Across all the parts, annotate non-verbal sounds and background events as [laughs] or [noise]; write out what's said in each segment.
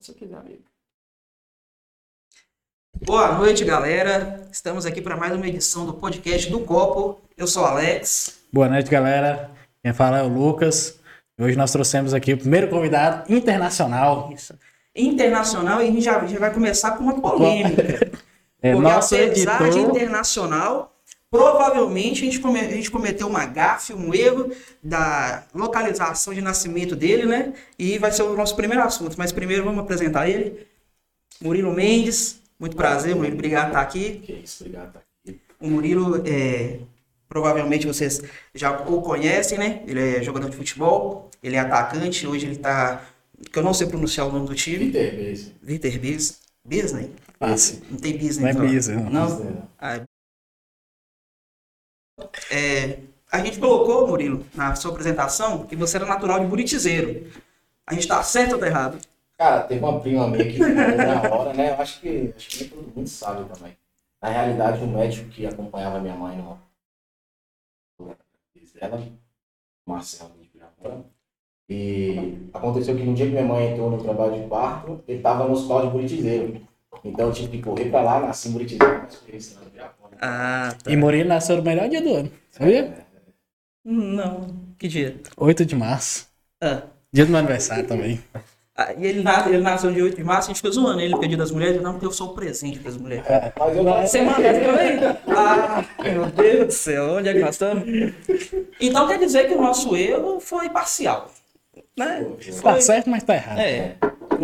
Se quiser, amigo. Boa noite, galera. Estamos aqui para mais uma edição do podcast do Copo. Eu sou o Alex. Boa noite, galera. Quem fala é o Lucas. Hoje nós trouxemos aqui o primeiro convidado internacional. Isso. Internacional e a gente já, já vai começar com uma polêmica. [laughs] É Porque nosso apesar de editor. internacional, provavelmente a gente, come- a gente cometeu uma gafe, um erro da localização de nascimento dele, né? E vai ser o nosso primeiro assunto. Mas primeiro vamos apresentar ele. Murilo Mendes. Muito prazer, Murilo. Obrigado por estar aqui. Que isso, obrigado. Tá aqui. O Murilo, é, provavelmente vocês já o conhecem, né? Ele é jogador de futebol, ele é atacante, hoje ele tá. Que eu não sei pronunciar o nome do time. Peter Base. Vitor Bis. Bisney? Fácil. Não tem business. Não é não. business, não. Não? Ah, é, a gente colocou, Murilo, na sua apresentação, que você era natural de Buritizeiro. A gente tá certo ou tá errado? Cara, teve uma prima minha que na hora, né? Eu acho que, acho que nem todo mundo sabe também. Na realidade, o médico que acompanhava minha mãe no. Ela, Marcelo de. E aconteceu que no dia que minha mãe entrou no trabalho de parto, ele estava no hospital de Buritizeiro. Então eu tive que correr pra lá, fui ensinado de Pirapora. Ah, tá. E Murilo nasceu no melhor dia do ano. Sabia? Não. Que dia? 8 de março. Ah. Dia do meu aniversário também. Ah, e ele, na- ele nasceu dia 8 de março, a gente fica zoando ele, porque é das mulheres, não, porque eu sou o presente das mulheres. Mas eu não Semana dessa também? Ah, meu Deus do céu, onde é que nós estamos? Então quer dizer que o nosso erro foi parcial. Né? Tá Foi- certo, mas tá errado. É,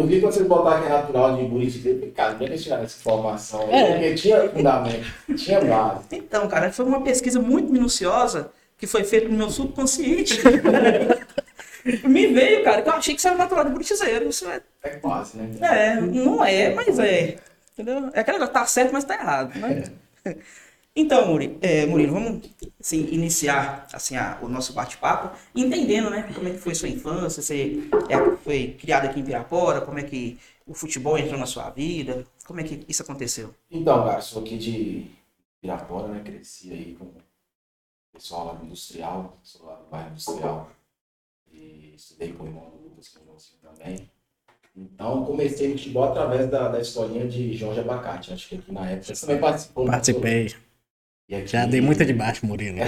vídeo, quando vocês botar que é natural de Buritizeiro, eu falei, cara, onde é que eles tiraram essa informação? É. Porque tinha fundamento, tinha base. então, cara, foi uma pesquisa muito minuciosa que foi feita no meu subconsciente. [laughs] Me veio, cara, que eu achei que isso era natural de Buritizeiro. Isso é, É quase, né? é, não é, mas é. Entendeu? É aquela coisa, tá certo, mas tá errado, né? [laughs] Então, Muri, é, Murilo, vamos assim, iniciar assim, a- o nosso bate-papo entendendo né, como é que foi sua infância, você é, foi criado aqui em Pirapora, como é que o futebol entrou na sua vida, como é que isso aconteceu? Então, cara, sou aqui de Pirapora, né? Cresci aí com o pessoal lá do Industrial, sou lá do bairro Industrial. E estudei com o irmão do Lucas, que é irmãozinho também. Então, comecei no futebol através da, da escolinha de Jorge Abacate. Acho que aqui na época você também participou. né? Participei. E aqui, Já dei muita de baixo, Murilo.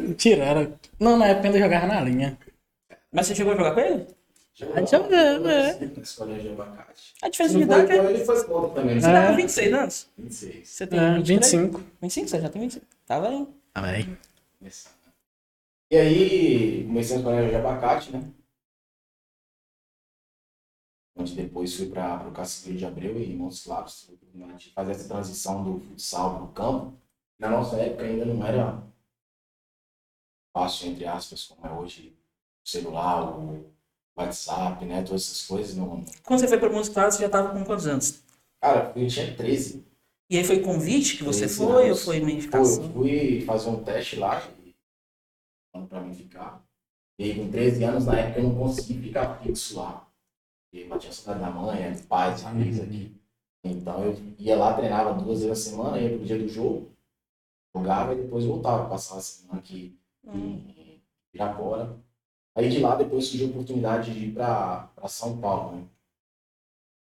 Mentira, era... Não, na época ainda jogava na linha. Mas você chegou a jogar com ele? Jogava, Jogava, é. A diferença de idade é. ele, foi contra também. Você Né? tá com É. 26 anos? 26. Você tem É, 23? 25. 25, você já tem 25. Tava aí. Tá bem. Começando. E aí, comecei a escolinha de abacate, né? Onde depois fui para o Cacilheiro de Abreu e Montes Claros, fazer essa transição do futsal para o campo. Na nossa época ainda não era fácil, entre aspas, como é hoje, o celular, o WhatsApp, né? Todas essas coisas. Não... Quando você foi para Montes Claros, você já tava com quantos anos? Cara, eu tinha 13. E aí foi convite que você 13 foi ou anos. foi uma Pô, eu indicação? fui fazer um teste lá e falando pra mim ficar. E aí, com 13 anos, na época, eu não consegui ficar fixo lá. Porque eu tinha saudade da mãe, dos pais, amigos aqui. Então eu ia lá, treinava duas vezes na semana, ia pro dia do jogo, jogava e depois voltava, passava a semana aqui Hum. em Pirapora. Aí de lá depois surgiu a oportunidade de ir pra São Paulo, né?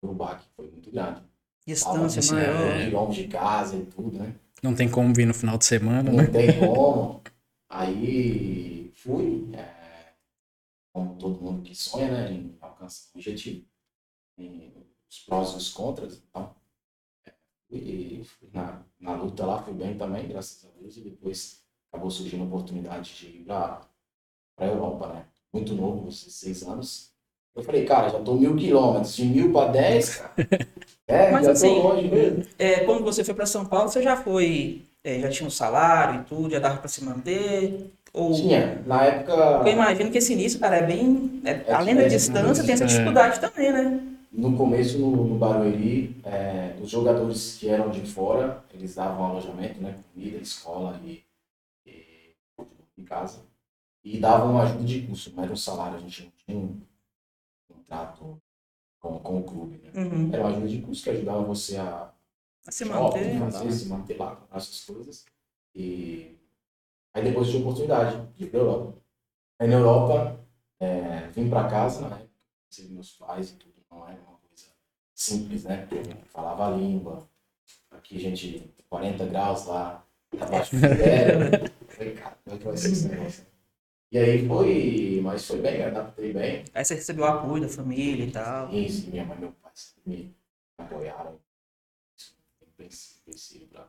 O baque foi muito grande. Distância Tava, maior. quilômetros de casa e tudo, né? Não tem como vir no final de semana, né? Não tem como. Aí fui, é, como todo mundo que sonha, né, em alcançar o objetivo. E os prós e os contras, então. É, fui, fui na, na luta lá, fui bem também, graças a Deus, e depois acabou surgindo a oportunidade de ir para a Europa, né? Muito novo, 16 anos. Eu falei, cara, já tô mil quilômetros, de mil para dez, cara. [laughs] É, Mas já assim, tô longe mesmo. É, quando você foi para São Paulo, você já foi, é, já tinha um salário e tudo, já dava para se manter? Ou Tinha, na época. eu imagino que esse início, cara, é bem, é, É além da distância, tem essa é. dificuldade também, né? No começo, no, no Barueri, é, os jogadores que eram de fora, eles davam alojamento, né, comida, escola e, e em casa. E davam ajuda de custo, não era um salário, a gente não tinha um contrato com, com o clube. Né? Uhum. Era uma ajuda de custo que ajudava você a A se shopping, manter. fazer, se manter lá, comprar essas coisas. E aí depois tive oportunidade de ir para Europa. Aí na Europa, é, vim para casa, época, recebi meus pais e tudo, não era uma coisa simples, né? Porque falava a língua. Aqui, gente, 40 graus lá, abaixo do zero. Falei, cara, como é que vai ser esse negócio? E aí foi, mas foi bem, adaptei bem. Aí você recebeu o apoio da família e tal. Isso, minha mãe e meu pai me apoiaram. Pra...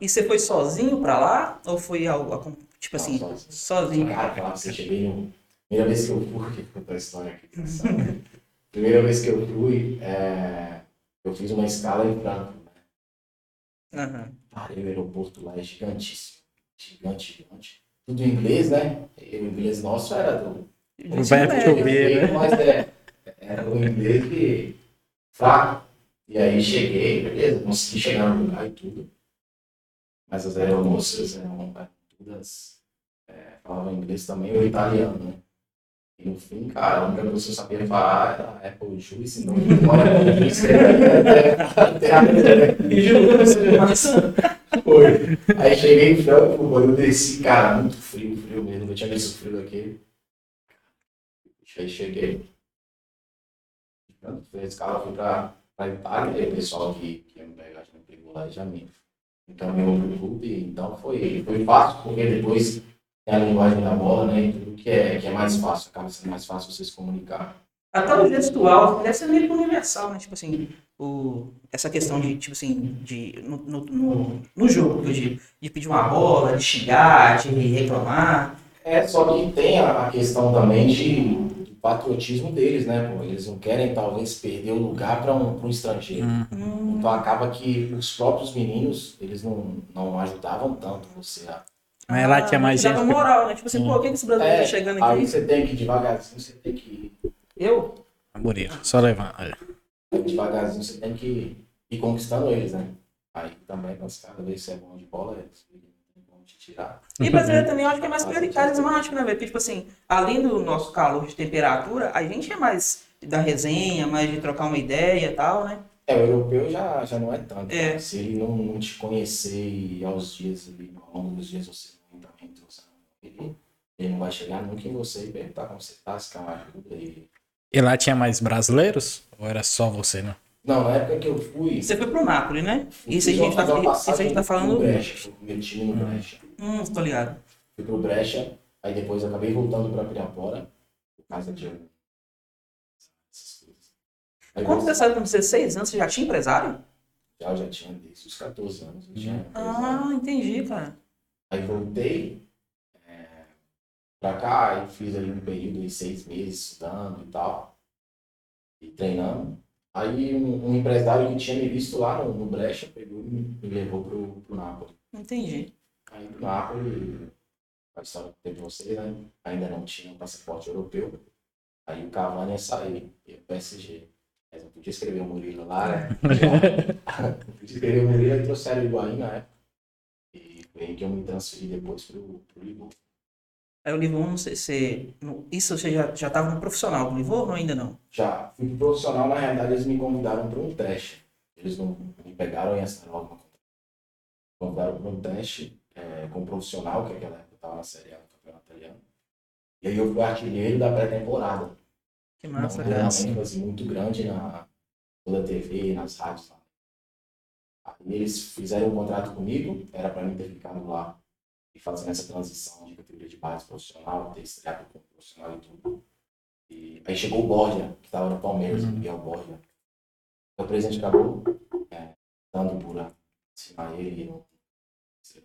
E você foi sozinho pra lá? Ou foi algo, tipo Não, assim, sozinho. sozinho? Cara, pra você, cheguei. Primeira vez que eu fui, [laughs] que contar a história aqui, engraçada. Primeira vez que eu fui, é, eu fiz uma escala em Franco. Né? Parei, o aeroporto lá é gigantíssimo. Gigante, gigante. Tudo em inglês, né? E o inglês nosso era do. O verbo to be, né? Mas é, era um inglês que fraco. E aí cheguei, beleza, consegui chegar no lugar e tudo. Mas as aeromoças eram eram todas. É, falavam inglês também, ou italiano, né? E no fim, cara, a única coisa que eu sabia falar era Apple Juice, não não era Apple Juice. Até a- E juro, foi. Aí cheguei em Franco, mano, eu desci, cara, muito frio, frio mesmo. Eu tinha visto frio daqui. Aí cheguei. Fiz escala, fui pra, pra Itália, e o pessoal que, que ia me pegar já me pegou lá e já me encaminhou pro clube. Então foi, foi fácil, porque depois a linguagem da bola, né? E tudo que é, que é mais fácil, acaba sendo mais fácil você se comunicar. Até o gestual deve ser meio universal, né? Tipo assim, o, essa questão de, tipo assim, de, no, no, no, no jogo, digo, de pedir uma bola, de xingar, de reclamar. É, só que tem a, questão também de, patriotismo deles, né? Pô? Eles não querem, talvez, perder o lugar para um, pra um estrangeiro. Hum, Então acaba que os próprios meninos, eles não, não ajudavam tanto você a... Mas lá tinha mais dava gente. moral, né? Tipo assim, pô, o que que esse brasileiro É, tá chegando aí aqui? você tem que devagarzinho, você tem que... Eu? Bonito, só levar. olha. Devagarzinho você tem que ir conquistando eles, né? Aí também, mas cada vez que você é bom de bola, eles vão te tirar. E brasileiro também eu acho que é mais carismático, né, velho? Porque, tipo assim, além do nosso calor de temperatura, a gente é mais da resenha, mais de trocar uma ideia e tal, né? É, o europeu já, já não é tanto. É. Se ele não, não te conhecer e aos dias, ali, ao longo dos dias você não ele, não vai chegar nunca em você e perguntar como você tá, se quer uma ajuda. E... E lá tinha mais brasileiros? Ou era só você, né? Não, na época que eu fui. Você foi pro Napoli, né? Isso a gente tá, isso a gente tá falando. No Brecha, fui com o meu time no Brecha. Hum, tô ligado. Fui pro Brecha, aí depois eu acabei voltando pra Pirapora, por causa de. essas coisas. Aí Quando você saiu com 16 anos, você já tinha empresário? Já, eu já tinha desde os 14 anos. Eu tinha Ah, entendi, cara. Aí voltei pra cá e fiz ali um período de seis meses estudando e tal. E treinando. Aí um, um empresário que tinha me visto lá no, no Brecha pegou e me, me levou pro, pro Napoli. Entendi. Aí do Napoli, a história que teve vocês, né? Ainda não tinha um passaporte europeu. Aí o Cavani ia sair, e o PSG. Mas não podia escrever o Murilo lá, né? [laughs] não podia escrever o Murilo e trouxeram o Higuaín na época. E foi aí que eu me transferi depois pro, pro Liverpool. Aí o sei se. no- Isso você já, já tava no profissional do Livon ou ainda não? Já fui pro profissional, na realidade eles me convidaram para um teste. Eles não me pegaram e logo uma contrato. Me convidaram para um teste é, com o profissional, que naquela época estava na Série A do Campeonato Italiano. E aí eu fui artilheiro da pré-temporada. Que massa, cara. uma ênfase muito grande na toda a TV, nas rádios. Aí eles fizeram um contrato comigo, era para mim ter ficado lá e fazendo essa transição de categoria de base profissional, ter estreado como profissional e tudo. E aí chegou o Borja, que estava no Palmeiras, Uhum. o Miguel Borja. O presidente acabou é, dando por assinar ele no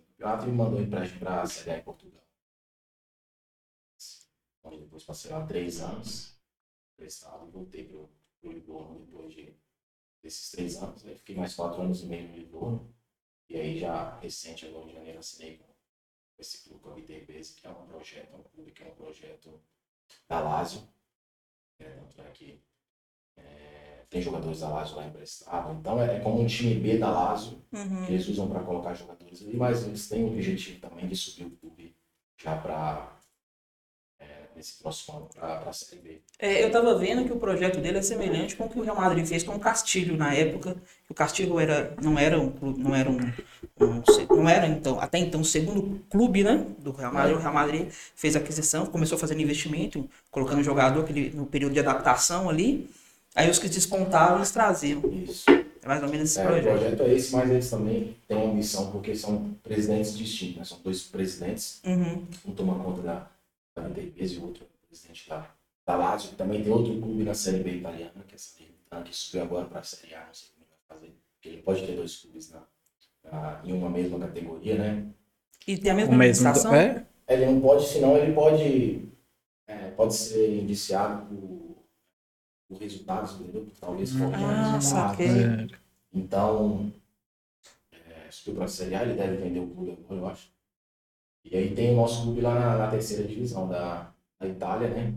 campeonato e me mandou empréstimo para a Série A em Portugal. Onde depois passei lá três anos prestado, voltei pro, pro Livorno depois de, desses três anos. Aí fiquei mais quatro anos e meio no Livorno. E aí já recente, agora em janeiro, assinei com esse clube, a VTBs, que é um projeto, é um clube que é um projeto da Lazio. É, tanto é que é, tem jogadores da Lazio lá emprestados. Então é, é como um time B da Lazio, Uhum. que eles usam para colocar jogadores ali, mas eles têm o objetivo também de subir o clube já para nesse próximo ano, para a Série B. É, eu tava vendo que o projeto dele é semelhante com o que o Real Madrid fez com o Castilho na época. O Castilho era, não era um clube, não era um, um não era então, até então o segundo clube, né, do Real Madrid. O Real Madrid fez aquisição, começou fazendo investimento, colocando jogador aquele, no período de adaptação ali. Aí os que despontavam eles traziam. Isso. É mais ou menos esse É, o projeto. projeto é esse, mas eles também têm uma missão, porque são presidentes distintos, né? São dois presidentes, Uhum. um toma conta da, Viterpes e o outro é o presidente da, da Lazio. Também tem outro clube na Série B italiana, que é essa Salernitana, que subiu agora para a Série A, não sei como ele vai fazer. Porque ele pode ter dois clubes na, na- em uma mesma categoria, né? E tem a mesma O mesmo. administração? É? Ele não pode, senão ele pode, é, pode ser indiciado por, por resultados, entendeu? Talvez foque Ah, resultados. saquei. É. Então, é, subiu para a Série A, ele deve vender o clube agora, eu acho. E aí tem o nosso clube lá na, na terceira divisão da, da Itália, né?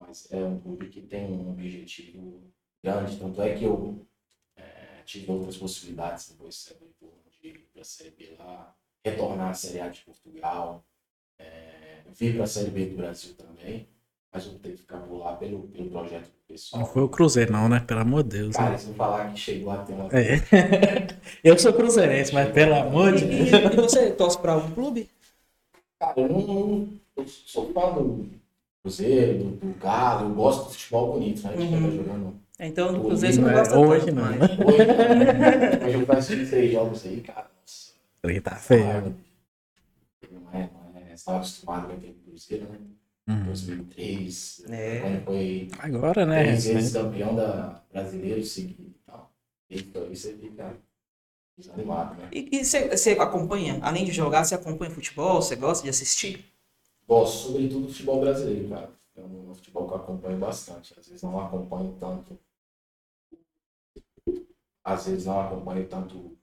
Mas é um clube que tem um objetivo grande, tanto é que eu é, tive outras possibilidades depois de ir para a Série B lá, retornar à Série A de Portugal, é, vir para a Série B do Brasil também, mas eu tenho que ficar por lá pelo, pelo projeto do pessoal. Não foi o Cruzeiro, não, né? Pelo amor de Deus. Cara, né? se eu falar que chegou a ter uma É. [laughs] Eu sou cruzeirense, mas pelo amor de E, Deus. e você torce para algum clube? Cara, eu não, não- eu sou fã do Cruzeiro, do, do Galo, eu gosto do futebol bonito, né? A gente Uhum. tá jogando Então, do Hoje Cruzeiro você não não é, gosta hoje tanto, não, mas... né? hoje, né? Hoje eu assistir três jogos aí, cara. Nossa, Ele tá feio. não é, não é, você estava acostumado com aquele Cruzeiro, né? Uhum. 2003, É. quando foi Agora, né? três vezes recente. campeão da brasileiro seguido e tal. Então, aí você fica desanimado, né? E, você, acompanha, além de jogar, você acompanha futebol? Você gosta de assistir? Gosto, sobretudo, do futebol brasileiro, cara. É um futebol que eu acompanho bastante. Às vezes não acompanho tanto. Às vezes não acompanho tanto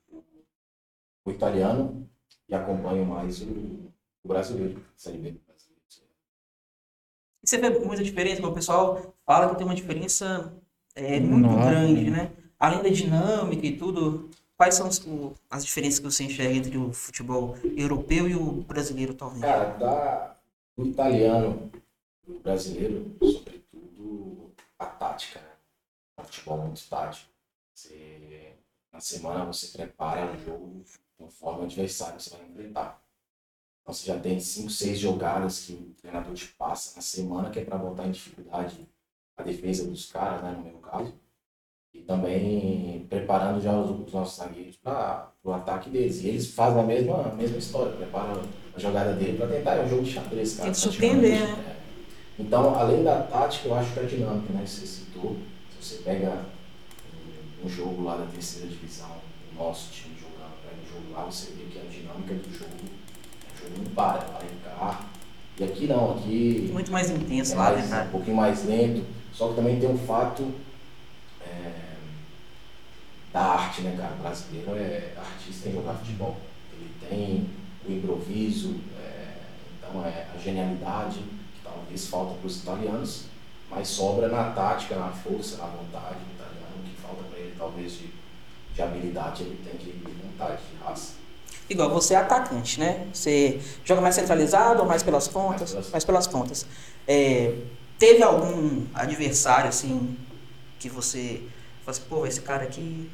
o- italiano e acompanho mais o, o brasileiro, Série B brasileiro. E você vê muita diferença, como o pessoal fala que tem uma diferença é, muito Nossa. grande, né? Além da dinâmica e tudo, quais são as, o- as diferenças que você enxerga entre o futebol europeu e o brasileiro atualmente? Cara, da, do italiano brasileiro, sobretudo a tática, né? É um futebol muito tático. Você, na semana você prepara um jogo conforme o adversário você vai enfrentar. Então você já tem cinco, seis jogadas que o treinador te passa na semana, que é para botar em dificuldade a defesa dos caras, né, no meu caso. E também preparando já os, os nossos zagueiros para o ataque deles. E eles fazem a mesma, a mesma história, preparam a jogada dele para tentar. É um jogo de xadrez, cara. Tem que surpreender, praticamente. É. Então, além da tática, eu acho que a dinâmica, né? Você citou, se você pega um, um jogo lá da terceira divisão, o nosso time jogando, pega um jogo lá, você vê que a dinâmica do jogo, o jogo não para, ela vai ficar. E aqui não, aqui Muito mais intenso é lá, mais- né, um pouquinho mais lento. Só que também tem um fato é, da arte, né, cara? O brasileiro é artista em jogar futebol. Ele tem o improviso, é, então é a genialidade, que talvez falta para os italianos, mas sobra na tática, na força, na vontade do italiano, o que falta para ele talvez de, de habilidade, ele tem de vontade, de raça. Igual você é atacante, né? Você joga mais centralizado ou mais pelas pontas? pelas- Mais pelas pontas. É, teve algum adversário, assim, que você falou assim, pô, esse cara aqui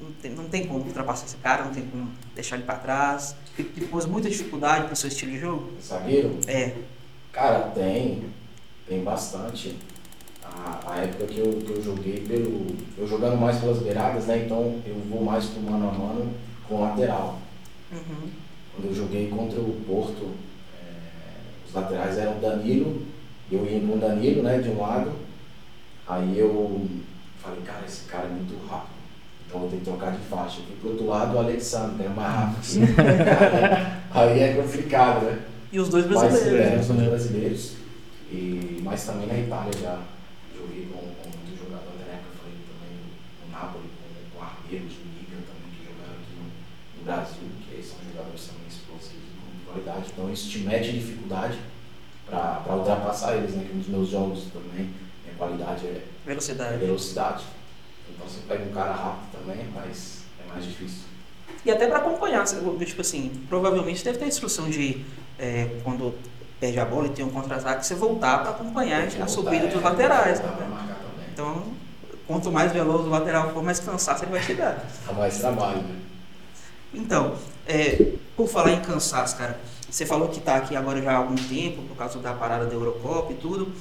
não tem, não tem como ultrapassar esse cara, não tem como deixar ele pra trás. Que pôs muita dificuldade pro seu estilo de jogo? Zagueiro, É, Cara, tem. Tem bastante. A, a época que eu, que eu joguei pelo. Eu jogando mais pelas beiradas, né? Então eu vou mais pro mano a mano com lateral. uhum. Quando eu joguei contra o Porto, eh, os laterais eram Danilo, eu ia com o Danilo, né, de um lado. Aí eu falei, cara, esse cara é muito rápido. Então eu vou ter que trocar de faixa. Eu fui pro outro lado o Alexandre, que era mais rápido. [laughs] aí é complicado, né? E os dois Mas, brasileiros. é, né? são brasileiros. E, mas também na Itália já joguei com, com muito jogador da época, falei também no Napoli, com, com arqueiros do Liga também, que jogaram aqui no, no Brasil, que aí são jogadores também explosivos e com qualidade. Então isso te mete dificuldade para ultrapassar eles, né? Que um dos meus jogos também, minha qualidade é, é Velocidade. velocidade. Então você pega um cara rápido também, mas é mais difícil. E até para acompanhar, tipo assim, provavelmente deve ter a instrução de é, quando perde a bola e tem um contra-ataque, você voltar para acompanhar a voltar, subida dos é, laterais. voltar pra né? Então, quanto mais veloz o lateral for, mais cansaço ele vai te dar. Dá mais trabalho, né? Então, é, por falar em cansaço, cara, você falou que tá aqui agora já há algum tempo, por causa da parada da Eurocopa e tudo.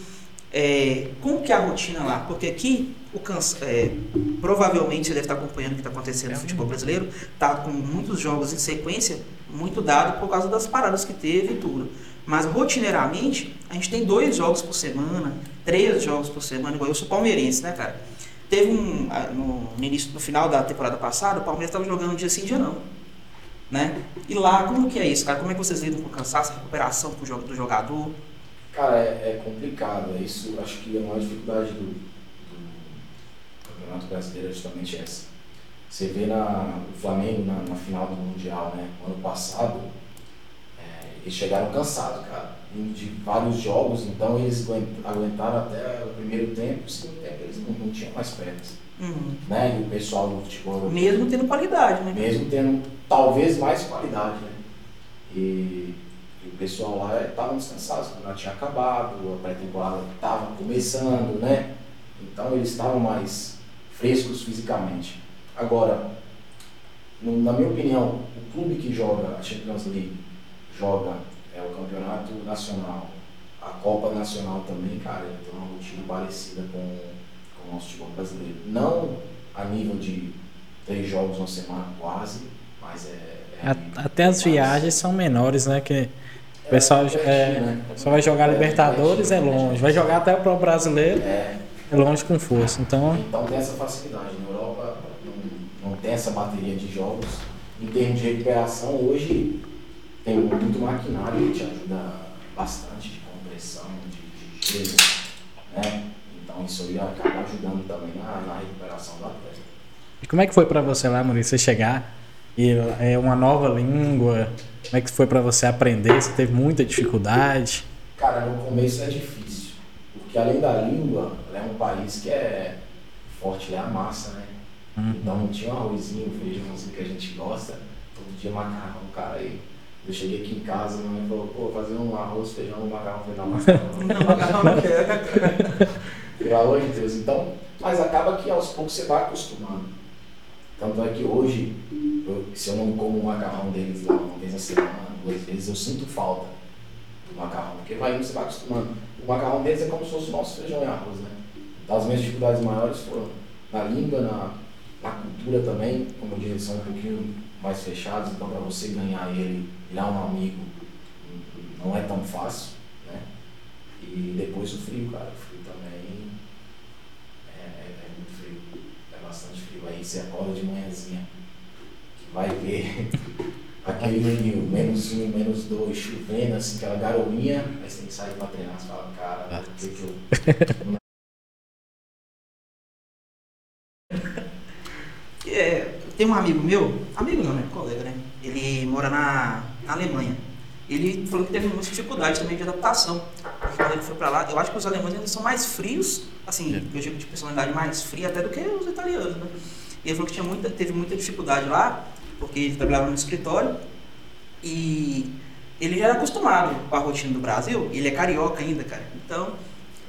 É, como que é a rotina lá? Porque aqui, o é, provavelmente você deve estar acompanhando o que está acontecendo no futebol brasileiro, está com muitos jogos em sequência, muito dado por causa das paradas que teve e tudo. Mas rotineiramente, a gente tem dois jogos por semana, três jogos por semana, igual eu sou palmeirense, né, cara? Teve um, no, início, no final da temporada passada, o Palmeiras estava jogando dia sim, dia não. Né? E lá, como que é isso, cara? Como é que vocês lidam com o cansaço, recuperação do jogador? Cara, é, é complicado. É isso, acho que a maior dificuldade do, do Campeonato Brasileiro é justamente essa. Você vê na, o Flamengo na, na final do Mundial, né? ano passado, é, eles chegaram cansados, cara, de vários jogos, então eles aguentaram até o primeiro tempo, o segundo tempo eles não, não tinham mais pernas. Uhum. Né? E o pessoal do futebol. Mesmo tendo qualidade, né? Mesmo tendo talvez mais qualidade, né? E e o pessoal lá estava descansado, não tinha acabado, a pré-temporada estava começando, né? Então eles estavam mais frescos fisicamente. Agora, no, na minha opinião, o clube que joga a Champions League joga é o campeonato nacional, a Copa Nacional também, cara, tem uma rotina parecida com, com o nosso futebol brasileiro. Não a nível de três jogos uma semana quase, mas é. é Até as viagens são menores, né? Que o pessoal é, só vai jogar Libertadores, é longe. Vai jogar até o próprio brasileiro, é longe com força. Então, então tem essa facilidade. Na Europa não, não tem essa bateria de jogos. Em termos de recuperação, hoje tem muito maquinário que te ajuda bastante de compressão, de, de gelo. Né? Então isso aí acaba ajudando também na, na recuperação do atleta. E como é que foi para você lá, Maurício, você chegar e é uma nova língua? Como é que foi para você aprender? Você teve muita dificuldade? Cara, no começo é difícil, porque além da língua, é um país que é forte, é a massa, né? Uhum. Então não tinha um arrozinho, um feijãozinho que a gente gosta, todo dia macarrão, cara. Aí eu cheguei aqui em casa, minha mãe falou, pô, fazer um arroz, feijão, um macarrão, falei, não, macarrão. não, macarrão não quero. [laughs] Pelo amor de Deus. Então, mas acaba que aos poucos você vai acostumando. Tanto é que hoje, eu, se eu não como o macarrão deles lá uma vez na semana, duas vezes, eu sinto falta do macarrão, porque vai você vai acostumando. O macarrão deles é como se fosse o nosso feijão e arroz, né? Então, as minhas dificuldades maiores foram na língua, na, na cultura também, como eu são um pouquinho mais fechados, então para você ganhar ele, virar um amigo, não é tão fácil, né? E depois o frio, cara, o frio também é, é, é muito frio, é bastante frio. Aí você acorda de manhãzinha, que vai ver [laughs] aquele frio, menos um, menos dois, chovendo, assim, aquela garoinha, aí você tem que sair pra treinar, você fala, cara, o que que eu... [laughs] É, tem um amigo meu, amigo não, né? Colega, né? Ele mora na, na Alemanha. Ele falou que teve muita dificuldade também de adaptação. Quando ele foi para lá, eu acho que os alemães ainda são mais frios, assim, é. eu digo de personalidade mais fria até do que os italianos, né? E ele falou que tinha muita, teve muita dificuldade lá, porque ele trabalhava no escritório e ele já era acostumado com a rotina do Brasil, ele é carioca ainda, cara. Então,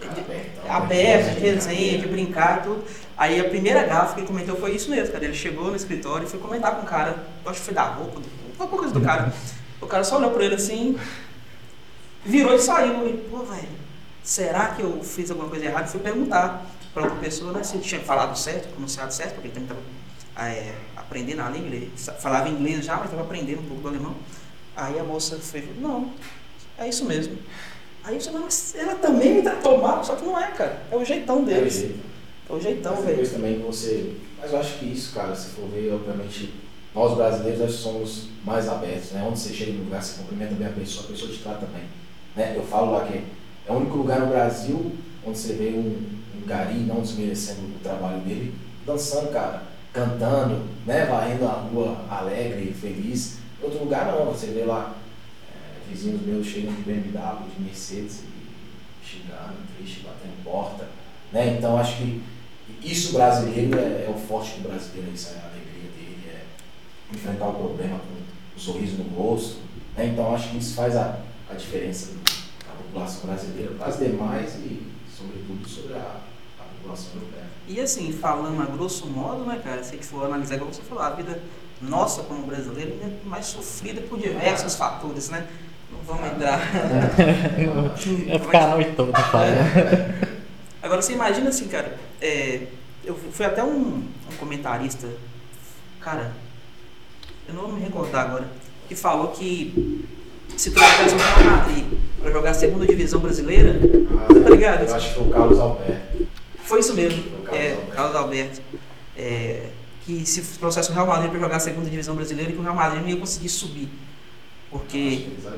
aberto, aberto de resenha, de brincar e tudo. Aí a primeira gafa que ele comentou foi isso mesmo, cara. Ele chegou no escritório e foi comentar com o cara, acho que foi da roupa, qualquer coisa do cara. [laughs] O cara só olhou pra ele assim, virou e saiu. E, pô, velho, será que eu fiz alguma coisa errada? Fui perguntar pra outra pessoa, né, se ele tinha falado certo, pronunciado certo, porque ele também estava é, aprendendo a língua, ele falava inglês já, mas estava aprendendo um pouco do alemão. Aí a moça fez, não, é isso mesmo. Aí você mas ela também me tratou mal, só que não é, cara. É o jeitão deles. É o, jeito. é o jeitão, velho. também você. Mas eu acho que isso, cara, se for ver, obviamente, nós brasileiros nós somos mais abertos, né? Onde você chega no lugar, você cumprimenta bem a pessoa, a pessoa te trata bem. Né? Eu falo lá que é o único lugar no Brasil onde você vê um, um gari não desmerecendo o trabalho dele, dançando, cara, cantando, né? Varrendo a rua alegre, feliz. Em outro lugar não, você vê lá vizinhos meus chegam de BMW, de Mercedes, e xingando, triste, batendo porta. Né? Então acho que isso brasileiro é, é o forte do brasileiro, isso é a alegria dele, é enfrentar o problema com um sorriso no rosto. Né? Então acho que isso faz a, a diferença população brasileira para as demais e, sobretudo, sobre a, a população europeia. E assim, falando a grosso modo, né, cara, se a gente for analisar, como você falou, a vida nossa como brasileiro é mais sofrida por diversos fatores, né? vamos entrar. [laughs] É ficar a noite toda falando. Agora você imagina assim, cara, é, eu fui até um, um comentarista, cara, eu não vou me recordar agora, que falou que se trouxesse o Real Madrid pra jogar a segunda divisão brasileira, Ah, tá ligado? Eu acho que foi o Carlos Alberto. Foi isso mesmo, Foi o Carlos é, Alberto. Carlos Alberto. É, que se trouxesse o Real Madrid para jogar a segunda divisão brasileira, que o Real Madrid não ia conseguir subir. Porque. né?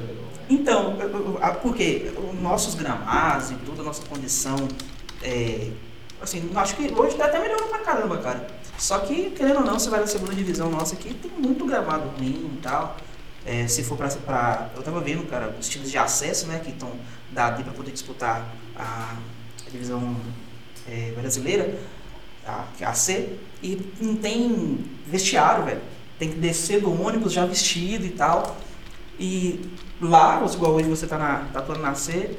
Então, porque os nossos gramados e toda a nossa condição. É, assim, acho que hoje tá até melhorando pra caramba, cara. Só que, querendo ou não, você vai na segunda divisão nossa aqui, tem muito gramado ruim e tal. É, se for pra. Eu tava vendo, cara, os times de acesso, né, que estão dados para poder disputar a, divisão é, brasileira, a, é a C, e não tem vestiário, velho. Tem que descer do ônibus já vestido e tal. E lá, igual hoje você tá, na, tá atuando na C,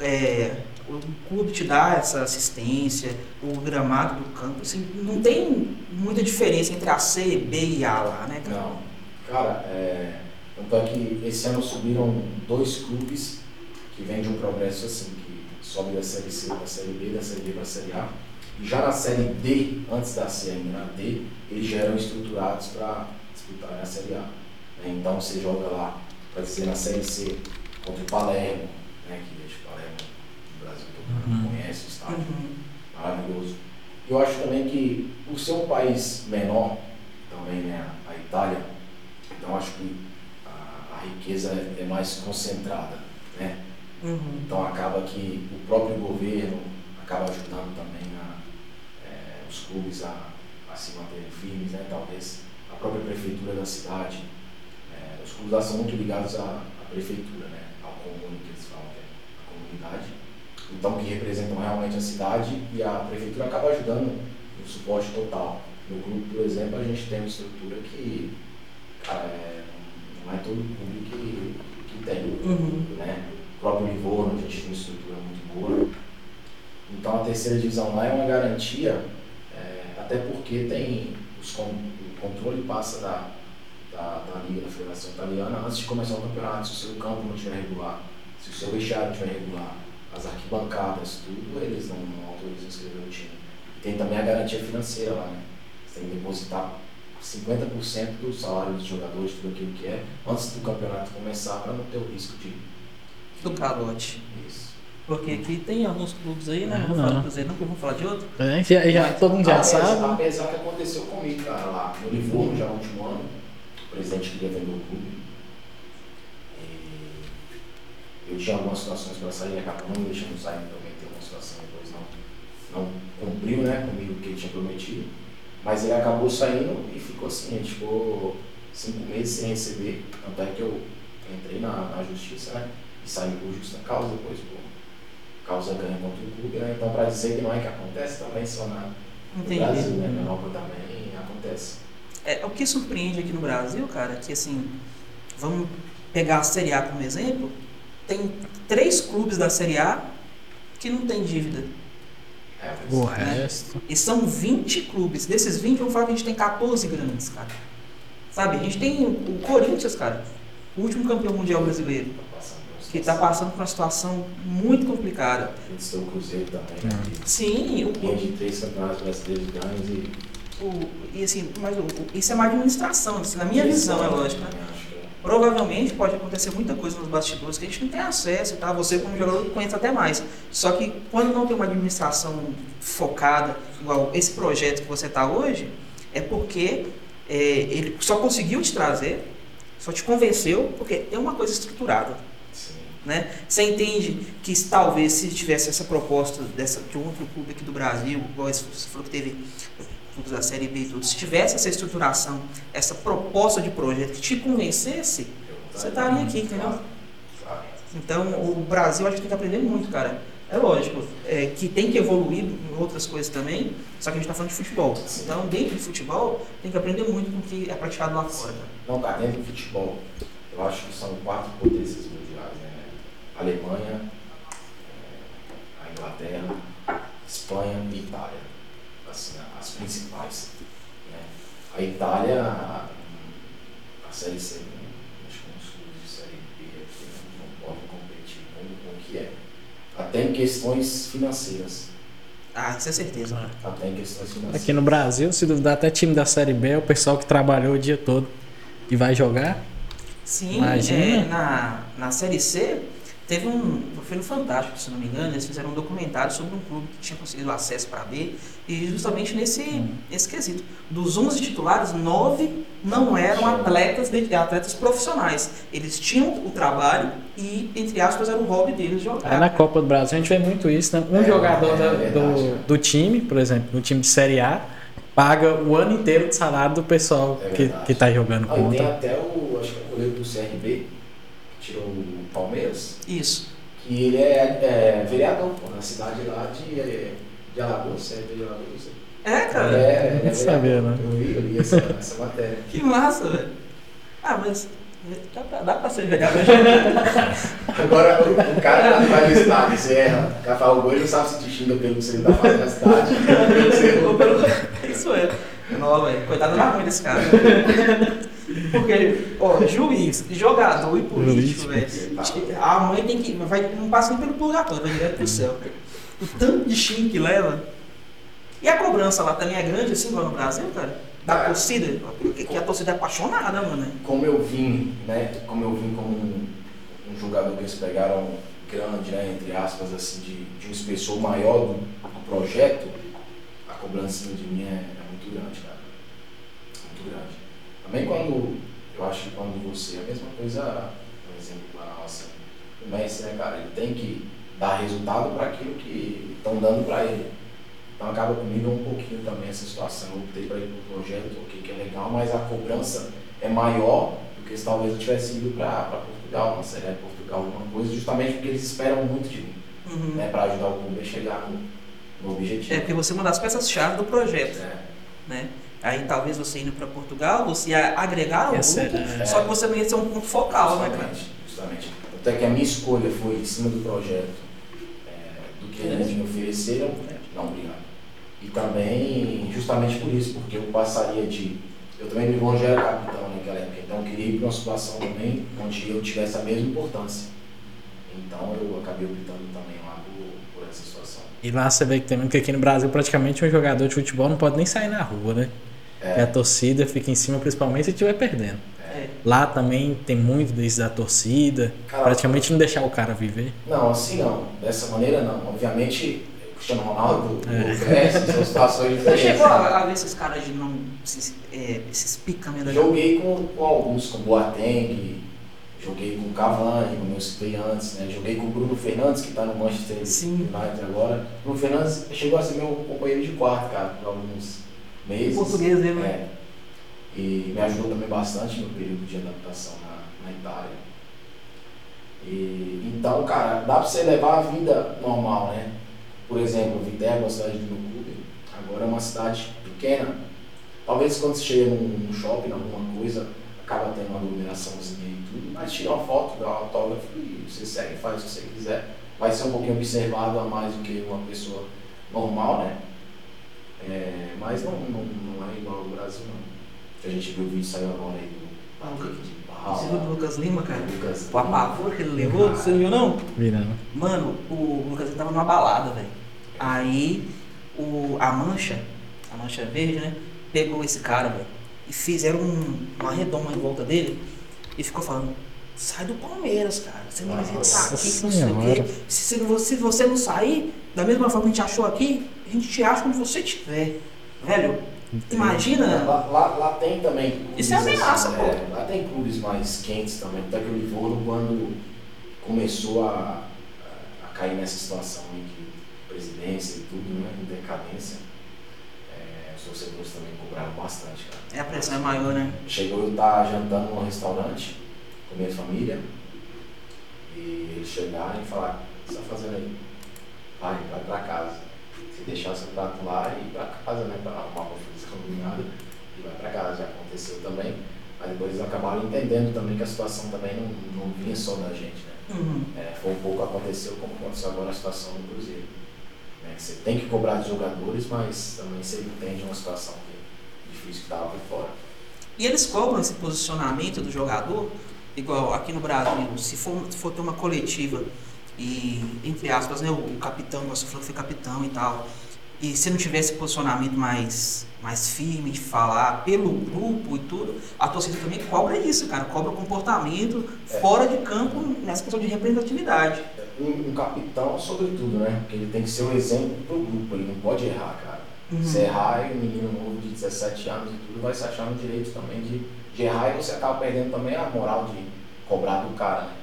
é, o clube te dá essa assistência, o gramado do campo, assim, não tem muita diferença entre a C, B e A lá, né? cara? Não. Cara, é, tanto é que esse ano subiram dois clubes que vêm de um progresso assim, que sobe da Série C para a Série B, da Série B para a Série A. E já na Série D, antes da C ainda, na D, eles já eram estruturados para disputar a Série A. né? Então você joga lá, para dizer, na Série C, contra o Palermo, né, que deixa o Palermo no Brasil todo mundo Uhum. conhece o estádio Uhum. maravilhoso. Eu acho também que, por ser um país menor, também né, a Itália, então acho que a, a riqueza é, mais concentrada, né? Uhum. Então acaba que o próprio governo acaba ajudando também a, é, os clubes a, a se manterem firmes, né? Talvez a própria prefeitura da cidade, é, os clubes lá são muito ligados à, à prefeitura, né? Ao comune que eles falam, que é a comunidade. Então que representam realmente a cidade e a prefeitura acaba ajudando no suporte total. No clube, por exemplo, a gente tem uma estrutura que, é, não é todo clube que, que tem Uhum. né? O próprio Livorno, a gente tem uma estrutura muito boa. Então a terceira divisão lá é uma garantia, é, até porque tem os o controle passa da, da, da Liga da Federação Italiana antes de começar o campeonato, se o seu campo não estiver regular, se o seu vestiário estiver regular, as arquibancadas, tudo, eles não, não autorizam inscrever o time. Tem também a garantia financeira lá, né? Você tem que depositar 50% do salário dos jogadores, tudo aquilo que é, antes do campeonato começar, para não ter o risco de Do calote. isso. Porque aqui tem alguns clubes aí, né? Ah, Não falar não. eu vou falar de outro. É, já, já- todo mundo já apesar, sabe. Apesar que aconteceu comigo, cara, lá no Livorno, já no último ano, o presidente queria vender o clube. E eu tinha algumas situações para sair, acabou não me deixando sair, também tem uma situação depois não, não cumpriu né, comigo o que ele tinha prometido. Mas ele acabou saindo e ficou assim, a gente ficou cinco meses sem receber, tanto é que eu entrei na, na justiça, né? E saí por justa causa depois, por causa ganha contra o clube, né? Então para dizer que não é que acontece também só na, no. Brasil, né? Na Europa também acontece. É, o que surpreende aqui no Brasil, cara, é que assim, vamos pegar a Série A como exemplo, tem três clubes da Série A que não tem dívida. O resto. E são 20 clubes. Desses 20, vamos falar que a gente tem 14 grandes, cara. Sabe? A gente tem o Corinthians, cara, o último campeão mundial brasileiro, que está passando por uma situação muito complicada. A gente tem o Cruzeiro também, né? que Sim, o, Vinha de três campeonatos brasileiros ganhos e. o- e assim, mas o- isso é uma administração, assim, na minha visão, é lógico, né? Provavelmente pode acontecer muita coisa nos bastidores que a gente não tem acesso, tá? Você como jogador conhece até mais. Só que quando não tem uma administração focada, igual esse projeto que você está hoje, é porque é, ele só conseguiu te trazer, só te convenceu, porque é uma coisa estruturada. Sim. Né? Você entende que talvez se tivesse essa proposta dessa, de um outro clube aqui do Brasil, igual esse, você falou que teve clubes da Série B e tudo, se tivesse essa estruturação, essa proposta de projeto que te convencesse, você estaria aqui, entendeu? Então, o Brasil a gente tem que aprender muito, cara. É lógico é, que tem que evoluir em outras coisas também, só que a gente está falando de futebol. Então, dentro de futebol, tem que aprender muito com o que é praticado lá fora. Não, cara, dentro do futebol, eu acho que são quatro potências mundiais, né? Alemanha, eh, a Inglaterra, Espanha e Itália. Assim, as principais. Né? A Itália, a, a Série C, né? acho que uns clubes de Série B aqui não, não podem competir com com o que é. Até em questões financeiras. Ah, isso é certeza. Até em questões financeiras. Aqui no Brasil, se duvidar, até time da Série B é o pessoal que trabalhou o dia todo e vai jogar. Sim, Imagina. é, na, na Série C teve um. Foi no Fantástico, se não me engano, eles fizeram um documentário sobre um clube que tinha conseguido acesso para B e justamente nesse, Hum. nesse quesito. Dos 11 titulares, 9 não eram atletas, atletas profissionais. Eles tinham o trabalho e, entre aspas, era o hobby deles jogar. Aí na Copa do Brasil a gente vê muito isso, né? Um É, jogador é do, do time, por exemplo, no time de Série A, paga o ano inteiro de salário do pessoal É que, que tá jogando Ah, e tem contra. até o, acho que é o goleiro do CRB, que tirou o Palmeiras, Isso. que ele é, é vereador, pô, na cidade lá de, é, de Alagoas, CRB de Alagoas. É, cara. É, é Não sabia, vereador. né? Eu vi, eu li essa, essa matéria. Que massa, velho. Ah, mas dá pra, dá pra ser vereador. [laughs] Agora, o, o cara que vai no estádio, você erra, o cara fala o ele não sabe se te xinga pelo que você tá fazendo na cidade, [laughs] pelo. Isso é. Não, velho. Coitado da mãe desse cara. Porque, ó, juiz, jogador e político, velho. A mãe tem que. Vai, não passa nem pelo purgatório, vai direto pro céu. O tanto de xingo que leva. E a cobrança lá também é grande, assim, lá no Brasil, cara? Da Cara. torcida? Porque que a torcida é apaixonada, mano. Como eu vim, né, como eu vim como um, um jogador que eles pegaram grande, né, entre aspas, assim, de, de um espessor maior do, do projeto, a cobrança de mim é, é muito grande, cara. Muito grande. Também quando, eu acho que quando você, a mesma coisa, por exemplo, a nossa, o Messi, né, cara, ele tem que dar resultado para aquilo que estão dando para ele. Então acaba comigo um pouquinho também essa situação. Eu optei para ir para o projeto, ok, que é legal, mas a cobrança é maior do que se talvez eu tivesse ido para Portugal, uma série de Portugal, alguma coisa, justamente porque eles esperam muito de mim, Uhum. né, para ajudar o clube a chegar no, no objetivo. É porque você é uma das peças-chave do projeto, É. né? Aí talvez você indo pra Portugal, você ia agregar Ia ser, grupo, é. só que você não ia ser um ponto focal, né, cara? Justamente, justamente. Até que a minha escolha foi em cima do projeto, é, do que eles me ofereceram, não, obrigado. E também, justamente por isso, porque eu passaria de. Eu também me já era capitão naquela época, então eu queria ir para uma situação também onde eu tivesse a mesma importância. Então eu acabei optando também lá por, por essa situação. E lá você vê que também que aqui no Brasil praticamente um jogador de futebol não pode nem sair na rua, né? É. E a torcida fica em cima, principalmente se estiver perdendo. É. Lá também tem muito disso da torcida, Cara, praticamente não deixar o cara viver. Não, assim não. Dessa maneira não. Obviamente, o Cristiano Ronaldo, É. o Messi, são [laughs] situações Você diferentes. chegou né? a, a ver esses caras de não. Esses, é, esses Joguei com, com alguns, com Boateng, joguei com Cavani, como eu citei antes, né? Joguei com o Bruno Fernandes, que está no Manchester Sim. United agora. O Bruno Fernandes chegou a ser meu companheiro de quarto, cara, por alguns meses. Português né? É. E me ajudou também bastante no período de adaptação na, na Itália. E, então, cara, dá pra você levar a vida normal, né? Por exemplo, Viterbo, uma cidade do meu clube, agora é uma cidade pequena. Talvez quando você chega num, num shopping, alguma coisa, acaba tendo uma aglomeraçãozinha e tudo, mas tira uma foto, dá um autógrafo e você segue, faz o que você quiser. Vai ser um pouquinho observado a mais do que uma pessoa normal, né? É, mas não, não, não é igual ao Brasil, não. A gente viu o vídeo saiu agora aí do Ah, de Você viu do Lucas Lima, cara? Lucas. O apavoro que ele levou, você não viu não? Virando. Mano, o Lucas ele tava numa balada, velho. Aí o, a mancha, a mancha verde, né? Pegou esse cara, velho. E fizeram um, uma redoma em volta dele e ficou falando. Sai do Palmeiras, cara. Você não vai estar aqui, que não sei o Senhora. quê. Se, se, você, se você não sair, da mesma forma que a gente achou aqui, a gente te acha quando você estiver. Velho, imagina. Lá, lá, lá tem também. clubes, Isso é ameaça, assim, pô. é, lá tem clubes mais quentes também. Até que o Livorno, quando começou a, a, a cair nessa situação aí de presidência e tudo, né? Em decadência, é, os torcedores também cobraram bastante, cara. É, a pressão é maior, né? Chegou eu estar jantando num restaurante com minha família e eles chegaram e falaram, o que você está fazendo aí? Vai, vai pra casa. Se deixar seu prato lá e ir pra casa, né? Pra arrumar uma confusão combinada e vai pra casa. Já aconteceu também. Mas depois eles acabaram entendendo também que a situação também não, não vinha só da gente, né? Uhum. É, foi um pouco aconteceu como aconteceu agora a situação do Cruzeiro. Né? Você tem que cobrar dos jogadores, mas também você entende uma situação que, difícil que estava por fora. E eles cobram esse posicionamento do jogador, igual aqui no Brasil, se for, se for ter uma coletiva e, entre aspas, né, o, o capitão, você falou que foi capitão e tal, e se não tivesse posicionamento mais, mais firme de falar pelo grupo e tudo, a torcida também cobra isso, cara, cobra o comportamento É. fora de campo nessa questão de representatividade. Um, um capitão, sobretudo, né? Porque ele tem que ser um exemplo pro grupo, ele não pode errar, cara. Uhum. Se errar, e o menino novo de 17 anos e tudo vai se achar no direito também de, de errar e você acaba perdendo também a moral de cobrar do cara, né?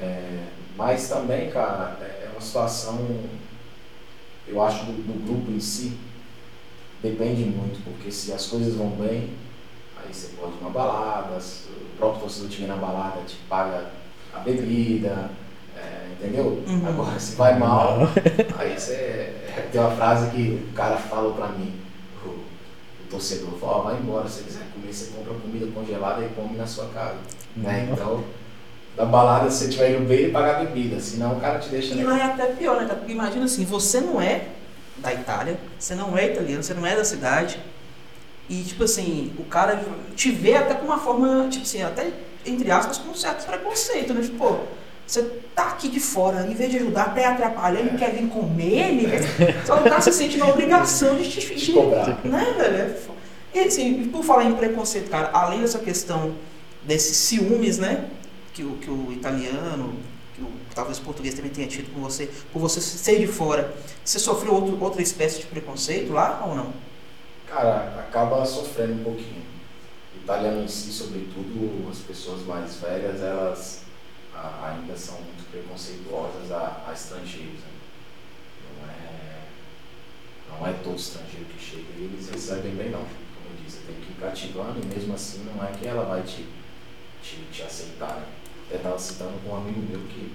É, mas também, cara, é é uma situação, eu acho, do, do grupo em si, depende muito, porque se as coisas vão bem, aí você pode ir numa balada, o próprio torcedor te vê na balada, te paga a bebida, é, entendeu? Uhum. Agora, se vai mal, [laughs] aí você. Tem uma frase que o cara falou pra mim, o, o torcedor falou, ó, vai embora, se você quiser comer, você compra comida congelada e come na sua casa. Né? Então, na balada, se você estiver indo bem, ele paga a bebida, senão o cara te deixa E lá é até pior, né, cara? Porque imagina assim, você não é da Itália, você não é italiano, você não é da cidade. E, tipo assim, o cara te vê até com uma forma, tipo assim, até, entre aspas, com um certo preconceito, né? Tipo, pô, você tá aqui de fora, em vez de ajudar, até atrapalhar, ele quer vir comer, ele. [laughs] Só cara se sente na obrigação de te... Te cobrar. Né, velho? E assim, por falar em preconceito, cara, além dessa questão desses ciúmes, né? Que o, que o italiano, que o, talvez o português também tenha tido com você, por você ser de fora, você sofreu outro, outra espécie de preconceito lá ou não? Cara, acaba sofrendo um pouquinho. O italiano em si, sobretudo, as pessoas mais velhas, elas a- ainda são muito preconceituosas a, a estrangeiros. né? Não é, não é todo estrangeiro que chega e eles recebem bem, não. Como eu disse, tem que ir cativando e mesmo assim não é que ela vai te, te, te aceitar. Né? Até estava citando com um amigo meu que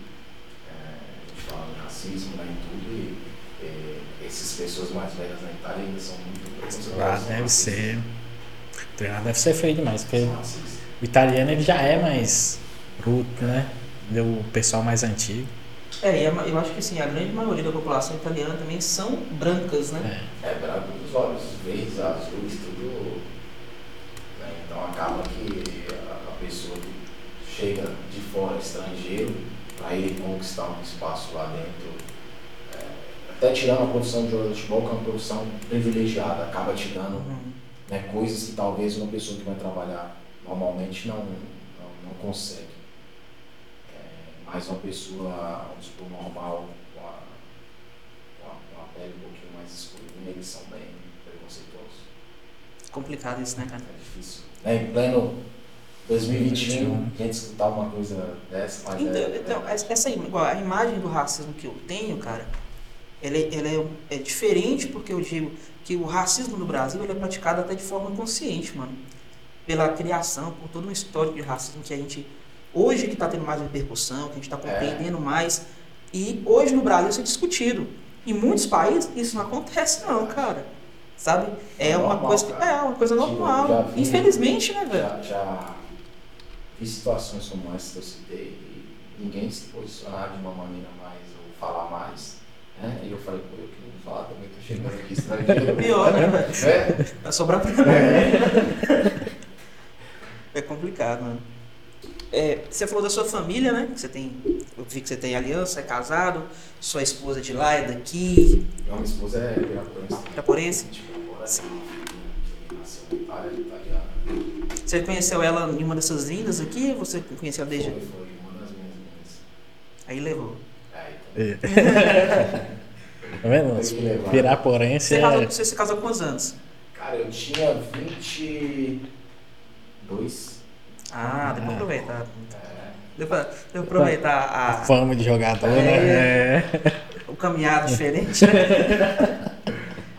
é, a gente fala de racismo né, e tudo e é, essas pessoas mais velhas na Itália ainda são muito Ah, preconceituosas. deve ser. O treinador deve ser feio demais, porque o italiano ele já é mais bruto, né? Ele é o pessoal mais antigo. É, e eu acho que assim, a grande maioria da população italiana também são brancas, né? É. É, branco dos olhos verdes, azuis, tudo. né? Então acaba que a, a pessoa que chega de fora, estrangeiro, para ele conquistar um espaço lá dentro, é, até tirando a profissão de jogador de futebol, que é uma profissão privilegiada, acaba te dando Uhum. né, coisas que talvez uma pessoa que vai trabalhar normalmente não, não, não consegue. É, mas uma pessoa, vamos supor, normal, com a, com a, com a pele um pouquinho mais escura, eles são bem preconceituosos. Complicado isso, né, cara? É difícil. Né, em pleno 2021, a gente escutar uma coisa dessa, mas Então, é, então, é, essa igual, a imagem do racismo que eu tenho, cara, ela, é, ela é, é diferente porque eu digo que o racismo no Brasil ele é praticado até de forma consciente, mano. Pela criação, por todo um histórico de racismo que a gente, hoje que está tendo mais repercussão, que a gente está compreendendo mais, e hoje no Brasil isso é discutido. Em muitos países isso não acontece não, cara. Sabe? É É uma normal, coisa, cara. é uma coisa Já normal. vi. Infelizmente, né, velho? já, já vi situações como essa que eu citei e ninguém se posicionar de uma maneira mais ou falar mais. Né? E eu falei, pô, eu queria falar também, tô chegando aqui estrangeiro. [laughs] Pior, né, velho? É, Vai sobrar pra mim. É [laughs] complicado, mano. É, você falou da sua família, né? Que Você tem, eu vi que você tem aliança, é casado, sua esposa é de lá, é daqui, Não, minha esposa é piraporense. Japorense. Tipo, agora que nasceu em Itália, italiana. Você conheceu ela em uma dessas vindas aqui? Você conheceu ela desde. Foi, foi uma das minhas meninas. Aí levou. É, então, [laughs] Tá vendo? Piraporense Você, casou, é. você se casou com quantos anos? Cara, eu tinha 22. Ah, deu pra Ah. aproveitar. É, Deu pra, deu pra aproveitar a, Fama de jogador, né? É. o caminhado [laughs] diferente, né? [laughs]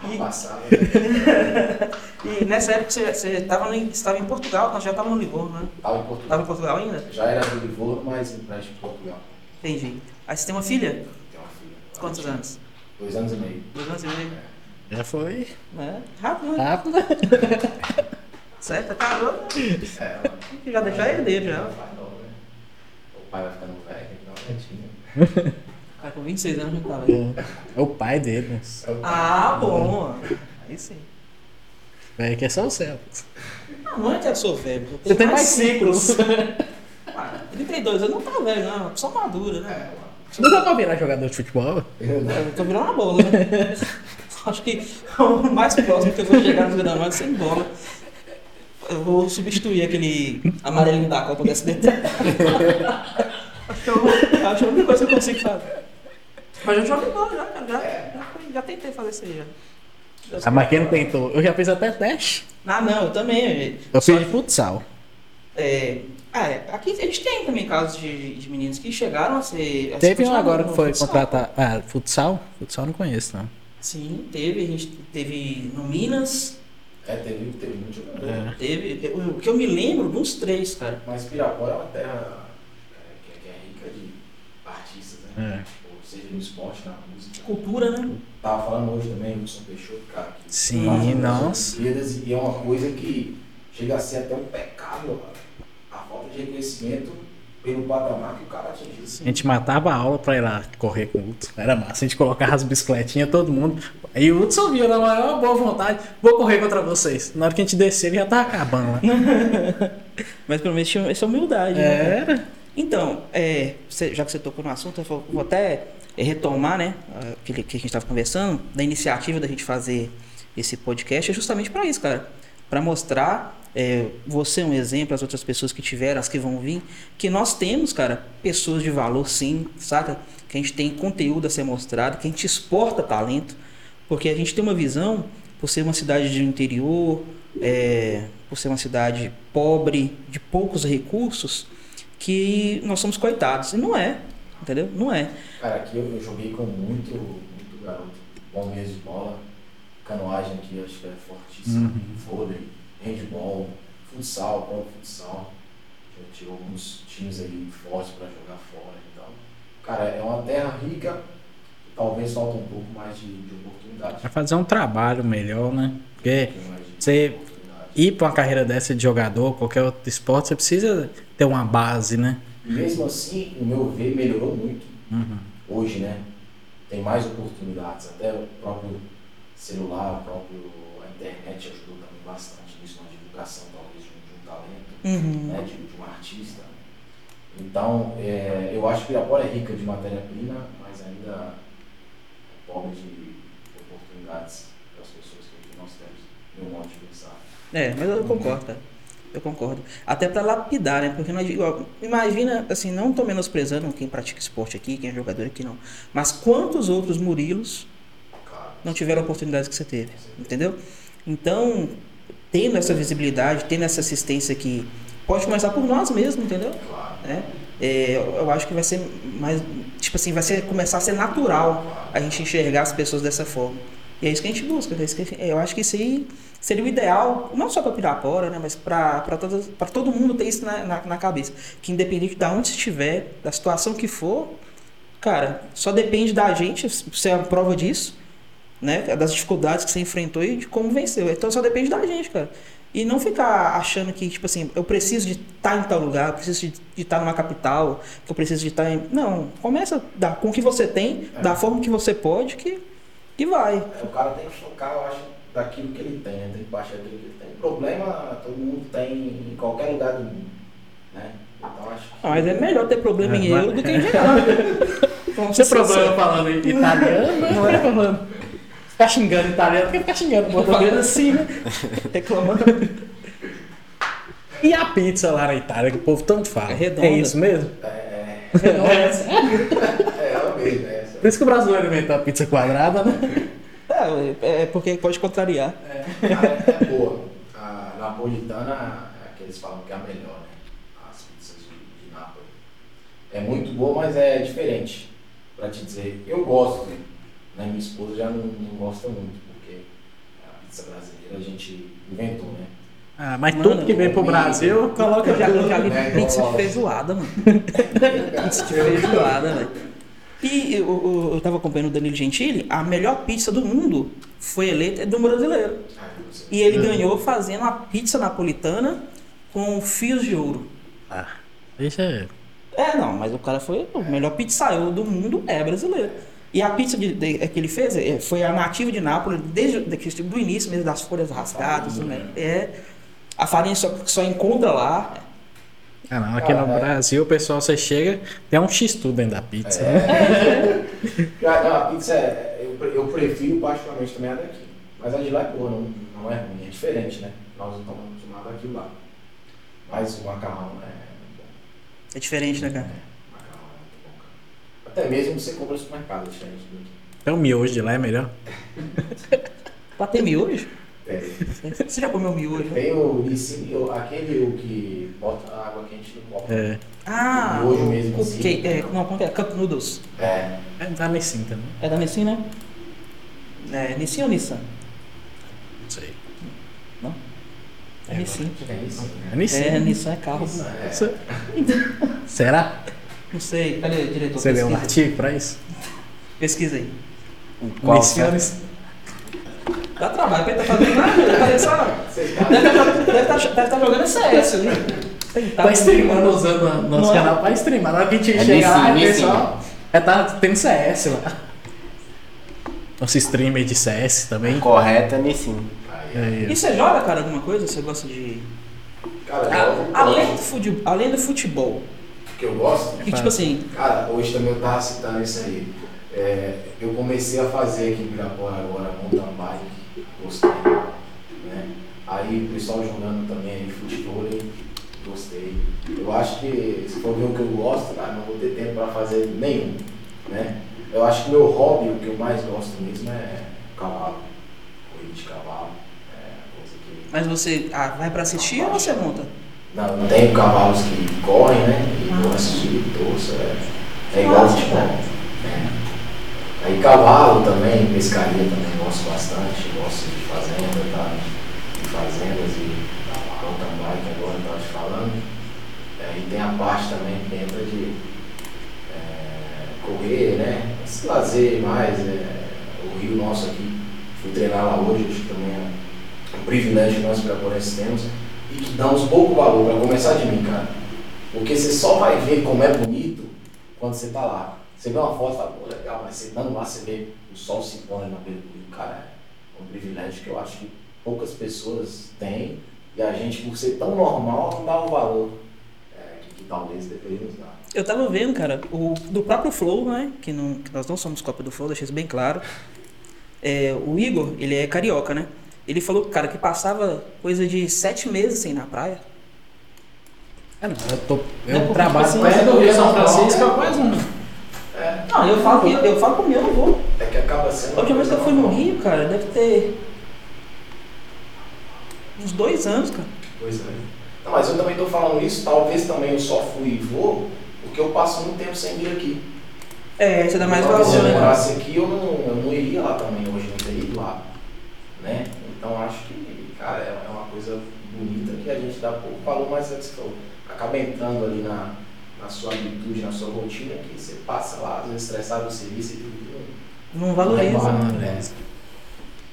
ano passado. [laughs] E nessa época você, você tava em, estava em Portugal, nós já estava no Livorno, né? Tava em Portugal. Estava em Portugal ainda? Já era do Livorno, mas de Portugal. Entendi. Aí você tem uma filha? Tem uma filha. Quantos anos? Dois anos e meio. Dois anos e meio. Já foi É, rápido, né? rápido. Certo, né? É, ela [laughs] Já deixou herdeiro já. não, né? O pai vai ficando velho, tem que dar uma. Cara, com 26 anos já tava aí. É o pai dele. É o pai. Ah, bom. Aí sim. Velho, que é só o céu. Ah, não é que eu sou velho. eu Você tem mais ciclos. Ah, 32 anos não tá velho, não. Só madura, né? É, Não dá pra virar jogador de futebol? Eu tô virando uma bola, né? [laughs] Acho que o mais próximo que eu vou chegar no é sem bola. Eu vou substituir aquele amarelinho da Copa do SBT. acho, [laughs] que eu, acho que é a única coisa que eu consigo fazer. Mas eu jogo bola já, cara. Já, já, já tentei fazer isso aí já. Ah, mas quem não tentou? Eu já fiz até teste. Ah, não, eu também. Eu fiz de futsal. É, ah, é, aqui a gente tem também casos de, de meninos que chegaram a ser. a ser Teve um agora que foi futsal. contratar. Ah, futsal? Futsal eu não conheço, não. Sim, teve. A gente teve no Minas, É, teve, teve muito jogador. É. teve. O que eu me lembro, uns três, cara. Mas Pirapora é uma terra é, que, que é rica de artistas, né? Ou seja, no esporte, na música. Cultura, né? Tava falando hoje também, o Wilson Peixoto, cara. Que Sim, nossa. E é uma coisa que chega a ser até um pecado, cara. A falta de reconhecimento pelo patamar que o cara atingiu. A gente matava a aula pra ir lá correr com o Hudson. Era massa. A gente colocava as bicicletinhas, todo mundo. Aí o Hudson via na maior boa vontade. Vou correr contra vocês. Na hora que a gente descer, ele já tava acabando lá. [laughs] Mas pelo menos tinha essa humildade, né? Era. Então, é, já que você tocou no assunto, eu vou até é, retomar, né, aquele que a gente estava conversando, da iniciativa da gente fazer esse podcast, é justamente para isso, cara. Para mostrar, é, você é um exemplo, as outras pessoas que tiveram, as que vão vir, que nós temos, cara, pessoas de valor sim, saca? Que a gente tem conteúdo a ser mostrado, que a gente exporta talento, porque a gente tem uma visão, por ser uma cidade de interior, é, por ser uma cidade pobre, de poucos recursos, que nós somos coitados. E não é, entendeu? Não é. Cara, aqui eu, eu joguei com muito, muito garoto. Bom mesmo de bola. Canoagem aqui, acho que é fortíssimo. Vôlei, handball, futsal, próprio futsal. Já tive alguns times aí fortes para jogar fora. Então, cara, é uma terra rica. Talvez falta um pouco mais de, de oportunidade. Vai fazer um trabalho melhor, né? Porque Um você ir pra uma carreira dessa de jogador, qualquer outro esporte, você precisa ter uma base, né? Mesmo assim, no meu ver, melhorou muito. Uhum. Hoje, né? Tem mais oportunidades. Até o próprio celular, o a internet ajudou também bastante divulgação, talvez, de um, de um talento, Uhum. né? De, de um artista. Então, é, eu acho que Pirapora é rica de matéria-prima, mas ainda é pobre de oportunidades para as pessoas que nós temos, meu modo de pensar. É, mas eu concordo, cara. Eu concordo. Até pra lapidar, né? Porque nós- igual, imagina, assim, não tô menosprezando quem pratica esporte aqui, quem é jogador aqui, não. Mas quantos outros Murilos não tiveram a oportunidade que você teve? Entendeu? Então, tendo essa visibilidade, tendo essa assistência que pode começar por nós mesmos, entendeu? Claro. né? É, eu eu acho que vai ser mais, tipo assim, vai ser, começar a ser natural a gente enxergar as pessoas dessa forma. E é isso que a gente busca. É que a gente- eu acho que isso aí seria o ideal, não só para Pirapora, né, mas para para todo mundo ter isso na, na, na cabeça. Que independente de onde estiver, da situação que for, cara, só depende da gente, você é a prova disso, né? Das dificuldades que você enfrentou e de como venceu. Então só depende da gente, cara. E não ficar achando que, tipo assim, eu preciso de estar em tal lugar, eu preciso de, de estar numa capital, que eu preciso de estar em. Não, começa da, com o que você tem, É. da forma que você pode, que, que vai. É, o cara tem que focar, eu acho, daquilo que ele tem, né? tem que baixar daquilo que ele tem. Problema todo mundo tem em qualquer lugar do mundo. Né? Então acho que. Ah, mas é melhor ter problema em É, euro mas- do que em [laughs] real. Vamos ser sinceros. falando italiano, não é falando. Ficar xingando italiano, porque ficar xingando português assim, né? [laughs] Reclamando. E a pizza lá na Itália, que o povo tanto fala. É redonda. É isso mesmo? É, É, é, [laughs] é o mesmo, é. Por isso que o brasileiro inventou a pizza quadrada, né? É, é porque pode contrariar. É, é boa. A napolitana é que eles falam que é a melhor, né? As pizzas de, de Nápoles. É muito boa, mas é diferente. Pra te dizer, eu gosto, né? Minha esposa já não, não gosta muito, porque a pizza brasileira a gente inventou, né? Ah, mas Mano, tudo que vem pro Brasil, coloca Eu já, eu já tudo. vi É, pizza de a- feijoada, mano. [laughs] Pizza de feijoada, velho. E eu, eu, eu tava acompanhando o Danilo Gentili, a melhor pizza do mundo foi eleita do brasileiro. Ah, eu. E ele ganhou fazendo uma pizza napolitana com fios de ouro. Ah, deixa. É, não, mas o cara foi o melhor pizzaiolo do mundo, é brasileiro. E a pizza de, de- que ele fez é, foi a nativa de Nápoles, desde desde do início mesmo, das folhas rasgadas, né? É, a farinha só, só encontra lá. Ah, não, aqui no Ah, é. Brasil o pessoal, você chega, tem um X-tudo dentro da pizza. né? [laughs] Ah, não, a pizza, é- eu, eu prefiro particularmente também a daqui. Mas a de lá é boa, não, não é ruim, é diferente, né? Nós não estamos acostumados àquilo lá. Mas o macarrão é. É diferente, né, cara? O macarrão é muito bom, cara. Até mesmo você compra no supermercado, é diferente do que. Então o miojo de lá é melhor. [laughs] Pra ter miojo? É. Você já comeu miojo? Tem o Nissin, aquele o que bota água quente no copo. É, Ah, Miojo mesmo, cupcake, assim. é, não, como é? Cup Noodles. É. é da Nissin também. É da Nissin, né? É, Nissin ou Nissan? Não sei. É É, Nissin. É Nissin. É Nissin. É, Nissan é carro. Nissin, é. Será? Não sei, cadê, diretor? Você leu um artigo pra isso? Pesquisa aí. Qual? Nissin? Dá trabalho, pra ele tá fazendo nada, ele tá só... Tá- Deve estar tá, deve tá jogando CS ali. Tá streamando usando o nosso Não é? canal pra streamar. Na hora que a gente É chega lá, o pessoal. É, tá, tem CS lá. Nosso streamer de CS também. Correto é Nissin. Aí, Aí, E você joga, cara, alguma coisa? Você gosta de... Cara, A- além, do fute- além do futebol, que eu gosto, que tipo assim... Cara, hoje também eu tava citando isso aí. É, eu comecei a fazer aqui em Pirapora agora mountain bike, gostei. Né? Aí o pessoal jogando também futebol, gostei. Eu acho que se for ver o que eu gosto, cara, não vou ter tempo para fazer nenhum. Né? Eu acho que meu hobby, o que eu mais gosto mesmo é cavalo. Corrida de cavalo. É coisa que Mas você ah, vai pra assistir ou você monta? Não, tenho cavalos que correm, né? E vou assistir, torço, é, é igual futebol. cara. né? Aí cavalo também, pescaria também gosto bastante, gosto de fazenda, tá? De fazendas e mountain bike agora eu tava te falando. Aí tem a parte também que entra de é, correr, né? Esse lazer mais, é, o rio nosso aqui, fui treinar lá hoje, acho que também é um privilégio que nós e que damos pouco valor, para começar de mim, cara. Porque você só vai ver como é bonito quando você tá lá. Você vê uma foto e fala, pô, legal, mas você estando lá, você vê o sol se pondo na beira do rio, cara, é um privilégio que eu acho que poucas pessoas têm e a gente, por ser tão normal, não dá o valor é, que, que talvez deveríamos dar. Eu tava vendo, cara, o do próprio Flow, né? Que, não, que nós não somos cópia do Flow, deixei isso bem claro. É, o Igor, ele é carioca, né? Ele falou, cara, que passava coisa de sete meses sem ir na praia. É, não, eu, tô, É eu porque, trabalho assim, perto do Rio São não, Francisco quase um. É, Não, eu falo, que, eu falo comigo, eu não vou. é que acaba sendo. A última vez que eu fui no. Rio, cara, deve ter. uns dois anos, cara. Pois é. Não, mas eu também tô falando isso, talvez também eu só fui e vou, porque eu passo muito tempo sem vir aqui. É, você dá mais Talvez se valor, eu né? morasse aqui, eu não, eu não iria lá também hoje, não teria ido lá. Né? Então acho que, cara, é é uma coisa bonita que a gente dá pouco valor, mas é o que acaba entrando ali na, na sua habitude, na sua rotina, que você passa lá, às vezes estressado do serviço e tudo. Não valoriza. não né? valoriza.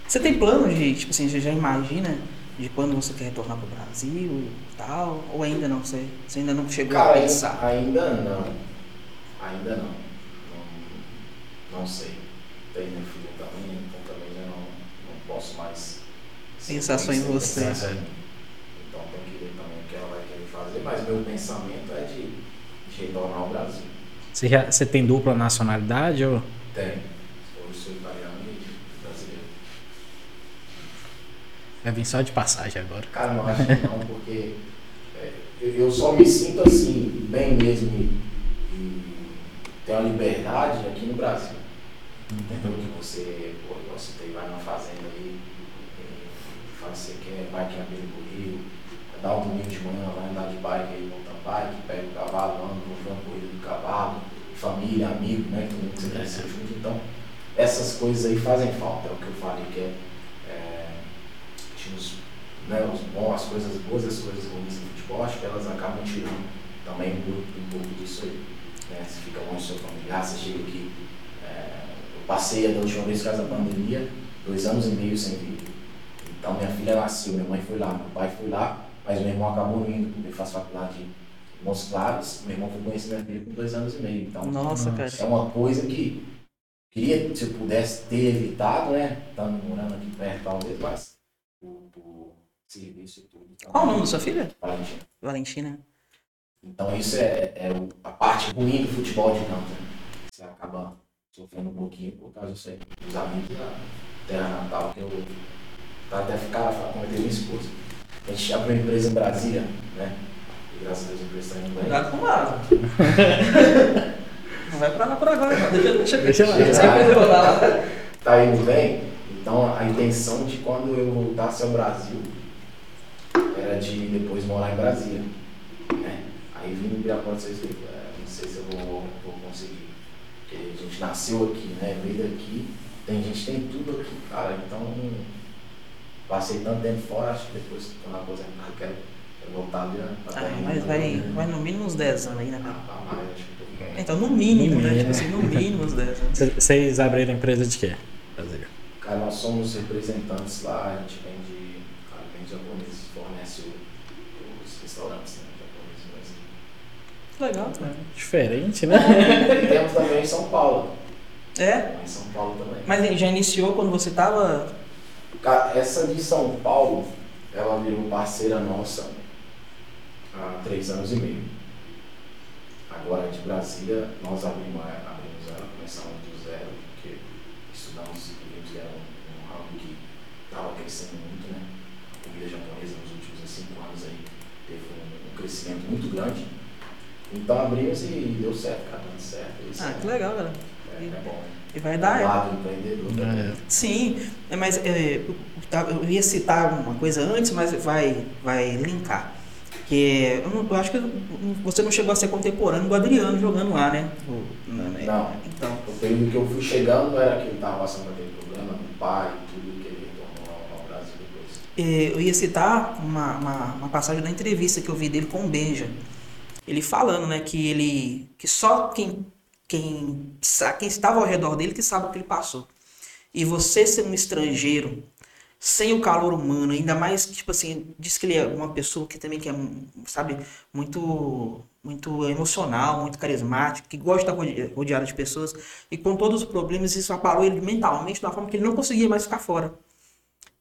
Você tem plano de, tipo assim, você já imagina de quando você quer retornar pro Brasil e tal? Ou ainda não? Você, você ainda não chegou Cara, a ainda, pensar? ainda não. Ainda não. não. Não sei. Tenho meu filho também, então também já não, não posso mais Pensar só em você. pensar. Então tem que ver também o que ela vai querer fazer, mas meu pensamento é de, de retornar ao Brasil. Você, já, você tem dupla nacionalidade ou. Tem. Hoje sou italiano e brasileiro. Vai vir só de passagem agora. Cara, não acho que não, porque é, eu eu só me sinto assim, bem mesmo e, e ter uma liberdade aqui no Brasil. Entendeu? Que você, pô, você tem, vai numa fazenda aí, que você quer, bike na beira do rio, dá um domingo de manhã, vai andar de bike aí, monta bike, pega o cavalo, anda, vou ver uma corrida do cavalo, família, amigo, né? Todo mundo que você cresceu junto. Então, essas coisas aí fazem falta, é o que eu falei, que é, é tinha os, né, os bons, as coisas boas e as coisas ruins do futebol, acho que elas acabam tirando também um pouco, um pouco disso aí. Né? Você fica longe do seu familiar, você chega aqui. é, eu passei da última vez por causa da pandemia, dois anos e meio sem vir. Então minha filha nasceu, minha mãe foi lá, meu pai foi lá, mas meu irmão acabou não indo, porque faz faculdade em Montes Claros, meu irmão foi conhecer minha filha com dois anos e meio. Então Nossa, cara. é uma coisa que queria, se eu pudesse ter evitado, né? Estando morando aqui perto, talvez, mas por, por serviço e tudo. Então, Qual o nome da sua filha? Valentina. Valentina. Então isso é, é o- a parte ruim do futebol de campo. Né? Você acaba sofrendo um pouquinho por causa disso aí. Os amigos da terra natal, que eu tá até ficar com a minha esposa. A gente abriu uma empresa em Brasília, né? E graças a Deus a empresa está indo bem. Cuidado com o vaso. [laughs] Não vai pra lá por agora, não. Deixa, deixa, Deixa lá. deixa lá. tá indo bem. Então a intenção de quando eu voltasse ao Brasil era de depois morar em Brasília. Né? Aí vim vocês viram, é, não sei se eu vou, vou conseguir. Porque a gente nasceu aqui, né? Veio daqui, tem, a gente tem tudo aqui, cara. Então passei tanto tempo fora, acho que depois que eu aposentar eu quero, voltar já pra Ah, mas né? vai, vai no mínimo uns 10 anos aí, né, Ah, cara? tá mais, acho que Então, no mínimo, No né? mínimo. Tipo assim, no mínimo uns 10 anos. Cê- Vocês abriram empresa de quê? Brasil. Cara, nós somos representantes lá, a gente vende alimentos japoneses, fornece o- os restaurantes né, japoneses. Legal, cara. Diferente, né? E [laughs] temos também em São Paulo. É? Em São Paulo também. Mas já iniciou quando você tava. Essa de São Paulo, ela virou parceira nossa há três anos e meio. Agora de Brasília, nós abrimos, abrimos ela, começamos do zero, porque estudamos e vimos que era um, um ramo que estava crescendo muito, né? A comida japonesa nos últimos cinco anos aí teve um, um crescimento muito grande. Então abrimos e deu certo, cara, dando certo. Isso Ah, que legal, cara. É. E vai dar, é. lado empreendedor também. É. Sim, é, mas é, eu, ia citar uma coisa antes, mas vai, vai linkar. Que eu, não- eu acho que você não chegou a ser contemporâneo do Adriano jogando lá, né? O- na- né? Não. Então, O período que eu fui chegando era que ele estava passando aquele problema do pai e tudo que ele retornou ao, Brasil depois. eu ia citar uma, uma, uma passagem da entrevista que eu vi dele com o Benja. Ele falando, né, que ele que só quem quem quem estava ao redor dele que sabe o que ele passou. E você ser um estrangeiro sem o calor humano, ainda mais tipo assim, diz que ele é uma pessoa que também que é, sabe, muito muito emocional, muito carismático, que gosta de estar rode- rodeado de pessoas, e com todos os problemas isso abalou ele mentalmente de uma forma que ele não conseguia mais ficar fora.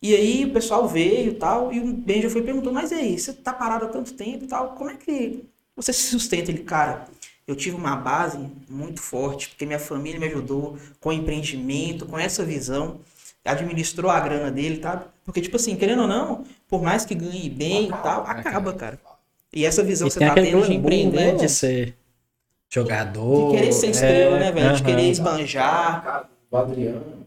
E aí o pessoal veio e tal, e o Benja foi perguntando, mas e aí, você tá parado há tanto tempo e tal, como é que você se sustenta? Ele, cara, eu tive uma base muito forte, porque minha família me ajudou com empreendimento, com essa visão, administrou a grana dele, tá? Porque, tipo assim, querendo ou não, por mais que ganhe bem e tal, acaba, cara. E essa visão E que você tá tendo de empreender, né? De ser jogador. de querer ser estrela, é, né, velho? De aham. querer esbanjar. O Adriano,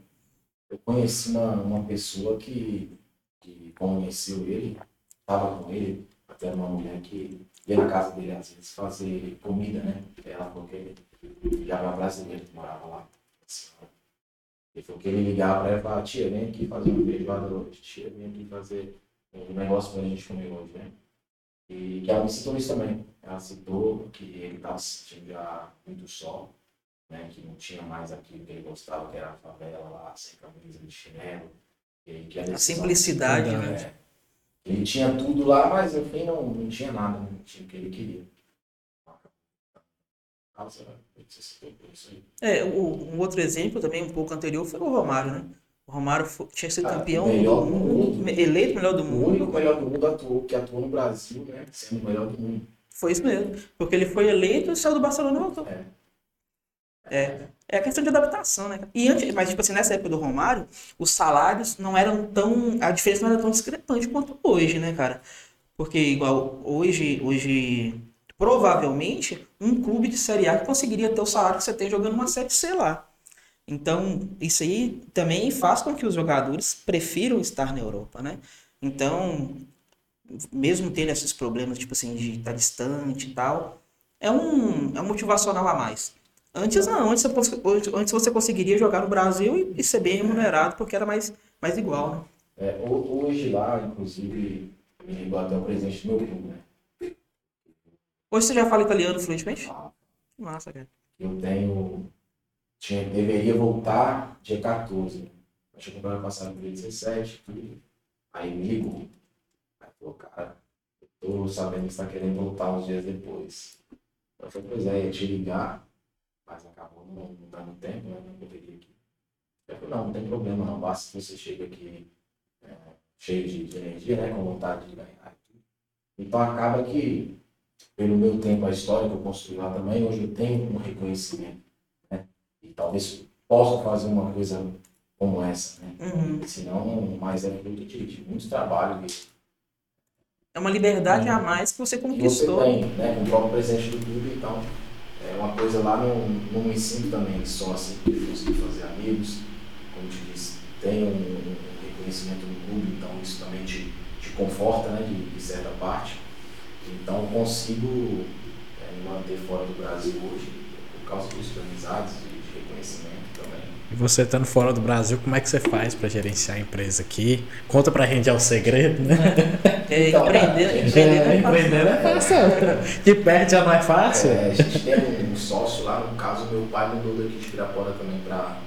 eu conheci uma, uma pessoa que, que conheceu ele, estava com ele, até uma mulher que ia na casa dele às vezes fazer comida, né? Ela falou que ele ligava uma brasileira que morava lá. Ele falou que ele ligava pra ela e falava, tia, vem aqui fazer uma feijoada hoje, tia, vem aqui fazer um negócio pra gente comer hoje, né? E que ela me citou isso também. Ela citou que ele estava sentindo já muito sol, né? Que não tinha mais aquilo que ele gostava, que era a favela lá, sem camisa, de chinelo. E que a A simplicidade, É. né? Ele tinha tudo lá, mas no fim não, não tinha nada, não tinha o que ele queria. É, o- um outro exemplo também, um pouco anterior, foi o Romário, né? O Romário fo- tinha sido Ah, campeão melhor do do mundo, eleito melhor do O mundo. único melhor do mundo atuou, que atuou no Brasil, né? Sendo o melhor do mundo. Foi isso mesmo. Porque ele foi eleito e saiu do Barcelona e voltou. É. É. É questão de adaptação, né? E antes, mas tipo assim, nessa época do Romário, os salários não eram tão. A diferença não era tão discrepante quanto hoje, né, cara? Porque igual hoje, hoje, provavelmente, um clube de Série A conseguiria ter o salário que você tem jogando uma Série C lá. Então, isso aí também faz com que os jogadores prefiram estar na Europa, né? Então, mesmo tendo esses problemas, tipo assim, de estar distante e tal, é um, é um motivacional a mais. Antes não, antes você, antes você conseguiria jogar no Brasil e, e ser bem remunerado, porque era mais, mais igual, né? É, ho- hoje lá, inclusive, me ligou até o presidente do meu clube, né? Hoje você já fala italiano fluentemente? Ah, Que massa, cara. Eu tenho. Tinha, deveria voltar dia 14. Acho que vai passar no dia 17. tudo. Aí me ligou. Aí falou, cara, eu tô sabendo que você tá querendo voltar uns dias depois. Eu falei, pois é, ia te ligar, mas acabou não, não dando tempo, né? Não poderia aqui. Eu falei, não, não tem problema não, basta que você chegue aqui é, cheio de, de energia, né? Com vontade de ganhar. e. Então acaba que pelo meu tempo, a história que eu construí lá também, hoje eu tenho um reconhecimento. Né? E talvez possa fazer uma coisa como essa. Né? Uhum. Senão, mas é fruto de, de muito trabalho que É uma liberdade a mais que você que você conquistou. tem, né? Com o próprio presente do clube, então é uma coisa lá no, no ensino também, que só assim que eu consegui fazer amigos, como te disse, tem um, um reconhecimento no clube, então isso também te, te conforta, né? De, de certa parte. Então eu consigo é, me manter fora do Brasil hoje por causa disso, de amizades, de, de reconhecimento também. E você estando fora do Brasil, como é que você faz pra gerenciar a empresa aqui? Conta pra gente, é o segredo, né? [laughs] É, Então, empreender, [laughs] empreender não é fácil. empreender é fácil. De perto já não é fácil. É, a gente tem um sócio lá, no caso, meu pai mudou daqui de Pirapora também para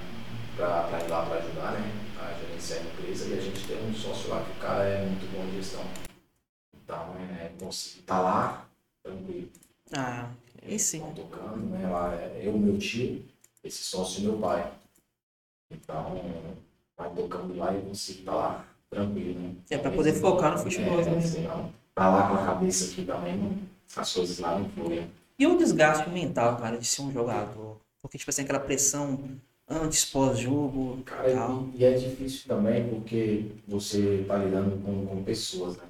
ir lá para ajudar, né? A gerenciar a empresa. E a gente tem um sócio lá que o cara é muito bom em gestão. Então, é, consigo estar lá, tranquilo. Ah, e sim. Estão tocando, né? Lá é eu, meu tio, esse sócio e meu pai. Então, vai tocando lá e eu consigo estar lá, tranquilo, né? É pra poder focar no futebol, É, né? senão, tá lá com a cabeça aqui também, as coisas lá não fluem. E o desgaste mental, cara, de ser um jogador? Porque, tipo assim, aquela pressão antes, pós-jogo Cara, e tal. e, é difícil também porque você tá lidando com, com pessoas, né?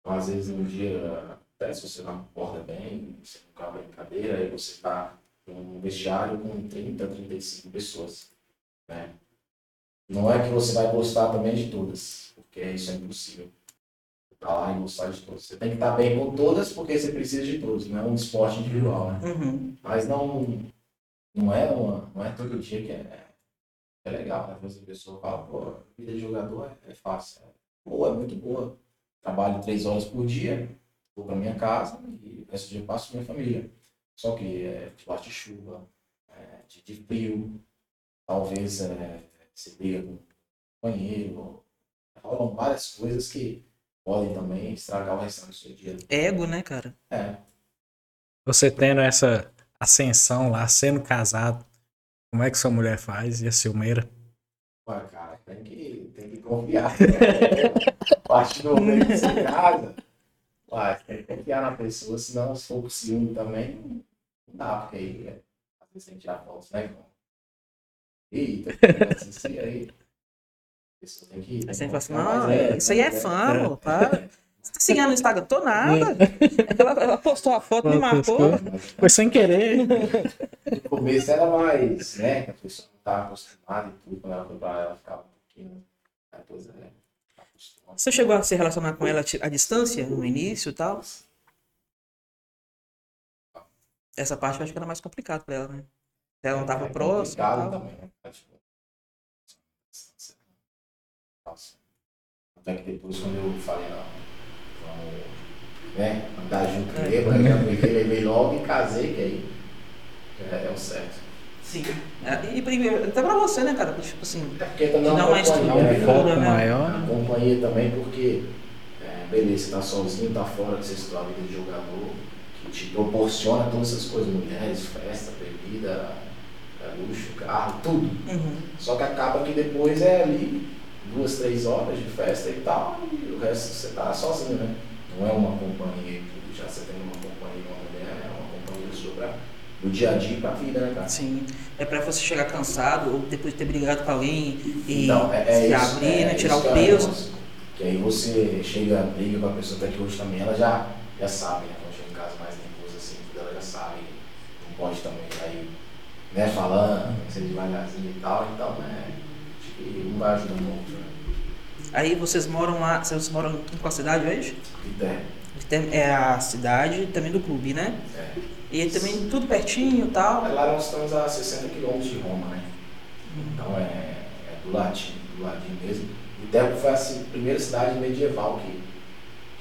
Então, às vezes, um dia, até se você não acorda bem, você não com a brincadeira, aí você tá num vestiário com 30, 35 pessoas, né? Não é que você vai gostar também de todas, porque isso é impossível. Tá lá e gostar de todas. Você tem que estar bem com todas porque você precisa de todos, não é um esporte individual, né? Uhum. Mas não, não, é, uma, não é todo dia que é, é legal, né? Às vezes a pessoa fala, pô, a vida de jogador é, é fácil. É boa, é muito boa. Trabalho três horas por dia, vou para minha casa e o resto do dia passo com minha família. Só que é debaixo de chuva, é, de, de frio, talvez é, você briga com banheiro, rolam várias coisas que podem também estragar o restante do seu dia. Ego, né, cara? É, Você tendo essa ascensão lá, sendo casado, como é que sua mulher faz? E a Silmeira? Ué, cara, tem que, tem que confiar. [laughs] A partir do momento que você casa, ué, tem que confiar na pessoa, senão se for ciúme também, não dá, porque aí é, às vezes a gente já volta, né, irmão? Eita, assim, aí. A pessoa tem que. Aí você que fala assim, não, mas é, isso aí é fã, pô, para. [laughs] Tá seguindo no Instagram? Tô nada. Ela, ela postou a foto, me marcou. Foi sem querer. No começo era mais, né, a pessoa não estava acostumada e tudo, quando ela foi pra ela ficava um pouquinho. Depois é. acostuma. Você chegou a se relacionar com ela à distância, no início e tal? Essa parte eu acho que era mais complicado pra ela, né? Ela não tava É próxima e complicado tal. também, né? É, tipo, Nossa. Até que depois, quando eu falei, não, né, andar junto É. mesmo, aí já peguei, levei logo e casei, que aí é, é o certo. Sim. É, E, e até pra você, né, cara? Tipo assim, É porque também é dá uma estrutura, né? foco né? maior. A companhia também, porque, é, beleza, você tá sozinho, tá fora de a vida de jogador, que te proporciona todas essas coisas, mulheres, festa, bebida, é, luxo, carro, tudo. uhum. Só que acaba que depois é ali duas, três horas de festa e tal, e o resto você tá sozinho, né? Não é uma companhia que já você tem uma companhia, uma mulher, é uma companhia sua pra, do dia a dia pra vida, né, cara? Sim. É pra você chegar cansado ou depois de ter brigado com alguém e Então, é, é se isso, abrir, é né? Tirar isso o é peso. negócio. Que aí você chega, briga com a pessoa até que hoje também, ela já, já sabe, né? Quando chega em casa mais nervosa assim, tudo, ela já sabe. Não pode também aí, né, falando, ser devagarzinho e tal, então é. Acho que um vai ajudando o outro, né? Aí vocês moram lá, vocês moram em qual cidade hoje? Tem- É a cidade também do clube, né? É. E também tudo pertinho e tal. Lá nós estamos a 60 quilômetros de Roma, né? Então é, é do ladinho, do ladinho mesmo. Débora foi a primeira cidade medieval que,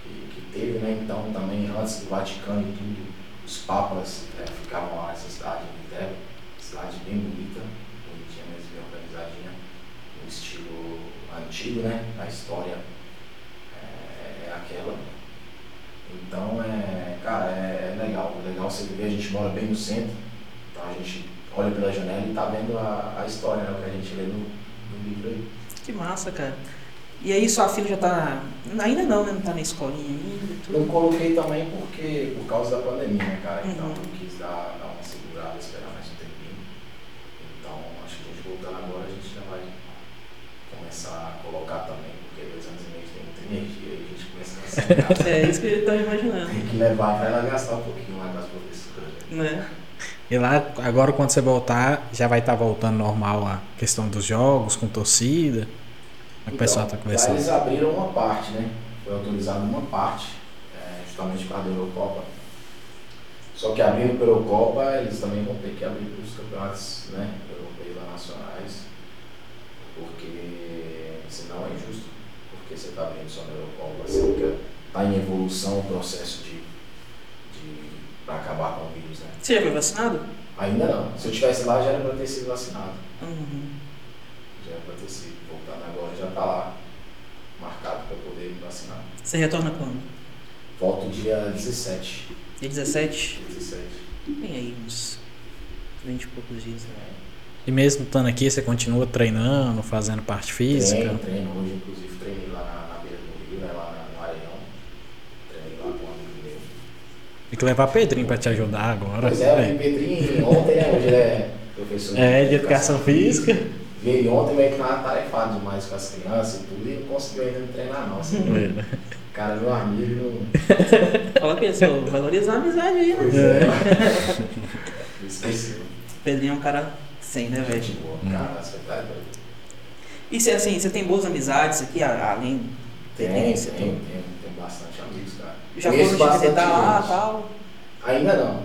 que, que teve, né? Então também antes do Vaticano e tudo, os papas é, ficavam lá nessa cidade de Débora. Cidade bem bonita, bonitinha mesmo, bem organizadinha, no estilo antigo, né? A história é, é aquela. Então é, cara, é, é legal, é legal você ver, a gente mora bem no centro, então a gente olha pela janela e tá vendo a, a história, né? O que a gente lê no, no livro aí. Que massa, cara. E aí sua filha já tá. Ainda não, né? Não tá na escolinha ainda. Não Tudo. coloquei também porque, por causa da pandemia, né, cara? Então Uhum. eu quis dar, dar uma segurada, esperar mais um tempinho. Então acho que a gente voltando agora, a gente já vai começar a colocar também, porque dois anos e meio tem muita energia e a gente começa a [laughs] cansar. É isso que eu tô imaginando. Tem que levar pra ela gastar um pouquinho lá com as professoras. né? E lá, agora quando você voltar, já vai estar voltando normal a questão dos jogos, com torcida. Como que o pessoal tá Então, conversando? Eles abriram uma parte, né? Foi autorizado uma parte, é, justamente para a Eurocopa. Só que abrindo para a Eurocopa, eles também vão ter que abrir para os campeonatos né, europeus nacionais, porque senão é injusto, porque você está abrindo só na Eurocopa, você está em evolução o processo de, de para acabar com o vírus, né? Você já foi vacinado? Ainda não. Se eu tivesse lá, já era para ter sido vacinado. Uhum. Já era para ter sido. Voltando agora, já está lá marcado para poder me vacinar. Você retorna quando? Volto dia 17. Dia 17? 17. Tem aí uns 20 e poucos dias. né? E mesmo estando aqui, você continua treinando, fazendo parte física? Treino, treino. Hoje, inclusive, treinei lá na, na beira do rio, né, lá na- no Areião. Treinei lá com um amigo meu. Tem que levar Pedrinho pra te ajudar agora. Pois é, eu vi Pedrinho ontem, né? Hoje ele é professor É, de educação física. Vi ele ontem meio que tava tarefado demais com as crianças e tudo, e não conseguiu ainda me treinar, não. Assim, cara, meu amigo. Fala [laughs] pessoal, valorizar a amizade aí, né? Pois é. [laughs] Esqueci. Pedrinho é um cara sem, né, velho? Boa, cara, você tá doido. E você, assim, você tem boas amizades aqui, além Tem, Tem, tem, tem, tem. bastante amigos, cara. Já foram bastante visitar lá e tal? Ainda não.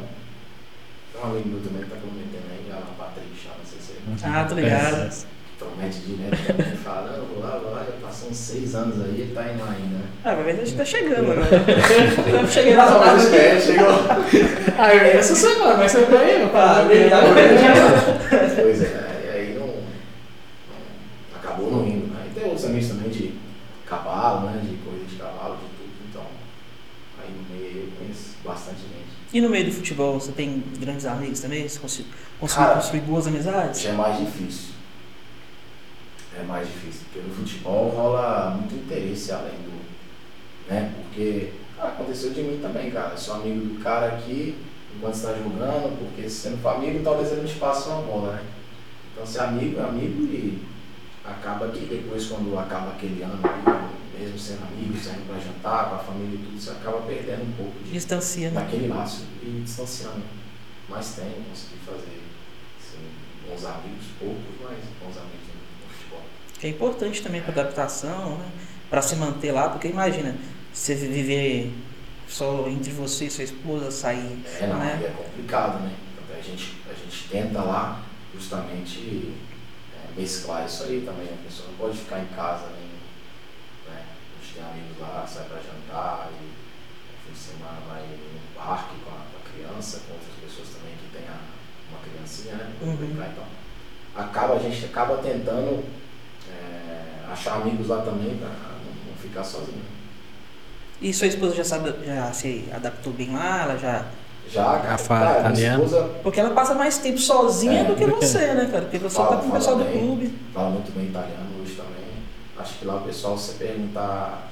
Tem um amigo meu também que tá prometendo aí, a Patrícia, não sei se você Ah, tô ligado. Promete direto também, fala, não, vou lá, vou lá, já passou uns seis anos aí, ele tá indo lá ainda, né? Ah, ver, a gente tá chegando agora. [laughs] Eu cheguei lá, mas espera, chegou. Ah, eu ia essa semana, mas você foi eu. Ah, verdade. [laughs] Pois é, e aí não, não- acabou não indo, né? E tem outros amigos também de cavalo, né? De corrida de cavalo, de tudo, então aí no meio eu conheço bastante gente. E no meio do futebol, você tem grandes amigos também? Você conseguiu, construir boas amizades? Já é mais difícil. É mais difícil, porque no futebol rola muito interesse além do. né? Porque aconteceu de mim também, cara. Eu sou amigo do cara aqui enquanto está jogando, porque se você não for amigo, talvez ele não te passe uma bola, né? Então ser amigo é amigo e acaba que depois quando acaba aquele ano mesmo sendo amigo, saindo pra jantar com a família e tudo, você acaba perdendo um pouco de Distancia, né? naquele laço e distanciando. Mas tem, consegui fazer assim, bons amigos, poucos, mas bons amigos. Que é importante também para adaptação, né? Para se manter lá, porque imagina, você viver só entre você e sua esposa, sair, É, não, né? é complicado, né? Então, a, gente, a gente tenta lá justamente é, mesclar isso aí também. A pessoa não pode ficar em casa, nem, né? A gente tem amigos lá, sai pra jantar e no fim de semana vai no parque com a, com a criança, com outras pessoas também que tem a, uma criancinha, né? Uhum. Então. Acaba, a gente acaba tentando achar amigos lá também pra não, ficar sozinho. E sua esposa já sabe, já se adaptou bem lá, ela já. Já, cara, fala cara, minha italiano? esposa Porque ela passa mais tempo sozinha É, do que do você, [laughs] né, cara? Porque você Fala- tá com o pessoal do bem. clube. fala muito bem italiano hoje também. Acho que lá o pessoal, se você perguntar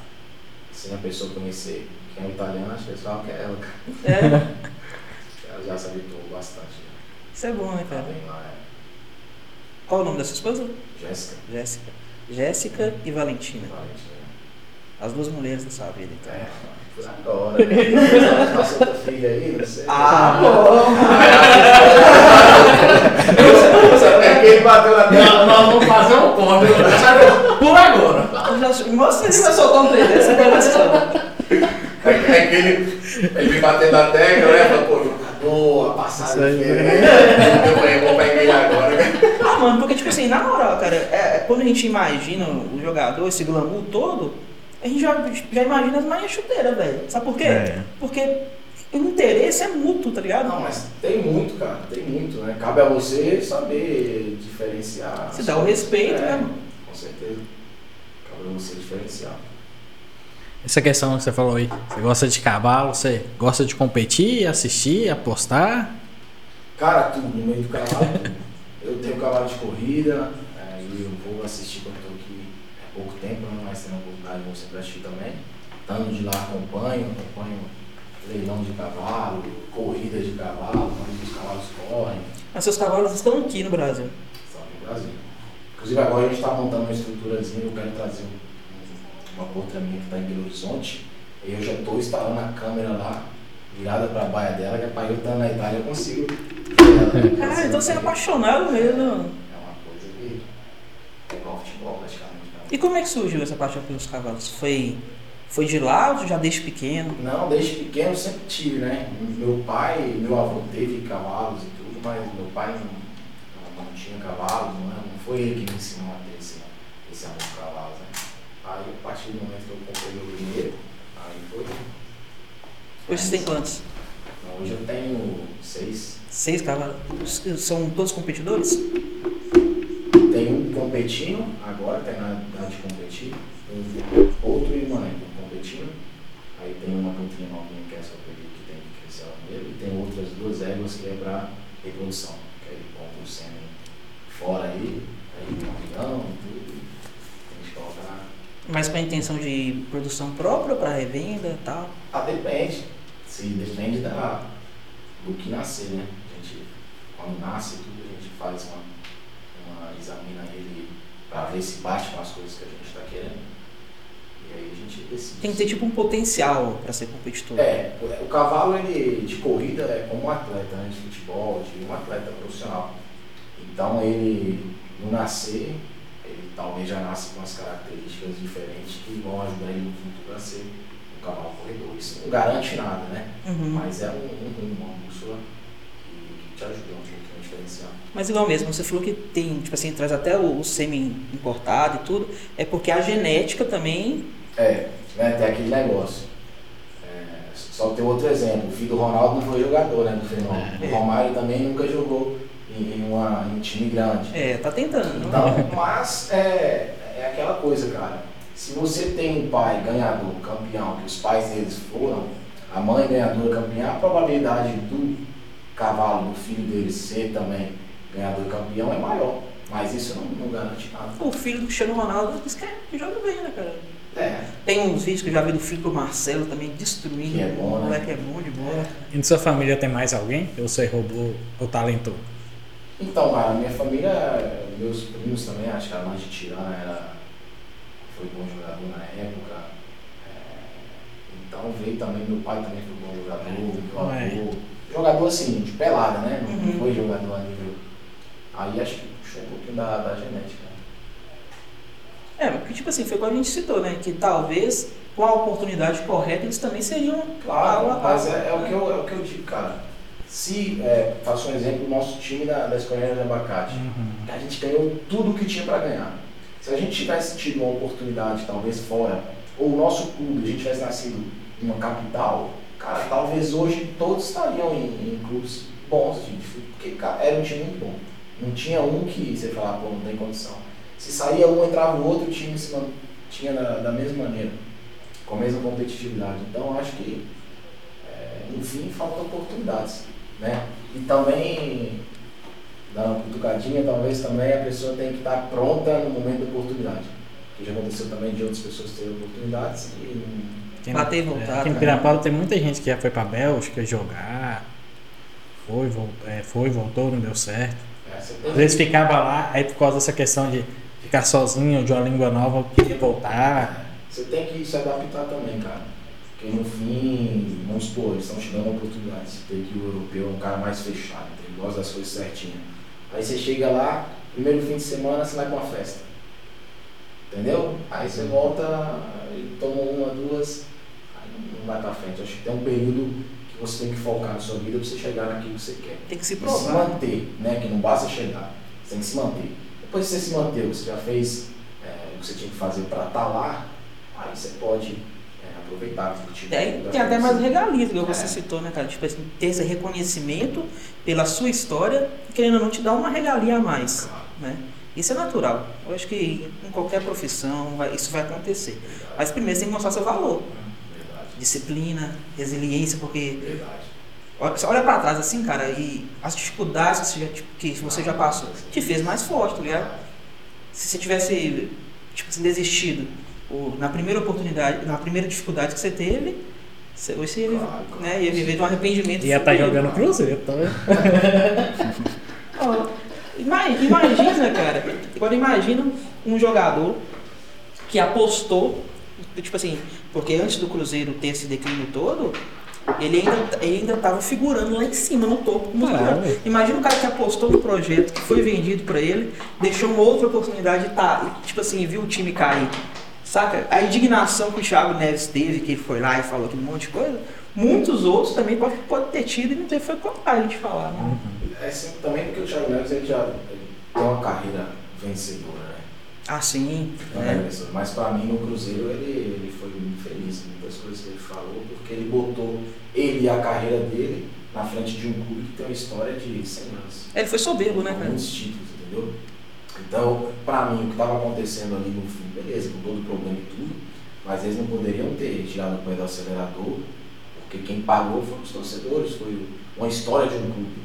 sem a pessoa conhecer quem é o italiano, acho que eles falam que é ela, cara. É, [laughs] Ela já se habituou bastante. né? isso é bom, né, Tá cara? bem lá, é. Qual o nome da sua esposa? Jéssica, Jéssica. Jéssica e Valentina. Valentina. As duas mulheres da sua vida, então. É, por agora. né? [laughs] Outra filha aí, não sei. Ah, bom! É que ele bateu na tela. Nós vamos fazer um corte. Por agora. Você vai soltar um trem desse, eu quero essa. É que é que ele, ele vem batendo na tecla, né? Fala, pô, jogador, a passagem. Eu falei, vou pegar ele agora. Mano, porque, tipo assim, na moral, cara, é, quando a gente imagina o jogador, esse glamour todo, a gente já, já imagina as manhas chuteiras, velho. Sabe por quê? É. Porque o interesse é mútuo, tá ligado? Não, mas tem muito, cara, tem muito, né? Cabe a você saber diferenciar. Você dá o respeito, É, né, mano? Com certeza. Cabe a você diferenciar. Essa questão que você falou aí, você gosta de cavalo, você gosta de competir, assistir, apostar? Cara, tudo, no meio do cavalo. Eu tenho cavalo de corrida, aí eu vou assistir quando eu tô aqui pouco tempo, né? mas tendo a oportunidade de sempre assistir também. Estando de lá, acompanho, acompanho leilão de cavalo, corrida de cavalo, onde os cavalos correm. Mas seus cavalos estão aqui no Brasil. Estão aqui no Brasil. Inclusive agora a gente está montando uma estruturazinha, eu quero trazer um- uma outra minha que está em Belo Horizonte. E eu já estou instalando a câmera lá, virada para a baia dela, que é para eu estar na Itália eu consigo. [laughs] Cara, então você é apaixonado mesmo. É uma coisa que igual futebol praticamente. né? E como é que surgiu essa paixão pelos cavalos? Foi, foi de lá ou já desde pequeno? Não, desde pequeno eu sempre tive, né? Meu pai, meu avô teve cavalos e tudo, mas meu pai não, não, tinha cavalos, não, é? não foi ele que me ensinou a ter esse, esse amor por cavalos, né? Aí a partir do momento que eu comprei meu primeiro, aí foi. Hoje você tem quantos? Hoje eu tenho seis. Seis cavalos. São todos competidores? Tem um competindo, agora tem na idade de competir, tem outro mãe competindo. Aí tem uma cantinha novinha que é essa que que tem que crescer ela primeiro, e tem outras duas éguas que é para reprodução, que aí compra o sêmen fora aí, aí e tudo. A gente coloca na. Mas com a intenção de produção própria para revenda e tal? Ah, depende. Se depende da, do que nascer, né? Quando nasce tudo, a gente faz uma, uma examina ele para ver se bate com as coisas que a gente está querendo. E aí a gente decide. Tem que ter tipo um potencial para ser competidor. É, o, cavalo ele, de corrida é como um atleta né, de futebol, de um atleta profissional. Então ele, no nascer, ele talvez já nasce com as características diferentes que vão ajudar ele no futuro a ser um cavalo corredor. Isso não garante nada, né? Uhum. Mas é um, um, uma bússola te um pouquinho a diferenciar. Mas igual mesmo, você falou que tem, tipo assim, traz até o, o sêmen importado e tudo, é porque a genética também. É, né, tem aquele negócio. É, só que tem outro exemplo, o filho do Ronaldo não foi jogador, né, do fenômeno. É. O Romário também nunca jogou em, em uma, em um time grande. É, tá tentando. Então, mas é, é aquela coisa, cara. Se você tem um pai ganhador, campeão, que os pais deles foram, a mãe ganhadora, campeã, a probabilidade do cavalo, do filho deles ser também ganhador, campeão é maior. Mas isso não, não garante nada. O filho do Cristiano Ronaldo diz que, é, que joga bem, né, cara? É, Tem uns vídeos que eu já vi do filho do Marcelo também destruindo. Que é bom, o né? moleque é bom de bola. E na sua família tem mais alguém? Ou você roubou o talentou? Então, a minha família, meus primos também, acho que a mãe de Tirana era, foi bom jogador na época. É, então veio também, meu pai também foi bom jogador, meu avô. Jogador assim, de pelada, né? Não Uhum. foi jogador a nível. Aí acho que puxou um pouquinho da, da genética. É, porque tipo assim, foi como a gente citou, né? Que talvez com a oportunidade correta eles também seriam Claro, pau a mas é, é o né? que eu, é o que eu digo, cara. Se, é, faço um exemplo, o nosso time da, da Escolinha de Abacate. A gente ganhou tudo o que tinha para ganhar. Se a gente tivesse tido uma oportunidade, talvez fora, ou o nosso clube, a gente tivesse nascido em uma capital, cara, talvez hoje todos estariam em, em clubes bons de futebol, porque cara, era um time muito bom. Não tinha um que você falava, pô, não tem condição. Se saía um, entrava o outro, o time se mantinha da, da mesma maneira, com a mesma competitividade. Então, acho que, é, enfim, faltam oportunidades. Né? E também dar uma cutucadinha, talvez também a pessoa tem que estar pronta no momento da oportunidade. Que já aconteceu também de outras pessoas terem oportunidades e Tem, Bater e voltar, é, Aqui em né? Pirapora tem muita gente que já foi pra Bélgica jogar. Foi, vol- é, foi, voltou, não deu certo. é, Às vezes ficava lá, aí por causa dessa questão de ficar sozinho, de uma língua nova, queria voltar. Você tem que se adaptar também, cara. Porque no fim, vamos supor, eles estão te dando oportunidade. Você tem que o europeu é um cara mais fechado, ele gosta das coisas certinho. Aí você chega lá, primeiro fim de semana você vai pra uma festa. Entendeu? Aí você volta, e toma uma, duas, não vai pra frente. Acho que tem um período que você tem que focar na sua vida pra você chegar naquilo que você quer. Tem que se E se provar. manter, né? Que não basta chegar, você tem que se manter. Depois que você se manter, você já fez é, o que você tinha que fazer para estar lá, aí você pode é, aproveitar, curtir. Aí tudo, tem até mais regalias, igual você É. citou, né, cara? Tipo assim, ter esse reconhecimento pela sua história, querendo ou não te dar uma regalia a mais, Claro, né? Isso é natural. Eu acho que em qualquer profissão vai- isso vai acontecer. Mas primeiro você tem que mostrar seu valor. Disciplina, resiliência, porque verdade. olha- você olha pra trás assim, cara, e as dificuldades que você já, tipo, que você já passou te fez mais forte, tá ligado? Se você tivesse, tipo assim, desistido? Ou na primeira oportunidade, na primeira dificuldade que você teve, você, você ia, Claro, claro. né, ia viver de um arrependimento. Ia estar fudido. jogando Cruzeiro, tá vendo? [laughs] Imagina, cara. Agora imagina um jogador que apostou, tipo assim, porque antes do Cruzeiro ter esse declínio todo, ele ainda, ele ainda tava figurando lá em cima, no topo. figurante. Imagina um cara que apostou no projeto, que foi vendido pra ele, deixou uma outra oportunidade de tá, e, tipo assim, viu o time cair. Saca? A indignação que o Thiago Neves teve, que ele foi lá e falou aquele monte de coisa, muitos outros também pode, pode ter tido e não teve foi coragem de falar, né? É assim, também porque o Thiago Neves ele já ele tem uma carreira vencedora, né? Ah, sim. Né? carreira vencedora. Mas pra mim no Cruzeiro ele, ele foi muito feliz em muitas coisas que ele falou, porque ele botou ele e a carreira dele na frente de um clube que tem uma história de 100 anos. Ele foi soberbo, né, cara? muitos títulos, entendeu? Então, pra mim, o que estava acontecendo ali no fim, beleza, com todo o problema e tudo, mas eles não poderiam ter tirado o pé do acelerador, porque quem pagou foram os torcedores, foi uma história de um clube,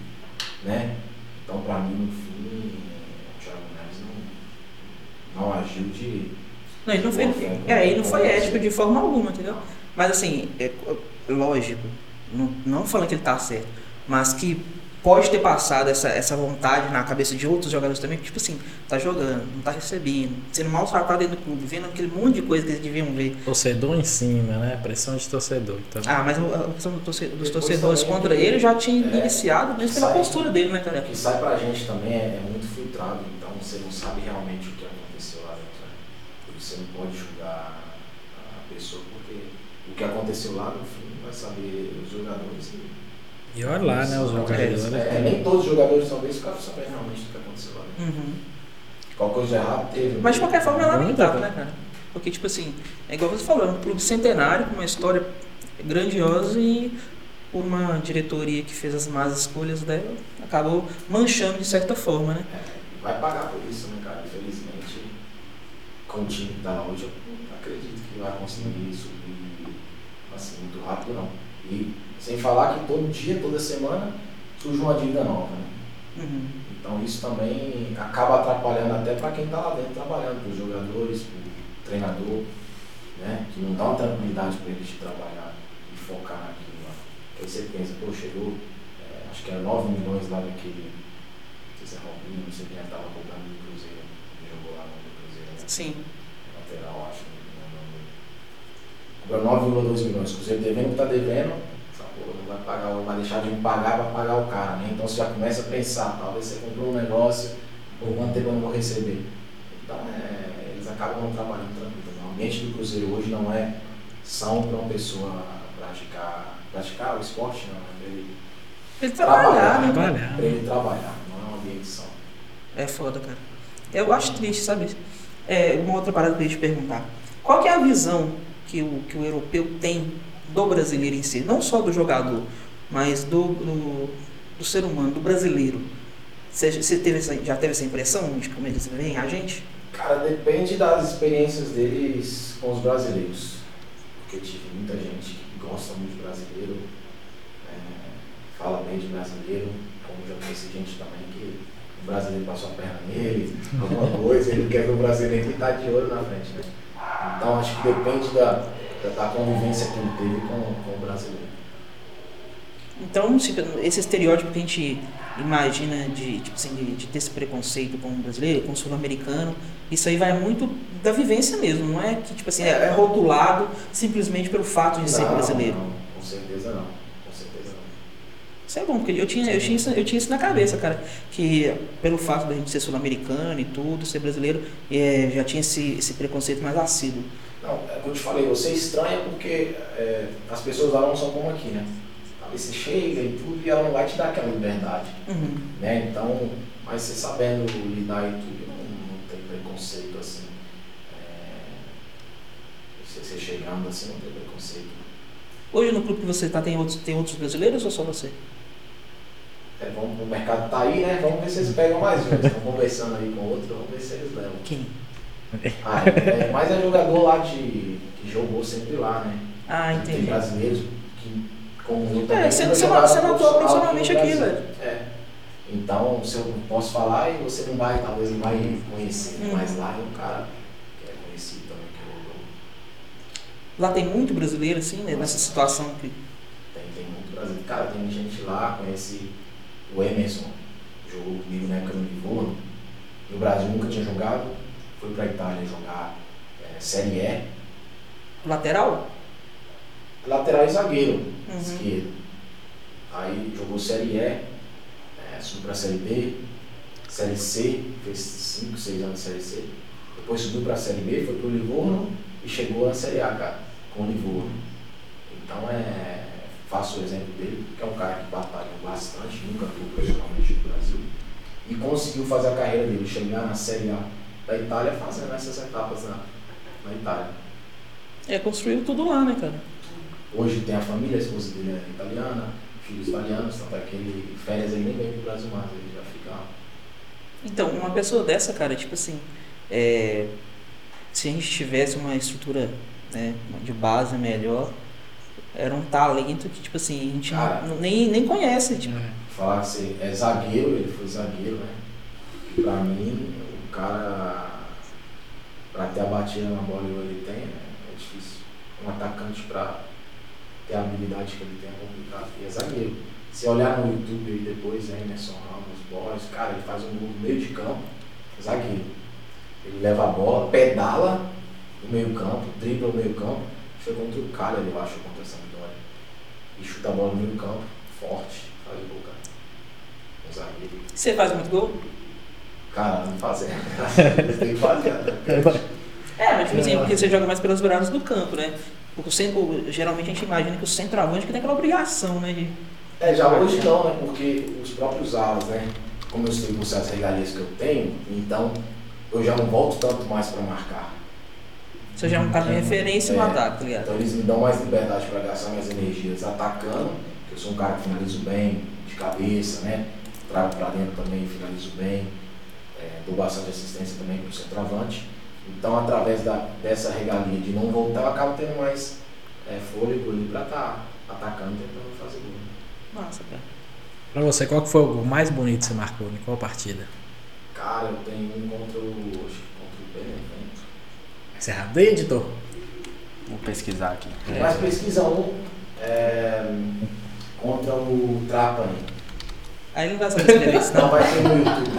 né? Então, pra mim, no fim, não, agiu de... Não, ele não foi, é, ele não foi ético de forma alguma, entendeu? Mas assim, é, é lógico, não, não falando que ele tá certo, mas que pode ter passado essa, essa vontade na cabeça de outros jogadores também, que, tipo assim, tá jogando, não tá recebendo, sendo maltratado dentro do clube, vendo aquele monte de coisa que eles deviam ver. Torcedor em cima, né? Pressão de torcedor. Então, Ah, mas a questão do torce- dos torcedores contra que- ele já tinha é, iniciado mesmo pela sai- postura dele, né, O cara? que sai pra gente também é, é muito filtrado, então você não sabe realmente o que aconteceu lá dentro. né? Por isso você não pode julgar a pessoa, porque o que aconteceu lá no fim vai saber os jogadores. E, E olha lá, né? Os jogadores. É, nem todos os jogadores talvez ficaram sabendo realmente do que aconteceu lá dentro. Uhum. Qual coisa de errado teve. Mas de qualquer forma é lamentável, né, cara? Porque, tipo assim, é igual você falou, é um clube centenário, com uma história grandiosa e por uma diretoria que fez as más escolhas dela, acabou manchando de certa forma, né? É, vai pagar por isso, né, com o time que tá hoje, eu acredito que vai conseguir subir assim, muito rápido, não. E sem falar que todo dia, toda semana, surge uma dívida nova, né? Uhum. Então isso também acaba atrapalhando até para quem está lá dentro trabalhando, para os jogadores, para o treinador, né? Que não dá uma tranquilidade para eles de trabalhar e focar naquilo lá. Aí você pensa, pô, chegou, é, acho que era 9 milhões lá daquele, não sei se é Robinho, não sei quem estava cobrando do Cruzeiro, que jogou lá no Cruzeiro, né? Sim. lateral, acho. Cobrou 9,2 milhões. O Cruzeiro devendo o que está devendo, não vai pagar, vai deixar de pagar, vai pagar o cara, né? Então você já começa a pensar, talvez você comprou um negócio, por quanto tempo eu não vou receber. Então é, eles acabam não trabalhando tranquilo. O ambiente do Cruzeiro hoje não é são para uma pessoa praticar, praticar o esporte, não, é para ele Ele trabalhar, né? Trabalhar. para ele trabalhar, não é um ambiente são. É foda, cara. Eu acho triste, sabe? É, uma outra parada que eu ia te perguntar. Qual é a visão que o, que o europeu tem do brasileiro em si? Não só do jogador, mas do, do, do ser humano, do brasileiro. Você, você teve essa, já teve essa impressão de como eles veem a gente? Cara, depende das experiências deles com os brasileiros. Porque tive muita gente que gosta muito de brasileiro, é, fala bem de brasileiro, como já conheci gente também que o brasileiro passou a perna nele, alguma coisa, ele quer ver o brasileiro e tá de olho na frente, né? Então acho que depende da, da, convivência que ele teve com, com o brasileiro. Então, esse estereótipo que a gente imagina de, tipo assim, de, de ter esse preconceito com o brasileiro, com o sul-americano, isso aí vai muito da vivência mesmo, não é que tipo assim, é, é rotulado simplesmente pelo fato de ser Não, brasileiro. Não, com certeza não. Isso é bom, porque eu tinha, eu tinha, isso, eu tinha isso na cabeça, cara. Que pelo fato da gente ser sul-americano e tudo, ser brasileiro, é, já tinha esse, esse preconceito mais assíduo. Não, é o que eu te falei, você estranha porque é, as pessoas lá não são como aqui, né? Talvez você chega e tudo e ela não vai te dar aquela liberdade, Uhum. né? Então, mas você sabendo lidar e tudo, não, não tem preconceito assim. É, você, você chegando assim, não tem preconceito. Hoje no clube que você está, tem outros, tem outros brasileiros ou só você? É, vamos, o mercado tá aí, né? Vamos ver se eles pegam mais um. Estão conversando aí com outro, vamos ver se eles levam. Quem? Ah, é, mas é jogador lá de. que jogou sempre lá, né? Ah, Tem entendi. brasileiros que, como eu É, você- você não- você não atua profissionalmente aqui, Brasil. É. Então, se eu posso falar e você não vai, talvez não vai conhecer? Hum. mas lá é um cara que é conhecido também que rolou. Lá tem muito brasileiro, assim, né? Nessa situação que. Tem, tem muito Brasil. Cara, tem gente lá, conheci o Emerson, jogou comigo na época no Livorno. No Brasil nunca tinha jogado, foi pra Itália jogar é, Série E. Lateral? Lateral e zagueiro, Uhum. esquerdo. Aí jogou Série E, é, subiu pra Série B, Série C, fez 5, 6 anos de Série C. Depois subiu pra Série B, foi pro Livorno e chegou na Série A, cara, com o Livorno. Então é. Faço o exemplo dele, que é um cara que batalhou bastante, nunca atuou profissionalmente no Brasil. E conseguiu fazer a carreira dele, chegar na Série A da Itália fazendo essas etapas na, na Itália. É, construiu tudo lá, né, cara? Hoje tem a família, a esposa dele é italiana, filhos italianos, tanto é que ele, férias ele nem vem pro Brasil mais, ele já fica. Então, uma pessoa dessa, cara, tipo assim, é, se a gente tivesse uma estrutura né, de base melhor, era um talento que, tipo assim, a gente não- Cara. não- nem, nem conhece, tipo. Falar que você é zagueiro, ele foi zagueiro, né? Pra mim, o cara, pra ter a batida na bola igual ele tem, é, é difícil. Um atacante pra ter a habilidade que ele tem é complicado. E é zagueiro. Se olhar no YouTube aí depois, Emerson Ramos, Boris, cara, ele faz um gol no meio de campo, zagueiro. Ele leva a bola, pedala no meio campo, dribla o meio campo, chega contra o cara, eu acho, contra a Sampdoria. E chuta a bola no meio campo, forte, faz o gol, cara. Um zagueiro. Você faz muito gol? Cara, não fazer. [laughs] Tem que fazer, né? [laughs] É, mas tipo assim, porque você joga mais pelas beiradas do campo, né? Porque o centro, geralmente a gente imagina que o centroavante que tem aquela obrigação, né? De... É, já hoje não, né? Porque os próprios alas, né? Como eu sei com certas regalias que eu tenho, então eu já não volto tanto mais pra marcar. Você já é um cara de referência no É. ataque, tá ligado? Então eles me dão mais liberdade para gastar minhas energias atacando, que eu sou um cara que finalizo bem, de cabeça, né? Trago para dentro também, finalizo bem, é, dou bastante assistência também para o centroavante. Então, através da, dessa regalia de não voltar, eu acabo tendo mais é, fôlego ali para estar atacando, tentando fazer gol. Nossa, cara. Pra você, qual que foi o gol mais bonito que você marcou? Em qual partida? Cara, eu tenho um contra o. Você errado aí, editor? Vou pesquisar aqui. Mas pesquisa um é, contra o Trapani. Aí não vai saber escrever isso, Não vai ter no YouTube.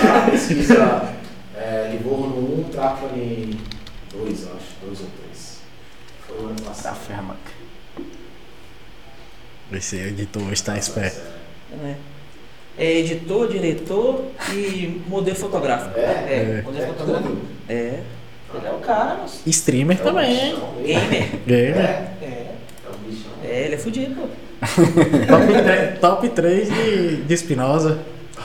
Tá? Pesquisa é, Livorno 1, Trapani 2, eu acho. 2 ou 3. Foi o ano passado. Fermac. Esse editor está esperto. né? É editor, diretor e modelo fotográfico. É? É, É. modelo É fotográfico. É. Ele é o cara, moço. Streamer É o também. Gamer. Gamer. É, É. é o bichão. É, ele é fudido, pô. Top 3, top 3 de, de Espinosa.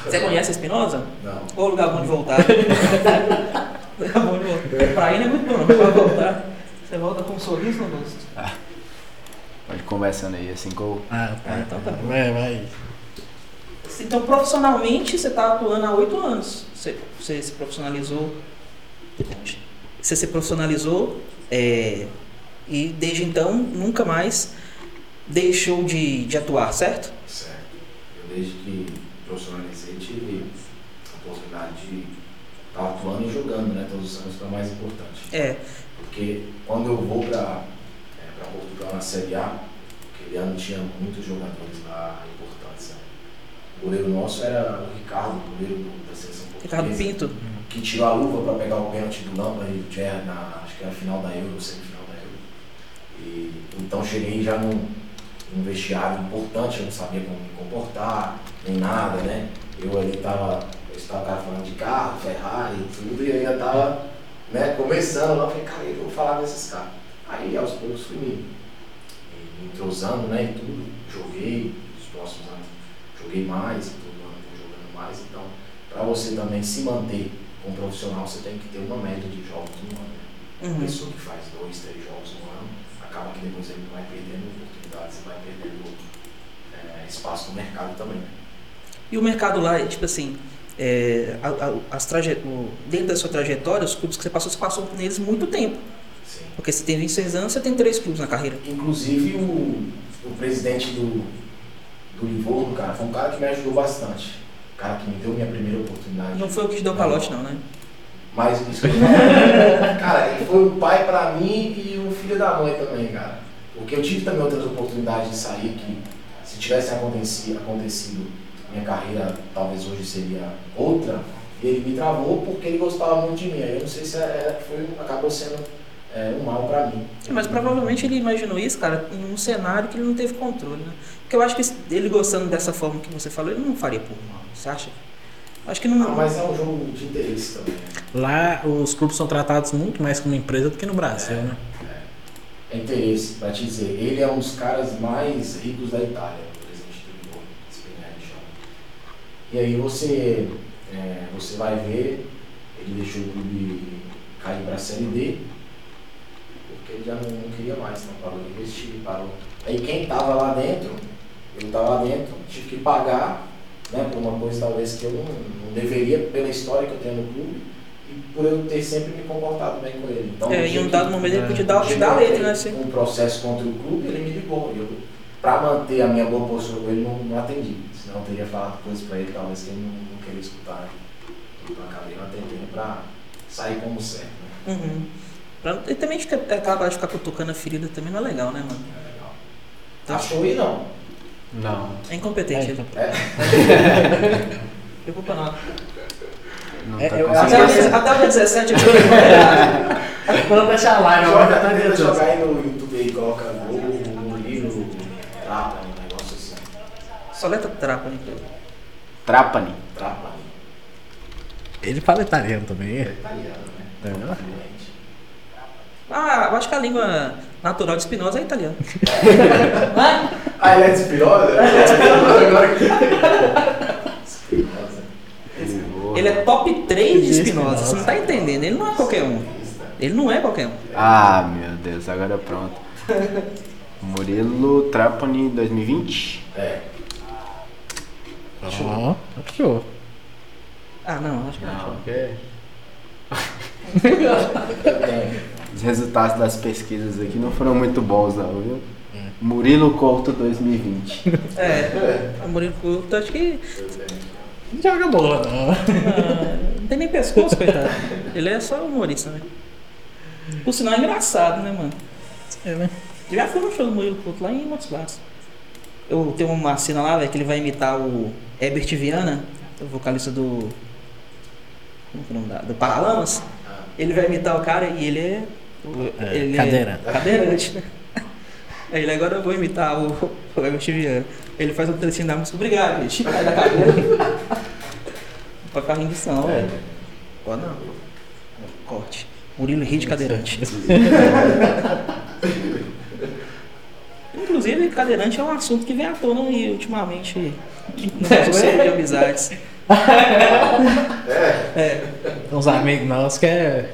Você conhece a Espinosa? Não. Ou lugar bom de voltar? [laughs] lugar bom de voltar. Pra ir não é muito bom, não. Pra voltar, você volta com um sorriso no rosto. Pode ir conversando aí, assim eu. Ah, tá. Ah, então tá bom. Vai, vai. Então, profissionalmente, você está atuando há oito anos. Você, você se profissionalizou. Você se profissionalizou é, e desde então nunca mais deixou de, de atuar, certo? Certo. Eu desde que profissionalizei tive a oportunidade de estar atuando e jogando, né? Todos os anos para mais importante. É. Porque quando eu vou para Portugal na Série A, aquele ano tinha muitos jogadores lá importantes. Né? O goleiro nosso era o Ricardo, o goleiro da seleção portuguesa. Ricardo Pinto. Que tirou a luva para pegar o pênalti do Lampard e Gerrard na, acho que era final da Euro, semifinal da Euro. E, então cheguei já num, num vestiário importante, eu não sabia como me comportar, nem nada, né? Eu ali estava cara falando de carro, Ferrari e tudo, e ainda tava né, começando lá, falei, cara, eu vou falar desses caras. Aí aos poucos fui me, me, entrosando, né, e tudo, joguei, os próximos anos joguei mais, todo ano jogando mais, então para você também se manter como profissional, você tem que ter uma média de jogos no ano. né? Uma Uhum. pessoa que faz dois, três jogos no ano, acaba que depois ele vai perdendo oportunidades e vai perdendo é, espaço no mercado também. né? E o mercado lá, é, tipo assim, é, as traje... o- dentro da sua trajetória, os clubes que você passou, você passou neles muito tempo. Sim. Porque você tem 26 anos, você tem três clubes na carreira. Inclusive o, o presidente do, do Livorno, cara, foi um cara que me ajudou bastante. O cara que me deu minha primeira oportunidade. Não foi o que te deu calote, não, né? Mas isso que [laughs] eu Cara, ele foi um pai pra mim e um filho da mãe também, cara. Porque eu tive também outras oportunidades de sair que, se tivesse acontecido, acontecido minha carreira talvez hoje seria outra. E ele me travou porque ele gostava muito de mim. Aí Eu não sei se é, é- foi, acabou sendo é, um mal pra mim. Mas provavelmente ele imaginou isso, cara, em um cenário que ele não teve controle, né? Porque eu acho que ele gostando dessa forma que você falou, ele não faria por mal. Você acha? Acho que não. Não, mas é um jogo de interesse também. né? Lá os clubes são tratados muito mais como empresa do que no Brasil, né? É interesse, pra te dizer, ele é um dos caras mais ricos da Itália, o presidente do Livorno. E aí você, é, você vai ver, ele deixou o clube cair pra Série D, porque ele já não, não queria mais, não parou de investir, parou. Aí quem tava lá dentro, eu tava lá dentro, tive que pagar, né, por uma coisa talvez que eu não, não deveria, pela história que eu tenho no clube, e por eu ter sempre me comportado bem com ele. Então, É, em um dado momento ele podia dar, te dar a letra, né? Assim. Um processo contra o clube, ele me ligou. E eu, pra manter a minha boa postura com ele, não, não atendi. Senão eu teria falado coisas pra ele, talvez que ele não, não queria escutar. Então eu acabei não atendendo pra sair como certo. Né? Uhum. Pra- E também fica, acaba de ficar cutucando a ferida também não é legal, né, mano? É legal. Tá. Achou aí não? Não. É incompetente. É, ele. É? Preocupa não. Não É, tá eu- Até, o até o dia 17 eu vou Quando deixar a live, Joga, tá tenta dentro. jogar aí no YouTube aí, coloca gol, Murilo, Trapa, um negócio assim. Só letra trapa, né? Trapani. Trapa, Ele fala italiano também. é é? italiano, É, né? né? Ah, eu acho que a língua natural de Spinoza é italiano. [laughs] Ah, ele é de Spinoza? Agora que. Spinoza. Ele é top 3 de De Spinoza, você não tá entendendo. Ele não é qualquer um. Ele não é qualquer um. Ah, meu Deus, agora pronto. Murilo Trapani 2020. É. Ó, achou. Ah, não, acho que não. Não. Ok. [laughs] Os resultados das pesquisas aqui não foram muito bons, não, viu? Murilo Couto 2020. [laughs] É, o Murilo Couto, acho que. Não joga bola, não. ah, não tem nem pescoço, coitado. Ele é só humorista, né? Por sinal, é engraçado, né, mano? É, né? Eu já fui no show do Murilo Couto lá em Montes Claros. Eu tenho uma cena lá, velho, que ele vai imitar o Herbert Viana, o vocalista do. Como que é o nome da? Do Paralamas. Ele vai imitar o cara e ele é. É, cadeirante. É cadeirante, né? Aí [laughs] ele agora eu vou imitar o, o Viana. Ele faz um trechinho da música, obrigado, gente. Cai da cadeira. [laughs] pra ficar não, velho. Pode não. Corte. Murilo ri de cadeirante. [laughs] Inclusive, cadeirante é um assunto que vem à tona aí ultimamente no nosso centro de amizades. É. Tem uns amigos nossos que é.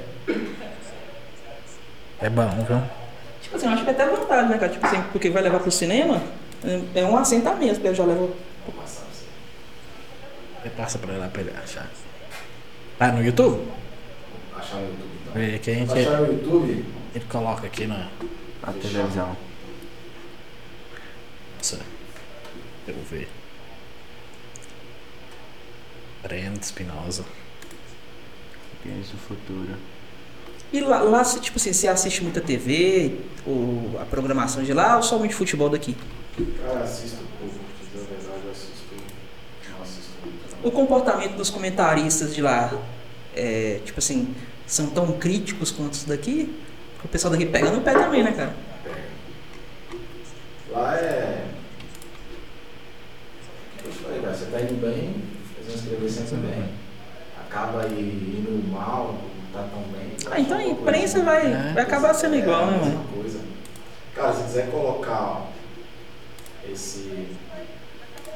É bom, viu? Tipo assim, eu acho que é até vantagem, né, cara? Tipo assim, porque vai levar pro cinema, é- é um assento a menos, porque eu já levo. Vou passar pra você. Você passa pra lá pra ele achar. Tá no YouTube? Achar no YouTube. Então. Vê que a gente. Achar no YouTube. Ele coloca aqui na. A televisão. Nossa. Eu vou ver. Breno Espinosa. Games do futuro. E lá, lá, tipo assim, você assiste muita TV, ou a programação de lá, ou somente futebol daqui? Cara, assisto pouco. pra dizer a verdade, eu assisto. Não assisto muito. O comportamento dos comentaristas de lá, é, tipo assim, são tão críticos quanto os daqui? Porque o pessoal daqui pega no pé também, né, cara? Lá é. Eu falei, cara, você tá indo bem, eles vão escrever sempre bem. Acaba indo mal, tá tão bem. Ah, então a imprensa vai, É. vai acabar sendo igual, né, É, a mano? mesma coisa. Cara, se quiser colocar ó, esse.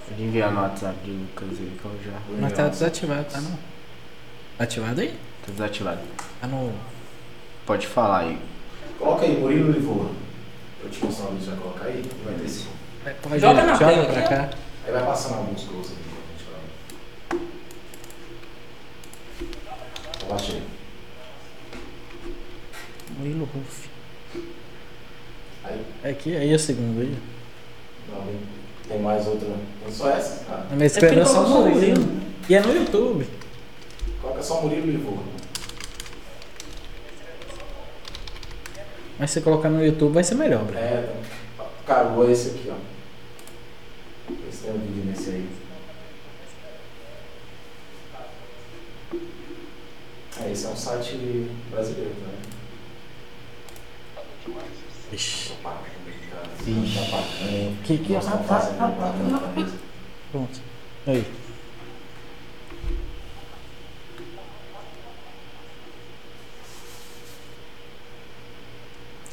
Pode enviar no WhatsApp de Lucas aí que eu já. Mas tá desativado, tá não? Ativado aí? Tá desativado. Tá no. Pode falar aí. Coloca aí, Murilo Livorno. Eu te mostrar onde você vai colocar aí, vai ter esse. Joga na joga tela pra aqui, cá. Aí vai passando alguns gols aqui quando a Murilo Ruff. É aqui, aí é a segunda aí. Não, tem mais outra. Não só essa, cara. A minha é esperança é só Murilo. Murilo. E é no YouTube. Coloca só Murilo e voa. Mas se colocar no YouTube vai ser melhor, bro. É, tá. cagou esse aqui, ó. Esse tem um vídeo nesse aí. É, esse é um site brasileiro, né? Ixi. Ixi. Que que- propaganda também. Pronto. Aí.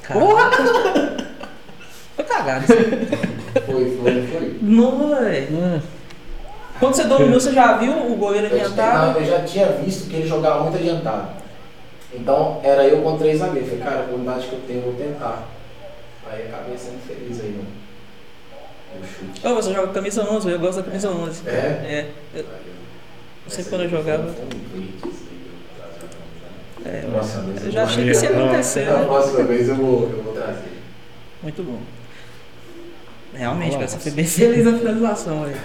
Caraca. Foi cagado. Foi, foi, foi. Não, velho. Hum. Quando você dominou, você já viu o goleiro adiantado? não, eu já tinha visto que ele jogava muito adiantado. Então era eu com três zagueiros. Falei, cara, a oportunidade que eu tenho, eu vou tentar. Aí acabei sendo feliz aí no, no chute. Ô, você joga camisa 11, eu gosto da camisa 11. É? É. Eu- sempre quando eu jogava- É, Nossa, eu já achei que isso ia acontecer, Na né? próxima vez eu vou, eu vou trazer. Muito bom. Realmente, cara, você foi bem feliz na finalização aí.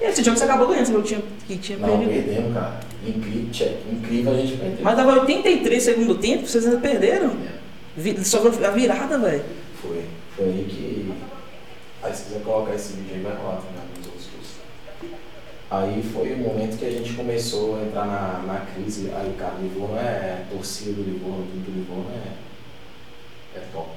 E esse jogo você acabou ganhando, você falou que tinha, que tinha Não, perdido. perdemos, cara. Incrível, tchê, incrível a gente perder. Mas dava 83 segundo tempo, vocês ainda perderam. Vi- Sobrou a virada, velho. Foi, foi aí que. Aí se quiser colocar esse vídeo aí vai rolar também nos outros. Aí foi o momento que a gente começou a entrar na, na crise. Aí, cara, Livorno é torcida do Livorno, tudo do Livorno é, é top.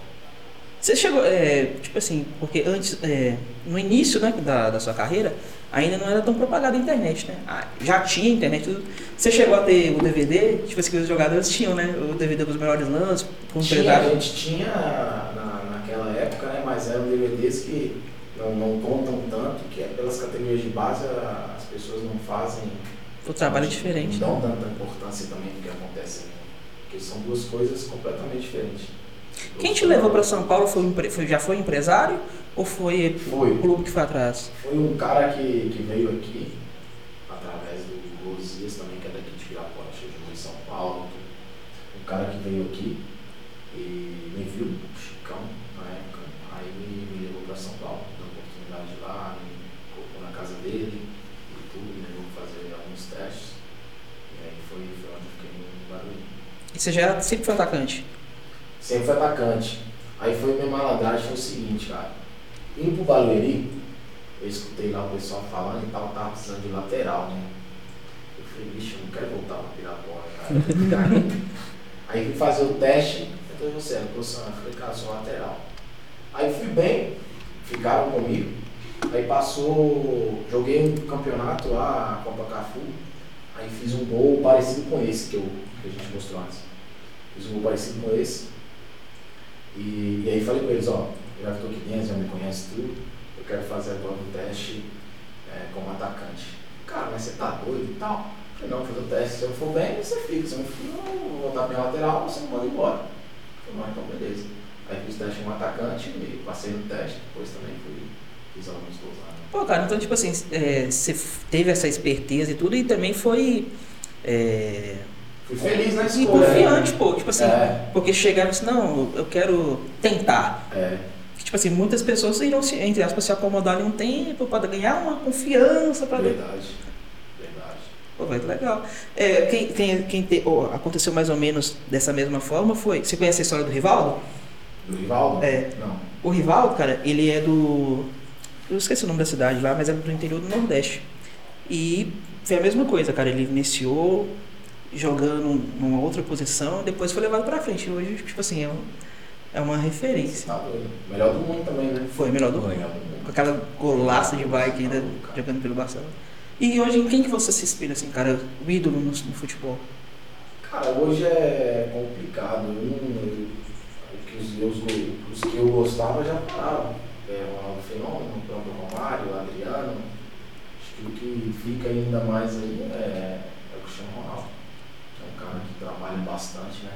Você chegou, é, tipo assim, porque antes, é, no início né, da, da sua carreira, ainda não era tão propagada a internet, né? Ah, já tinha internet, tudo. Você chegou a ter o DVD, tipo assim, os jogadores tinham, né? O DVD dos melhores lances, com o Tinha, a gente tinha na, naquela época, né? Mas eram DVDs que não, não contam tanto, que é pelas categorias de base as pessoas não fazem. O trabalho é diferente. Não né? dão tanta importância também do que acontece. né? Porque são duas coisas completamente diferentes. Quem te levou para São Paulo foi, foi- já foi empresário ou foi Foi. o clube que foi atrás? Foi um cara que, que veio aqui, através do Gosias também, que é daqui de Pirapora, chegou em São Paulo. Um cara que veio aqui e me viu, o Chicão, na época, aí me, me levou para São Paulo, deu oportunidade lá, me colocou na casa dele e tudo, me levou fazer alguns testes. E aí foi, foi onde eu fiquei no barulho. E você já era- sempre foi atacante? Sempre foi atacante. Aí foi minha malandragem, foi o seguinte, cara. Indo pro Barueri, eu escutei lá o pessoal falando e tal, tava precisando de lateral, né? Eu falei, bicho, eu não quero voltar pra Pirapora, cara. [laughs] Aí fui fazer o teste, eu falei, você é posição? Eu falei, cara, eu sou lateral. Aí fui bem, ficaram comigo. Aí passou, joguei um campeonato lá, a Copa Cafu. Aí fiz um gol parecido com esse que, eu, que a gente mostrou antes. Fiz um gol parecido com esse. E, e aí falei com eles, ó, já estou aqui dentro, já me conhece tudo, eu quero fazer agora um teste é, como atacante. Cara, mas você tá doido e tal? Eu falei, não, fazer o teste, se eu for bem, você fica, se eu não for, eu vou voltar minha lateral, você manda embora. Eu falei, não, então beleza. Aí fiz o teste como atacante e passei no teste, depois também fui, fiz alguns gols? Pô, cara, então, tipo assim, é, você teve essa esperteza e tudo, e também foi. É, Feliz na e escolha. confiante, pô. Tipo assim, É. porque chegaram e disse, não, eu quero tentar. É, Tipo assim, muitas pessoas irão, se, entre aspas, se acomodar em um tempo para ganhar uma confiança para verdade. Verdade. Pô, velho, legal. É, quem, quem, quem te- ó, aconteceu mais ou menos dessa mesma forma foi. Você conhece a história do Rivaldo? Do Rivaldo? É. Não. O Rivaldo, cara, ele é do. Eu esqueci o nome da cidade lá, mas é do interior do Nordeste. E foi a mesma coisa, cara. Ele iniciou jogando numa outra posição, depois foi levado pra frente. Hoje, tipo assim, é, um- é uma referência. tá. Melhor do mundo também, né? Foi melhor do mundo. Melhor do mundo. Com aquela golaça de bike ainda jogando pelo Barcelona. E hoje, em quem que você se inspira, assim, cara? O ídolo no, no futebol? Cara, hoje é complicado. Eu não, os, meus, os que eu gostava já pararam. É, o Ronaldo Fenômeno, o próprio Romário, o Adriano. Acho que o que fica ainda mais aí é, é o Cristiano Ronaldo. Que é um cara que trabalha bastante, né?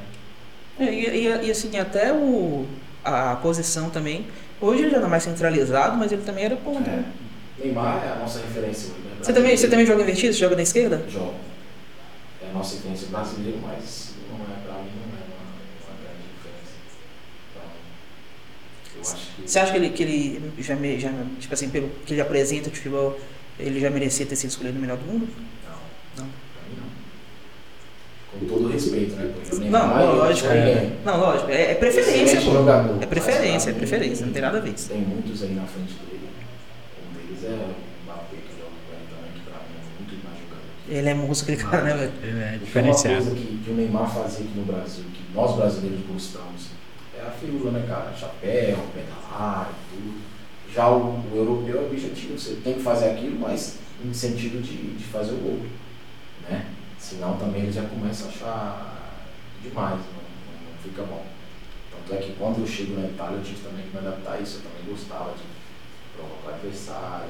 É, e, e- e, assim, até o, a, a posição também. Hoje ele já é mais centralizado, mas ele também era ponta. né? É. Neymar é a nossa referência hoje, né? Você também, você também joga invertido? Você joga na esquerda? Joga. É a nossa referência brasileira, mas não é, pra mim, não é uma, uma grande diferença. Então, eu acho que. Você acha que ele, que ele já, me- já, tipo assim, pelo que ele apresenta de futebol, ele já merecia ter sido escolhido o melhor do mundo? Não. Não. Pra mim não. Com todo respeito, né? Porque o Não, Neymar, ele lógico. foi ninguém. Não, lógico. É, é preferência, pô. jogador. É preferência, é preferência. Não tem nada a ver. Tem muitos aí na frente dele. Um deles é o Mbappé, que joga com ele também, que pra mim é muito mais jogador. Ele é monstro, aquele cara, né, velho? Ele é Tem uma diferenciado. coisa que, que o Neymar fazia aqui no Brasil, que nós brasileiros gostamos, é a firula, né, cara? Chapéu, pedalar e tudo. Já o, o europeu é objetivo, você tem que fazer aquilo, mas em sentido de, de fazer o gol, né? Senão também ele já começa a achar demais, não, não- não fica bom. Tanto é que quando eu chego na Itália eu tive também que me adaptar a isso, eu também gostava de provocar o adversário,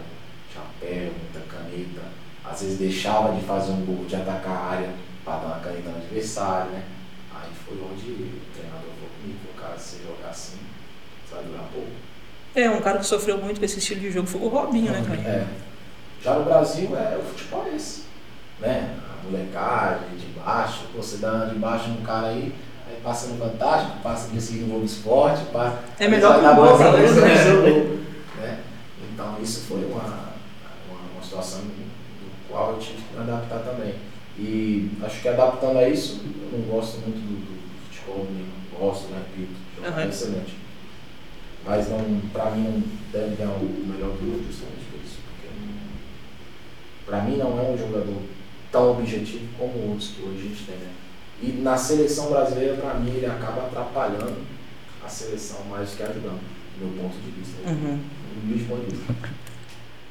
chapéu, muita caneta. Às vezes deixava de fazer um gol, de atacar a área para dar uma caneta no adversário, né? Aí foi onde o treinador falou comigo, cara, se jogar assim, você vai durar pouco. É, um cara que sofreu muito com esse estilo de jogo foi o Robinho, né, cara? É. Já no Brasil é o futebol é esse. Né? Molecagem de baixo, pô, você dá de baixo num cara aí, aí passa no Fantástico, passa no seguinte Globo Esporte, passa. É melhor que o no seu gol, né? Então isso foi uma, uma, uma situação do qual eu tive que me adaptar também. E acho que adaptando a isso, eu não gosto muito do, do futebol, nem gosto, né? Repito, jogo Aham. é excelente. Mas não, pra mim não deve ganhar o melhor do mundo justamente por isso. Porque não- pra mim não é um jogador tão objetivo como outros que hoje a gente tem, né? E na seleção brasileira, pra mim, ele acaba atrapalhando a seleção mais do que ajudando, do meu ponto de vista. Uhum. do meu ponto de vista.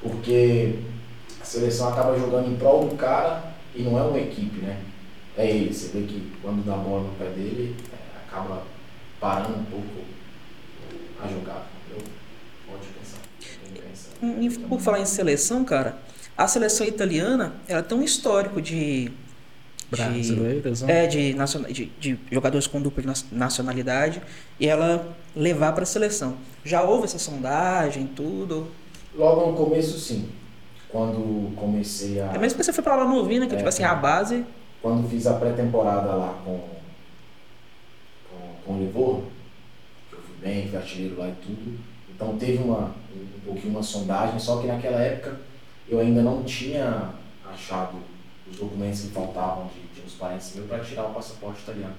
Porque a seleção acaba jogando em prol do cara e não é uma equipe, né? É ele. Você vê que quando dá a bola no pé dele, é, acaba parando um pouco a jogada. entendeu? Pode pensar. Tem que pensar. E por falar em seleção, cara, a seleção italiana, ela tem um histórico de. de- Brasileiros, né? É, de, naciona- de, de jogadores com dupla nacionalidade e ela levar para a seleção. Já houve essa sondagem, tudo. Logo no começo, sim. Quando comecei a. É mesmo que você foi para lá novinho, né? Que É. tipo assim, a base. quando fiz a pré-temporada lá com, com, com o Livorno, que eu fui bem, fui artilheiro lá e tudo, então teve uma, um, um pouquinho uma sondagem, só que naquela época eu ainda não tinha achado os documentos que faltavam de, de uns parentes meus para tirar o passaporte italiano.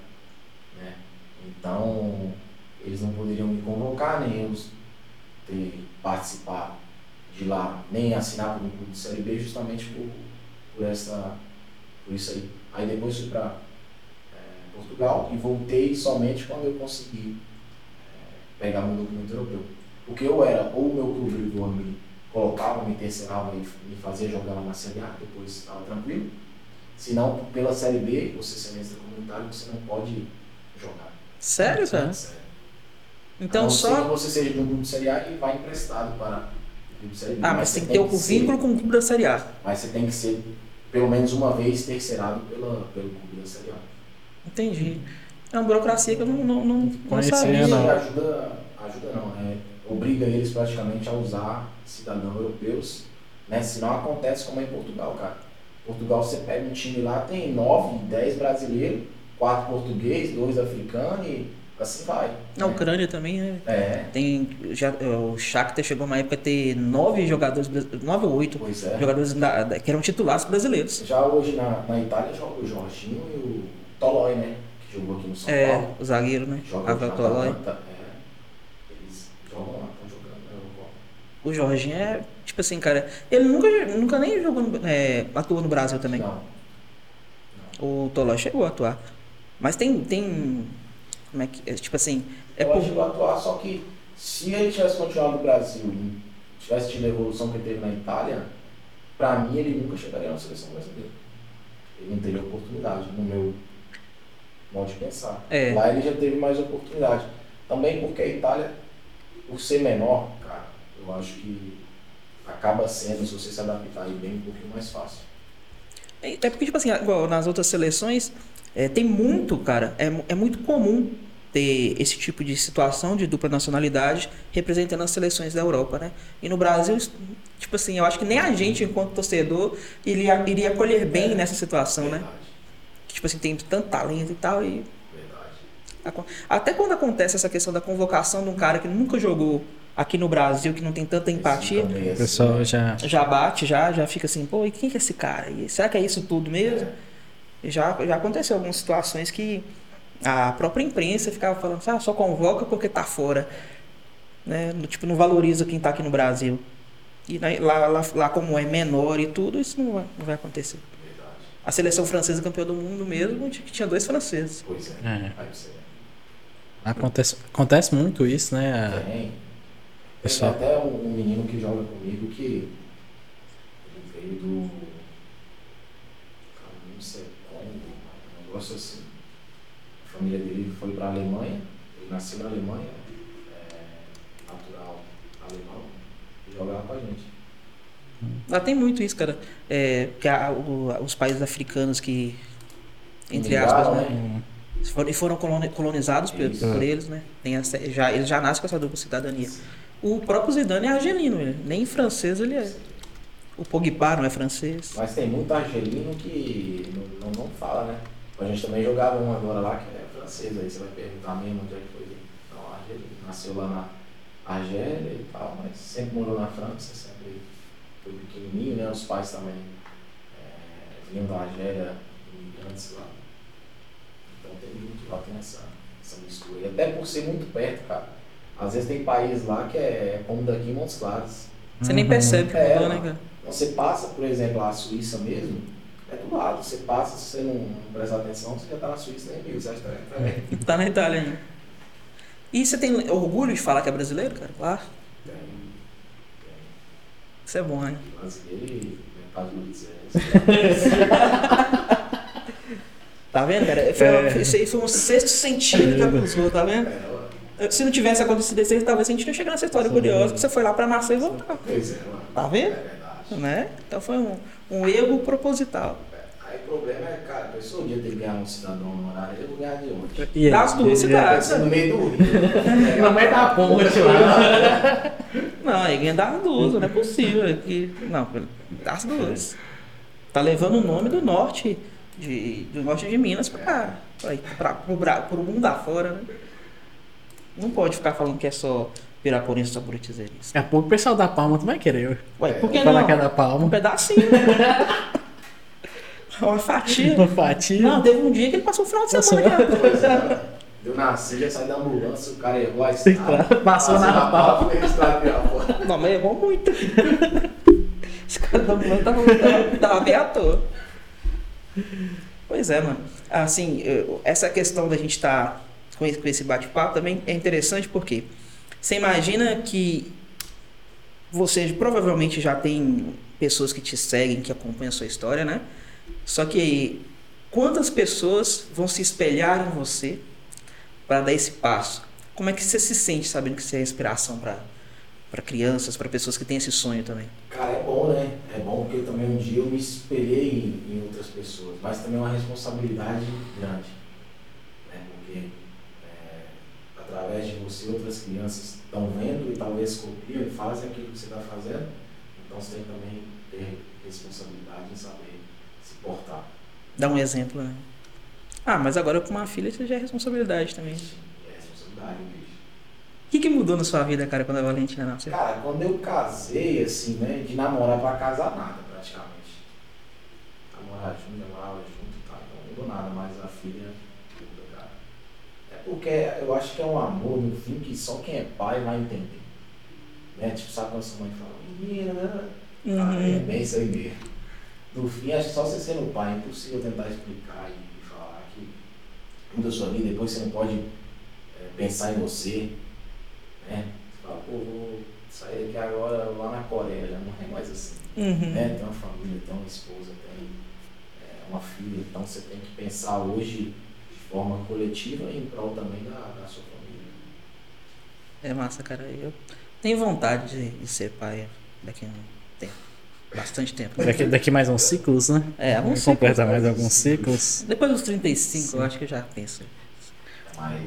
Né? Então eles não poderiam me convocar, nem eu ter participar de lá, nem assinar por um clube de Série B justamente por, por essa por isso aí. Aí depois fui para Portugal e voltei somente quando eu consegui é, pegar meu documento europeu. Porque eu era, ou meu clube Livorno me colocava, me terceirava e me fazia jogar na Série A, depois estava tranquilo. Se não, pela Série B, você semestre comunitário, você não pode jogar. Sério, cara? Sério. A Então não ser que só. você seja de um grupo de Série A e vá emprestado para o grupo de Série B. Ah, mas você tem que ter o ser- vínculo com o clube da Série A. Mas você tem que ser, pelo menos uma vez, terceirado pela, pelo clube da Série A. Entendi. É uma burocracia que eu não, não, não, não Conhecia, sabia. Não. ajuda, ajuda não, é, obriga eles praticamente a usar cidadãos europeus, né? Senão acontece como é em Portugal, cara. Portugal você pega um time lá, tem nove, dez brasileiros, quatro portugueses, dois africanos e assim vai. Na né? Ucrânia também, né? É, Tem, já, o Shakhtar chegou uma época a ter nove jogadores, brasi- nove ou oito pois é. jogadores da- da- que eram titulares brasileiros. Já hoje na, na Itália joga o Jorginho e o Tolói, né? Que jogou aqui no São É, Paulo. o zagueiro, né? Joga na Tolói. É, eles jogam lá, estão jogando na Europa. O Jorginho é, tipo assim, cara, ele nunca, nunca nem jogou, no- é, atuou no Brasil também. Não. O Tolói chegou a atuar. Mas tem, tem, como é que, é, tipo assim, é por... que vai atuar, só que se ele tivesse continuado no Brasil e tivesse tido a evolução que ele teve na Itália, pra mim ele nunca chegaria na seleção brasileira. Ele não teria oportunidade, no meu modo de pensar. É. Lá ele já teve mais oportunidade. Também porque a Itália, por ser menor, cara, eu acho que acaba sendo, se você se adaptar aí bem, um pouquinho mais fácil. É é porque, tipo assim, igual nas outras seleções, é, tem muito, cara, é, é muito comum ter esse tipo de situação de dupla nacionalidade representando as seleções da Europa, né? E no Brasil, tipo assim, eu acho que nem a gente, enquanto torcedor, iria, iria acolher bem nessa situação, né? Que, tipo assim, tem tanto talento e tal, e Até quando acontece essa questão da convocação de um cara que nunca jogou aqui no Brasil, que não tem tanta empatia, é O assim, pessoal já. já bate, já, já fica assim, pô, e quem que é esse cara? E será que é isso tudo mesmo? já, já aconteceu algumas situações que a própria imprensa ficava falando, ah, só convoca porque tá fora. Né? Tipo, não valoriza quem tá aqui no Brasil. E lá, lá, lá como é menor e tudo, isso não vai, não vai acontecer. Verdade. A seleção francesa campeã do mundo mesmo tinha- tinha dois franceses. Pois é. É. Acontece, acontece muito isso, né? tem. Tem até um, um menino que joga comigo que ele veio do. cara, Não sei como, um negócio assim. A família dele foi para a Alemanha, ele nasceu na Alemanha, é, natural alemão, e joga lá com a gente. Lá tem muito isso, cara. É, que a- o- os países africanos que, entre aspas, né? foram- e foram coloni- colonizados por, por eles, né? Tem essa, já, eles já nascem com essa dupla cidadania. O próprio Zidane é argelino, ele, nem francês ele é. O Pogba não é francês. Mas tem muito argelino que não, não, não fala, né? A gente também jogava um agora lá que é francês, aí você vai perguntar mesmo onde é que foi. Não, argelino. Nasceu lá na Argélia e tal, mas sempre morou na França, sempre foi pequenininho, né? Os pais também é, vinham da Argélia, imigrantes lá. Então tem muito lá, tem essa, essa mistura. E até por ser muito perto, cara. Às vezes tem país lá que é como daqui em Montes Claros. Você nem percebe que É, mudou, né, cara? Você passa, por exemplo, a Suíça mesmo, é do lado. Você passa, se você não, prestar atenção, você já tá na Suíça, nem viu, você acha que tá também. Tá na Itália ainda. E você tem orgulho de falar que é brasileiro, cara? Claro. Tem, Isso é bom, hein? tem brasileiro metade do. Tá vendo, cara? Foi, É. Isso aí foi um sexto sentido que [laughs] acusou, tá vendo? Se não tivesse acontecido aí, talvez a gente não chegar nessa história curiosa, que você foi lá pra nascer e voltar. Pois é, mano. Tá vendo? É verdade. Né? Então foi um, um erro proposital. Aí o problema é, cara, a pessoa um dia tem que ganhar um cidadão honorário, eu vou ganhar de onde? Das duas E- cidades. No meio do rio. No meio da ponte lá. [laughs] Não, aí ganha das duas, não é possível. é Que, não, das duas. Tá levando o nome do norte, de, do norte de Minas Bra- pro mundo afora, né? Não pode ficar falando que é só piraporense só buritizeiro. Daqui a pouco o pessoal da Palma tu vai querer. Ué, por que falar não? que é da Um Palma. pedacinho. né? [laughs] Uma fatia. Uma fatia. Não, teve um dia que ele passou o final de semana aqui. Pois é. Eu nasci, já saí da ambulância, o cara errou a estrada. Passou na pau, fez a estrada virar fora. Não, mas errou muito. [laughs] Esse cara da mulher tava, tava, tava bem à toa. Pois é, mano. Assim, essa questão da gente estar esse, com esse bate-papo também é interessante porque você imagina que você provavelmente já tem pessoas que te seguem, que acompanham a sua história, né? Só que quantas pessoas vão se espelhar em você para dar esse passo? Como é que você se sente sabendo que você é inspiração para para crianças, para pessoas que têm esse sonho também? Cara, é bom, né? É bom porque também um dia eu me espelhei em, em outras pessoas, mas também é uma responsabilidade grande. Né? Porque através de você outras crianças estão vendo e talvez copiam e fazem aquilo que você está fazendo. Então você tem que também ter responsabilidade em saber se portar. Dá um exemplo, né? Ah, mas agora com uma filha você já é responsabilidade também. O É responsabilidade, bicho. que, que mudou na sua vida, cara, quando a Valentina nasceu? Cara, quando eu casei, assim, né? De namorar pra casar, nada, praticamente. Namorar junto, namorava junto, tá? Não mudou nada, mas a filha. É porque eu acho que é um amor, no fim, que só quem é pai vai entender. Né? Tipo, sabe quando sua mãe fala, menina, né? Ah, é Uhum. bem isso aí mesmo. No fim, acho que só você sendo pai, é impossível tentar explicar e falar que muda sua vida, depois você não pode é, pensar em você, né? Você fala, pô, vou sair daqui agora lá na Coreia, já não é mais assim. Uhum. Né? Tem uma família, tem uma esposa, tem é, uma filha, então você tem que pensar hoje forma coletiva em prol também da, da sua família. É massa, cara. Eu tenho vontade de, de ser pai daqui a um tempo. Bastante tempo. Daqui, daqui mais uns ciclos, né? É, alguns Vamos completar ciclos. mais alguns ciclos. Depois dos 35, eu acho que eu já penso. Mas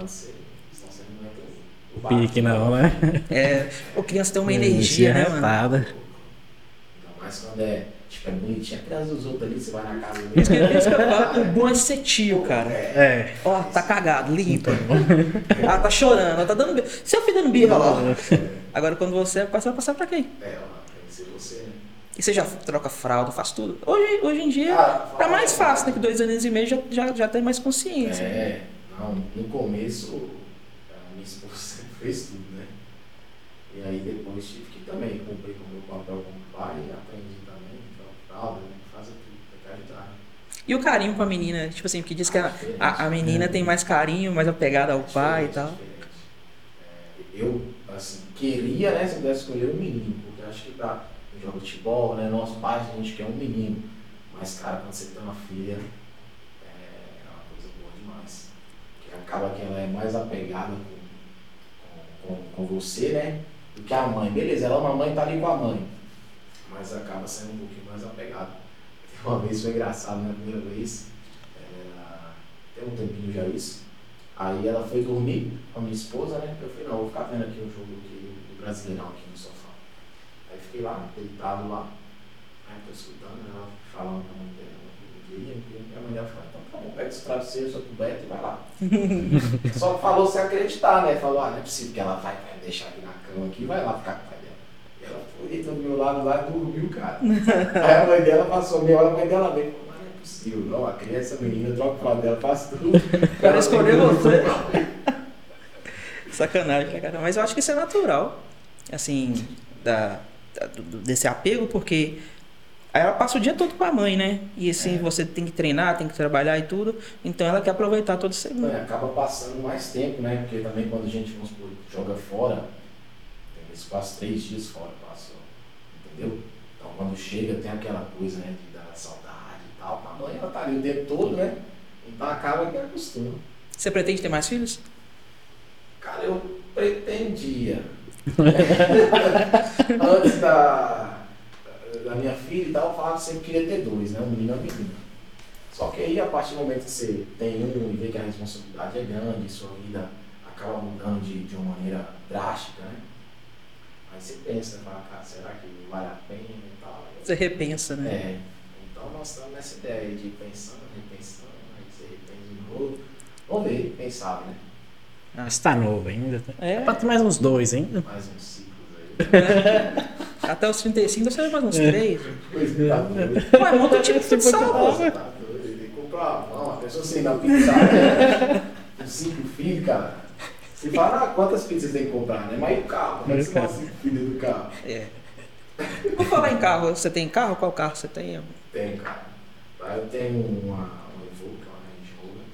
você não entra o Pique não, né? É, o criança tem uma [laughs] energia, né, mano? Ainda mais quando é, tipo, é bonitinha, a criança dos outros ali, você vai na casa eu falo, [laughs] o bom é ser tio, cara. É. Ó, tá cagado, limpa. Ah, tá chorando, tá dando birra. Seu filho dando birra lá. Agora quando você é você vai passar pra quem? É, ó, tem que ser você, né? E você já troca fralda, faz tudo. Hoje, hoje em dia Ah, tá mais fácil, né? Que dois anos e meio já, já, já tem mais consciência. É, não, no começo a minha esposa [laughs] fez tudo, né? E aí depois tive que também cumprir com o meu papel como pai e aprendi também, então, fralda, né? Tudo, ajudar. E o carinho com a menina, tipo assim, porque diz que a, a, a menina tem mais carinho, mais apegada ao pai e tal. É, eu, assim, queria, né, se eu pudesse escolher um menino, porque acho que pra um jogo de futebol, né, nossos pais, a gente quer um menino. Mas, cara, quando você tem uma filha, é uma coisa boa demais. Porque acaba que ela é mais apegada com, com, com, com você, né, do que a mãe. Beleza, ela é uma mãe, tá ali com a mãe. Mas acaba sendo um pouquinho mais apegada. Uma vez foi engraçado, né, a primeira vez, era, tem um tempinho já isso, Aí ela foi dormir com a minha esposa, né? Eu falei, não, vou ficar vendo aqui o jogo aqui, do Brasileirão aqui no sofá. Aí fiquei lá, deitado lá. Aí tô escutando ela falando pra mãe dela, queria. Minha mãe dela falou, então tá bom, pega esse travesseiro, sua coberta e vai lá. [laughs] Só falou sem acreditar, né? Falou, ah, não é possível que ela vai, vai deixar aqui na cama aqui, vai lá ficar com o pai dela. Deitou do meu lado lá e dormiu, cara. Aí a mãe dela passou meia hora, a mãe dela veio. falou, Mas não é possível, não. A criança, a menina, troca o fralda dela, faz tudo. O cara escolheu você. Sacanagem, né, cara? Mas eu acho que isso é natural. Assim, da, da- desse apego, porque aí ela passa o dia todo com a mãe, né? E assim, É. você tem que treinar, tem que trabalhar e tudo. Então ela quer aproveitar todo segundo. É, acaba passando mais tempo, né? Porque também quando a gente vamos supor, joga fora, tem vezes que passa três dias fora, passa, entendeu? Então quando chega tem aquela coisa, né, de dar saudade e tal. A mãe ela tá ali o tempo todo, né? Então acaba que acostuma. Você pretende ter mais filhos? Cara, eu pretendia. [laughs] Antes da, da minha filha e tal, eu falava que sempre queria ter dois, né? Um menino e uma menina. Só que aí, a partir do momento que você tem um e vê que a responsabilidade é grande, sua vida acaba mudando de, de uma maneira drástica, né? Aí você pensa, né? Fala, cara, será que vale a pena e tal? Você repensa, né? É. Então nós estamos nessa ideia de pensando, repensando, aí você repensa de novo. Vamos ver, quem sabe, né? Ah, Você tá novo ainda. É. Pra ter mais uns dois ainda. Mais uns ciclos aí. [laughs] Até os 35 você vai mais uns É. 3. Pois é, tá doido. Ué, monta um time de futsal, pô. Tá doido, tem que comprar uma, uma pessoa sem dar pizza, né? [laughs] Com cinco filhos, cara. Você fala, ah, quantas pizzas tem que comprar, né? Mas e o carro? Como é que você cinco filhos do carro? É. Vou falar em carro. Você tem carro? Qual carro você tem? Tem, cara. Aí eu tenho uma, uma Evoque, uma Range Rover.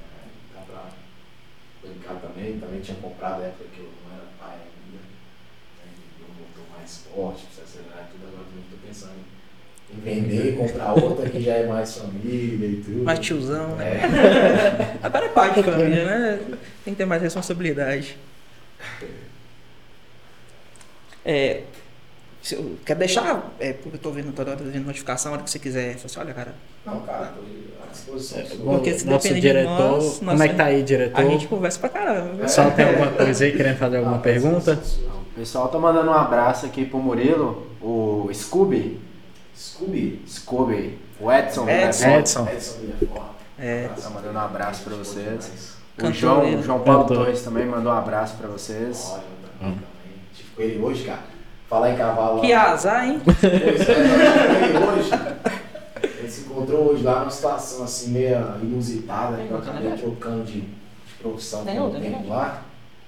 É, dá pra brincar também. Também tinha comprado na época que eu não era pai ainda. Né? E um motor mais forte, precisa acelerar e tudo. Agora eu tô pensando em vender comprar outra que já é mais família e tudo. Mais tiozão, né? É. [laughs] Agora é pai de família, né? Tem que ter mais responsabilidade. É, se eu- quer deixar, é, porque eu tô vendo toda hora vendo notificação, a hora que você quiser. Assim, olha, cara, Não, cara, tô à disposição. sua. Porque se Nosso depender de diretor. nós, como nós é que tá aí, diretor? a gente conversa pra caramba. É. Só tem alguma coisa aí querendo fazer alguma Ah, pergunta? O pessoal tá mandando um abraço aqui pro Murilo, o Scooby. Scooby. Scooby. O Edson. Edson. né? Edson. Edson Villarforte. É. Tá mandando um abraço pra vocês. O João, ele. João Paulo Cantor. Torres também mandou um abraço pra vocês. Olha, também. Tive com ele hoje, cara. Falar em cavalo lá. Que azar, hein? Pois é, eu tive com ele hoje. Ele se encontrou hoje lá numa situação assim meio inusitada, que eu acabei trocando de, de profissão Tem com o outra, tempo né? lá.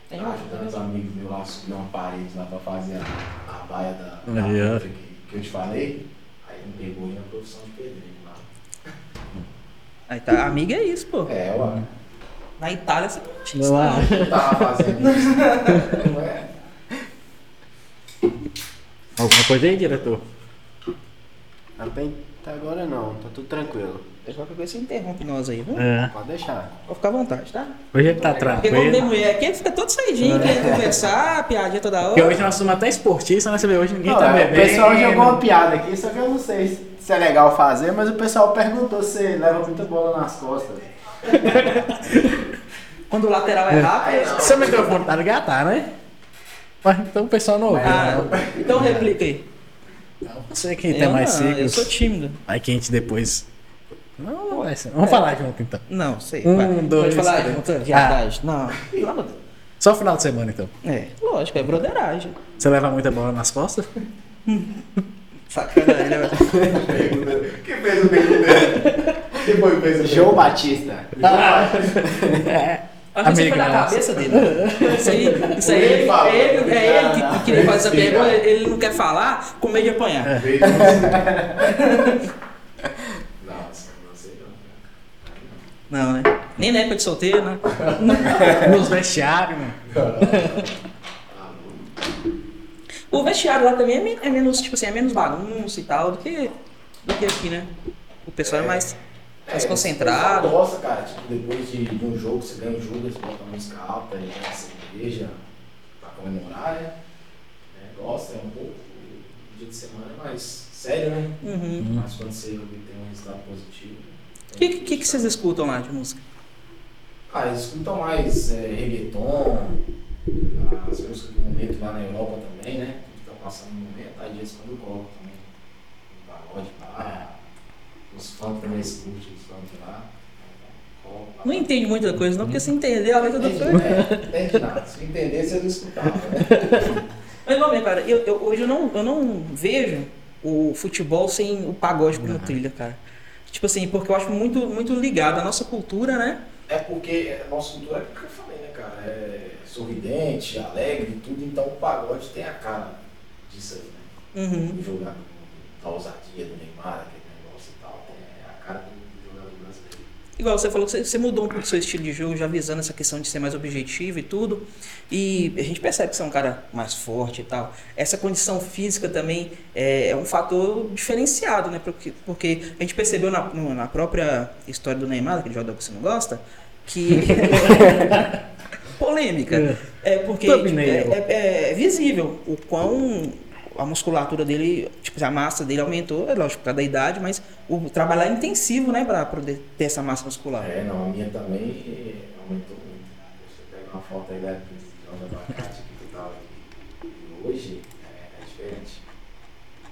Tem Tá ajudando os amigos meus lá a subir uma parede lá pra fazer a, a baia da, da outra que, que eu te falei. Me pegou aí na profissão de pedreiro lá. [laughs] Aí tá, amiga é isso, pô. É, ué. Na Itália você não tinha Não lá. Eu tava fazendo isso. [laughs] Não é? Alguma coisa aí, diretor? Até agora não, tá tudo tranquilo. Qualquer coisa você interrompe nós aí, viu? É. Pode deixar. Vou ficar à vontade, tá? Hoje ele tá Porque quando tem mulher aqui, ele fica todo saidinho, querendo conversar, [laughs] piadinha toda Porque hora. hoje nós somos até esportistas, né? Você vê, hoje ninguém Não, tá é, bebendo. o pessoal jogou uma piada aqui, só que eu não sei se- é legal fazer, mas o pessoal perguntou se leva muita bola nas costas. [laughs] Quando o lateral é rápido. Seu microfone tá ligado, tá, né? Mas então o pessoal não ouve. Ah, não. então replica aí. Você quem tem mais não, Eu ciclos. sou tímido. Aí que a gente depois. Não, não vai ser. Vamos falar junto então. Não, sei. Um, vai. dois, Pode falar junto, viadagem. Não, pelo amor de Deus. Só final de semana então. É, lógico, é broderagem. Você leva muita bola nas costas? [laughs] Sacanagem, né? Quem fez o beijo dele? Quem foi que fez o João Batista. Acho que isso foi na cabeça dele. Isso aí, isso aí Ele ele, fala. é ele, é ele que, que queria fazer essa pergunta, ele não quer falar com medo de apanhar. Veio [laughs] assim. Não, isso não sei não. Né? Nem na época de solteiro, né? [laughs] Nos vestiários, mano. [laughs] O vestiário lá também é, men- é menos, tipo assim, é menos bagunça e tal do que, do que aqui, né? O pessoal é, mais, mais concentrado. É, Nossa, cara, tipo, depois de, de um jogo, você ganha um jogo, eles botam a música alta, e tem a cerveja pra comemorar, né? É, gosta, é um pouco. O dia de semana é mais sério, né? Uhum. Mas quando você tem um resultado positivo. O que, que, que vocês escutam lá de música? Ah, eles escutam mais é, reggaeton, as músicas do momento lá na Europa também, né? Que estão passando no momento, aí eles quando colocam também um pagode lá, os funk também eles curtem, os funk lá. Não entende muita coisa, não, porque se entender a letra do funk. é, entende nada. Se entender, você não escutava, né? [laughs] Mas, não, cara, eu, eu- hoje eu não, eu não vejo o futebol sem o pagode como trilha, cara. Tipo assim, porque eu acho muito, muito ligado à nossa cultura, né? É porque a nossa cultura é o que eu falei, né, cara? É sorridente, alegre e tudo, então o pagode tem a cara disso aí, né? Uhum. O jogador da ousadia do Neymar, aquele negócio e tal, é a cara do do jogador brasileiro. Igual você falou que você, mudou um pouco o seu estilo de jogo, já visando essa questão de ser mais objetivo e tudo. E a gente percebe que você é um cara mais forte e tal. Essa condição física também é, é um fator diferenciado, né? Porque, porque a gente percebeu na, na própria história do Neymar, aquele jogador que você não gosta, que. [laughs] polêmica. É porque Thumbnail. é, é- é visível o quão a musculatura dele, tipo, a massa dele aumentou, é lógico, por causa da idade, mas o trabalho é intensivo, né, pra poder ter essa massa muscular. É, não, a minha também aumentou muito. Você pega uma foto aí da João de Abacate que tu tava aqui. E hoje é, é diferente.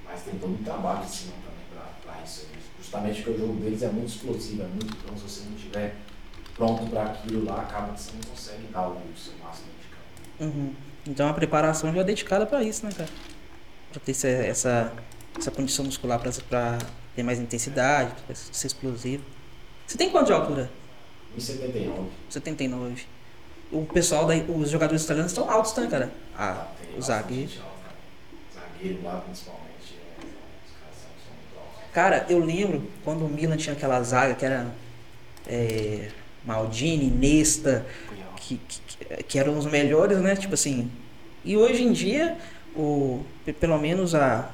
Mas tem todo um trabalho em cima também pra, pra isso. Justamente porque o jogo deles é muito explosivo, é muito. Então se você não estiver pronto pra aquilo lá, acaba que você não consegue dar o seu máximo de campo. Uhum. Então a preparação já é dedicada pra isso, né, cara? Pra ter essa, essa, essa condição muscular pra, pra ter mais intensidade, pra ser explosivo. Você tem quanto de altura? 1,79. 79. O pessoal, daí, os jogadores italianos estão altos, né, cara? Ah, Tem o zagueiro. alta. Zagueiro lá principalmente. É, os caras são, são muito altos. Cara, eu lembro quando o Milan tinha aquela zaga que era é, Maldini, Nesta, que, que, que eram os melhores, né? Tipo assim. E hoje em dia, o, pe- pelo menos a,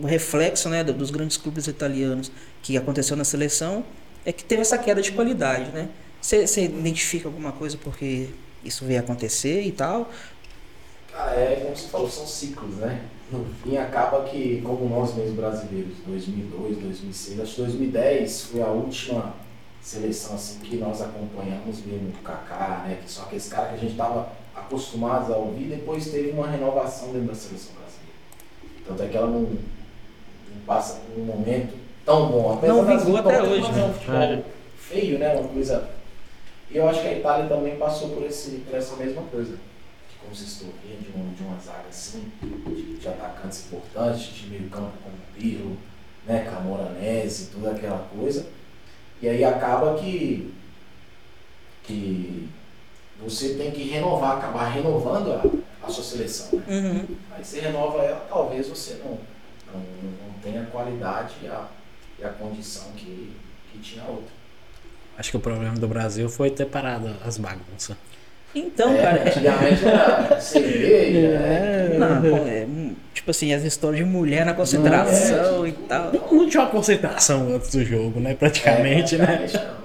o reflexo né, do- dos grandes clubes italianos que aconteceu na seleção é que teve essa queda de qualidade, né? Você identifica alguma coisa porque isso veio acontecer e tal? Cara, é como você falou, são ciclos, né? No fim, acaba que, como nós mesmos brasileiros, 2002, 2006, acho que 2010 foi a última seleção assim que nós acompanhamos mesmo, o Kaká, né? Que são aqueles caras que a gente estava acostumados a ouvir, depois teve uma renovação dentro da seleção brasileira. Tanto é que ela não passa por um momento tão bom. Apesar Não vingou até hoje, É um né? futebol feio, né? Uma coisa... E eu acho que a Itália também passou por, esse, por essa mesma coisa que vendo, de, um, de uma zaga assim, de, de atacantes importantes, de meio campo como o Pirro, né, Camoranese, toda aquela coisa. E aí acaba que, que você tem que renovar, acabar renovando a, a sua seleção. Né? Uhum. Aí você renova ela, talvez você não, não, não tenha a qualidade e a, e a condição que, que tinha a outra. Acho que o problema do Brasil foi ter parado as bagunças. Então, É, cara, [laughs] é- antigamente era cerveja, É. né? Não, pô, é, hum, tipo assim, as histórias de mulher na concentração e tal. Não, tinha uma concentração antes do jogo, né? Praticamente, É, né? não.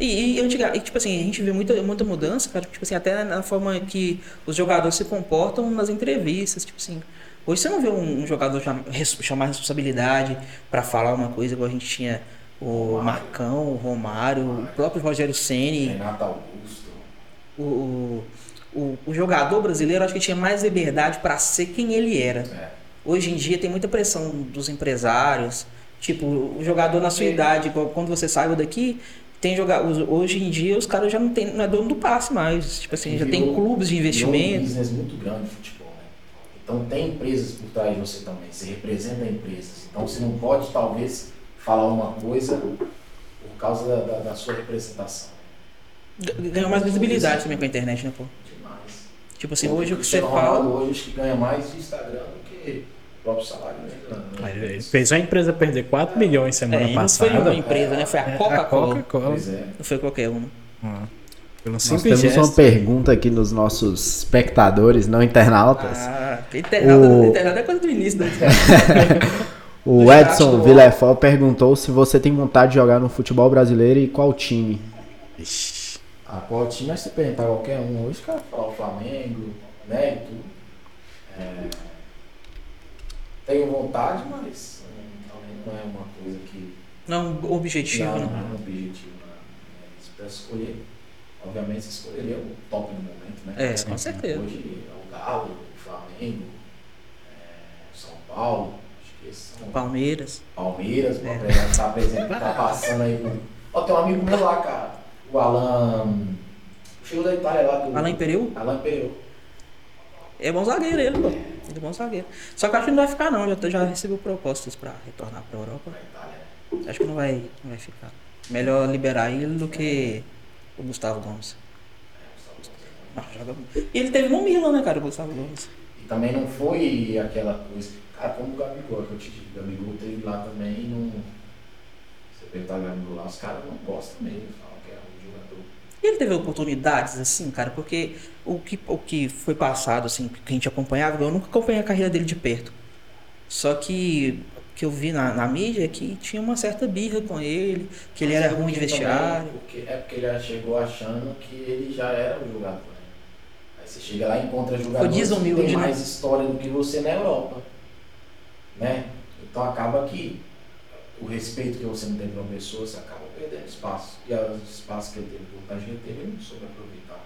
E, e, e, tipo assim, a gente vê muita, muita mudança, cara, tipo assim, até na forma que os jogadores se comportam nas entrevistas, tipo assim. Hoje você não vê um, um jogador chamar responsabilidade pra falar uma coisa igual a gente tinha o Romário. Marcão, o Romário, o próprio Rogério Ceni, Renato Augusto. o, o, o, jogador brasileiro acho que tinha mais liberdade pra ser quem ele era. É. Hoje em dia tem muita pressão dos empresários. Tipo, o jogador na sua É. idade, quando você saiba daqui, tem jogar. Hoje em dia os caras já não tem, não é dono do passe mais. Tipo assim, já tem clubes de Virou um investimento. business muito grande? Então tem empresas por trás de você também, você representa empresas. Então você não pode talvez falar uma coisa por causa da, da, da sua representação. Ganhou mais visibilidade também com a internet, né, pô? Demais. Tipo assim, hoje o que você fala. hoje acho que ganha mais de Instagram do que o próprio salário né? Ele fez a empresa perder 4 milhões semana É, e não foi passada. uma empresa, né? Foi a É, Coca-Cola. Pois é. Não foi qualquer uma. Ah, Pelo Nós temos uma gesto. pergunta aqui nos nossos espectadores, não internautas. Ah, internauta, O- internauta é coisa do início da [laughs] o Edson Villefort perguntou se você tem vontade de jogar no futebol brasileiro e qual time. Ixi. Ah, qual time? Mas se perguntar qualquer um hoje, o cara fala o Flamengo, né? E tudo. É, tenho vontade, mas não é uma coisa que. Não, objetivo, não, né? não é um objetivo. Né? É, se escolher, obviamente você escolheria o top no momento, né? É, com certeza. Hoje é o Galo, o Flamengo, é, São Paulo, acho que esses são Palmeiras. Palmeiras, É. tá, apresentando, tá passando aí. Ó, tem um amigo meu lá, cara. O Alan. Chegou da Itália lá do. Alain Pereu Alan Pereu. é bom zagueiro ele, pô. Ele é bom zagueiro. Só que eu acho que não vai ficar não. Já, já recebeu propostas pra retornar pra Europa. Da Itália. Acho que não vai, não vai ficar. Melhor liberar ele do que o Gustavo Gomes. Não, joga muito. E ele teve no Milan, né, cara, o Gustavo Gomes. E também não foi aquela coisa. Cara, como o Gabigol, que eu te digo, o Gabigol teve lá também e não. Você perguntar o Gabigol lá, os caras não gostam mesmo, falam que é um jogador. E ele teve oportunidades, assim, cara, porque o que, o que foi passado, assim, que a gente acompanhava, eu nunca acompanhei a carreira dele de perto. Só que que eu vi na, na mídia é que tinha uma certa birra com ele, que ele era Mas ruim de vestiário. porque- é porque ele chegou achando que ele já era o jogador. Aí você chega lá e encontra jogadores que tem né? mais história do que você na Europa. Né? Então acaba que o respeito que você não tem para uma pessoa, você acaba perdendo espaço. E os espaços que ele teve, vontade que ele teve, ele não soube aproveitar.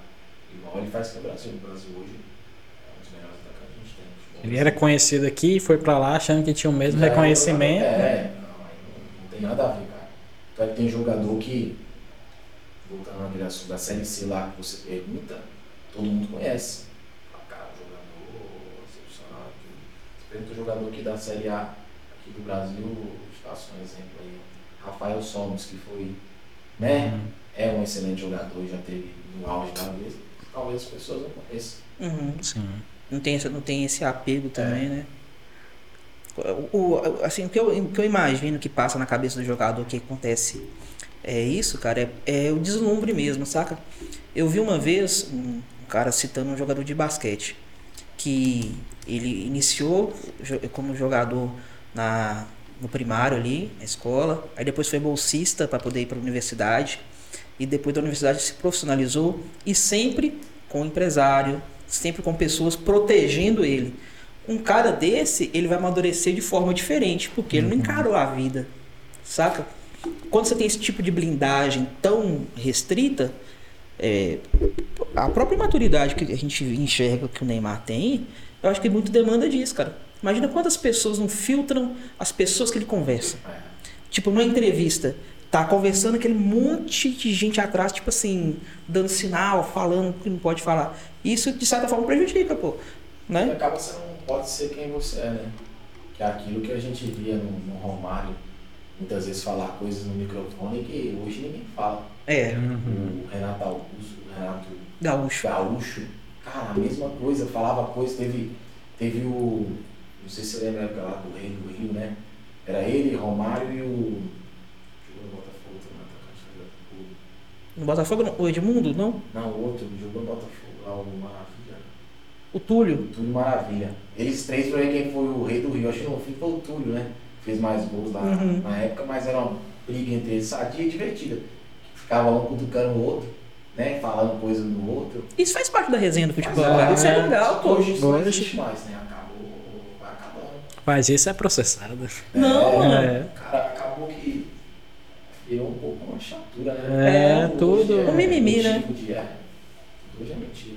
Igual ele faz com o Brasil. O Brasil hoje é um dos melhores atacantes que a gente tem. no futebol Ele era conhecido aqui e foi pra lá achando que tinha o mesmo já é reconhecimento. jogador- né? É, não, aí não, não tem nada a ver, cara. Então é que tem jogador que, voltando naquele assunto da Série C lá que você pergunta, todo mundo conhece. Fala, cara, jogador excepcional. tudo. Você pergunta o jogador aqui da Série A, aqui do Brasil, faço um exemplo aí. Rafael Somos, que foi, né? Uhum. É um excelente jogador, já teve no auge da vez. Talvez as pessoas não conheçam. Uhum. Sim. Não tem, não tem esse apego também, né? O, o- assim, o que, eu, o que eu imagino que passa na cabeça do jogador que acontece é isso, cara, é, é o deslumbre mesmo, saca? Eu vi uma vez um, cara citando um jogador de basquete que ele iniciou como jogador na, no primário ali, na escola, aí depois foi bolsista para poder ir para a universidade e depois da universidade se profissionalizou e sempre com empresário, sempre com pessoas protegendo ele. Um cara desse, ele vai amadurecer de forma diferente, porque ele não encarou a vida, saca? Quando você tem esse tipo de blindagem tão restrita, é, a própria maturidade que a gente enxerga que o Neymar tem, eu acho que muito demanda disso, cara. Imagina quantas pessoas não filtram as pessoas que ele conversa. É. Tipo, numa entrevista, tá conversando aquele monte de gente atrás, tipo assim, dando sinal, falando que não pode falar. Isso, de certa forma, prejudica, pô. Né? acaba você não pode ser quem você é, né? Que é aquilo que a gente via no, no Romário, muitas vezes falar coisas no microfone que hoje ninguém fala. É, Uhum. O Renato Augusto, o Renato gaúcho. Gaúcho, cara, a mesma coisa, falava coisa, teve, teve o. Não sei se você lembra a época lá do Rei do Rio, né? Era ele, Romário e o. Jogou no Botafogo também, atacante, o- No Botafogo, não. o Edmundo, não? Não, o outro, jogou no Botafogo, lá o Maravilha. O Túlio. Túlio Maravilha. Eles três pra ver quem foi o rei do Rio. Acho que no fim foi o Túlio, né? Fez mais gols lá Uhum. na época, mas era uma briga entre eles sadia e divertida. Ficava um cutucando o outro, né? Falando coisa um do outro. Isso faz parte da resenha do futebol. Mas, cara. Isso é é, legal, pô. Hoje isso não existe mais, né? Acabou, vai acabando. Mas isso é processado. Não, é, mano. É. Cara, acabou que virou um pouco uma chatura, né? É, Hoje tudo. é Um mimimi, né? motivo de- é. Hoje é mentira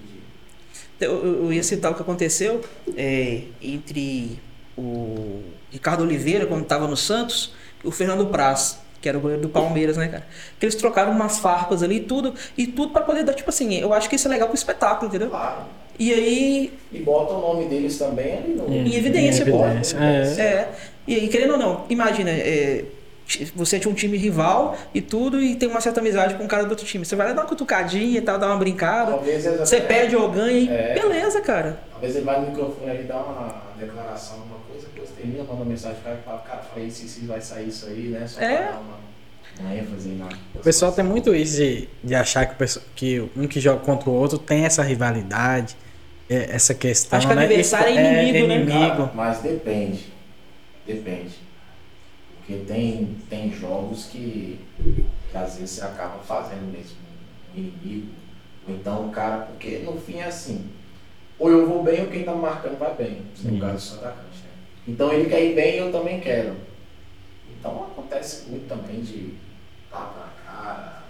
de. Eu, eu- ia citar o que aconteceu é, entre o Ricardo Oliveira, quando estava no Santos, e o Fernando Praz, que era o goleiro do Palmeiras, né, cara? Que eles trocaram umas farpas ali e tudo, e tudo para poder dar, tipo assim, eu acho que isso é legal pro espetáculo, entendeu? Claro. E aí, E bota o nome deles também ali no. Em evidência, pô. evidência, é. é. E aí, querendo ou não, imagina, é, você tinha um time rival e tudo, e tem uma certa amizade com um cara do outro time. Você vai lá dar uma cutucadinha e tal, dar uma brincada. Você até- perde ou ganha e É. beleza, cara. Talvez ele vai no microfone ali dar uma declaração, uma coisa, depois termina, manda uma mensagem pro cara e fala, cara, falei isso, isso, vai sair isso aí, né? Só É. pra dar uma. O pessoal tem muito isso de, de achar que, o pessoal- que um que joga contra o outro tem essa rivalidade, é, essa questão. Acho que né? adversário E- é inimigo, né? inimigo. Cara, mas depende. Depende. Porque tem, tem jogos que, que às vezes você acaba fazendo mesmo um inimigo. Ou então o cara, porque no fim é assim. Ou eu vou bem ou quem tá marcando vai bem. No Sim. caso do atacante, né? Então ele quer ir bem e eu também quero. Então acontece muito também de tapa na cara,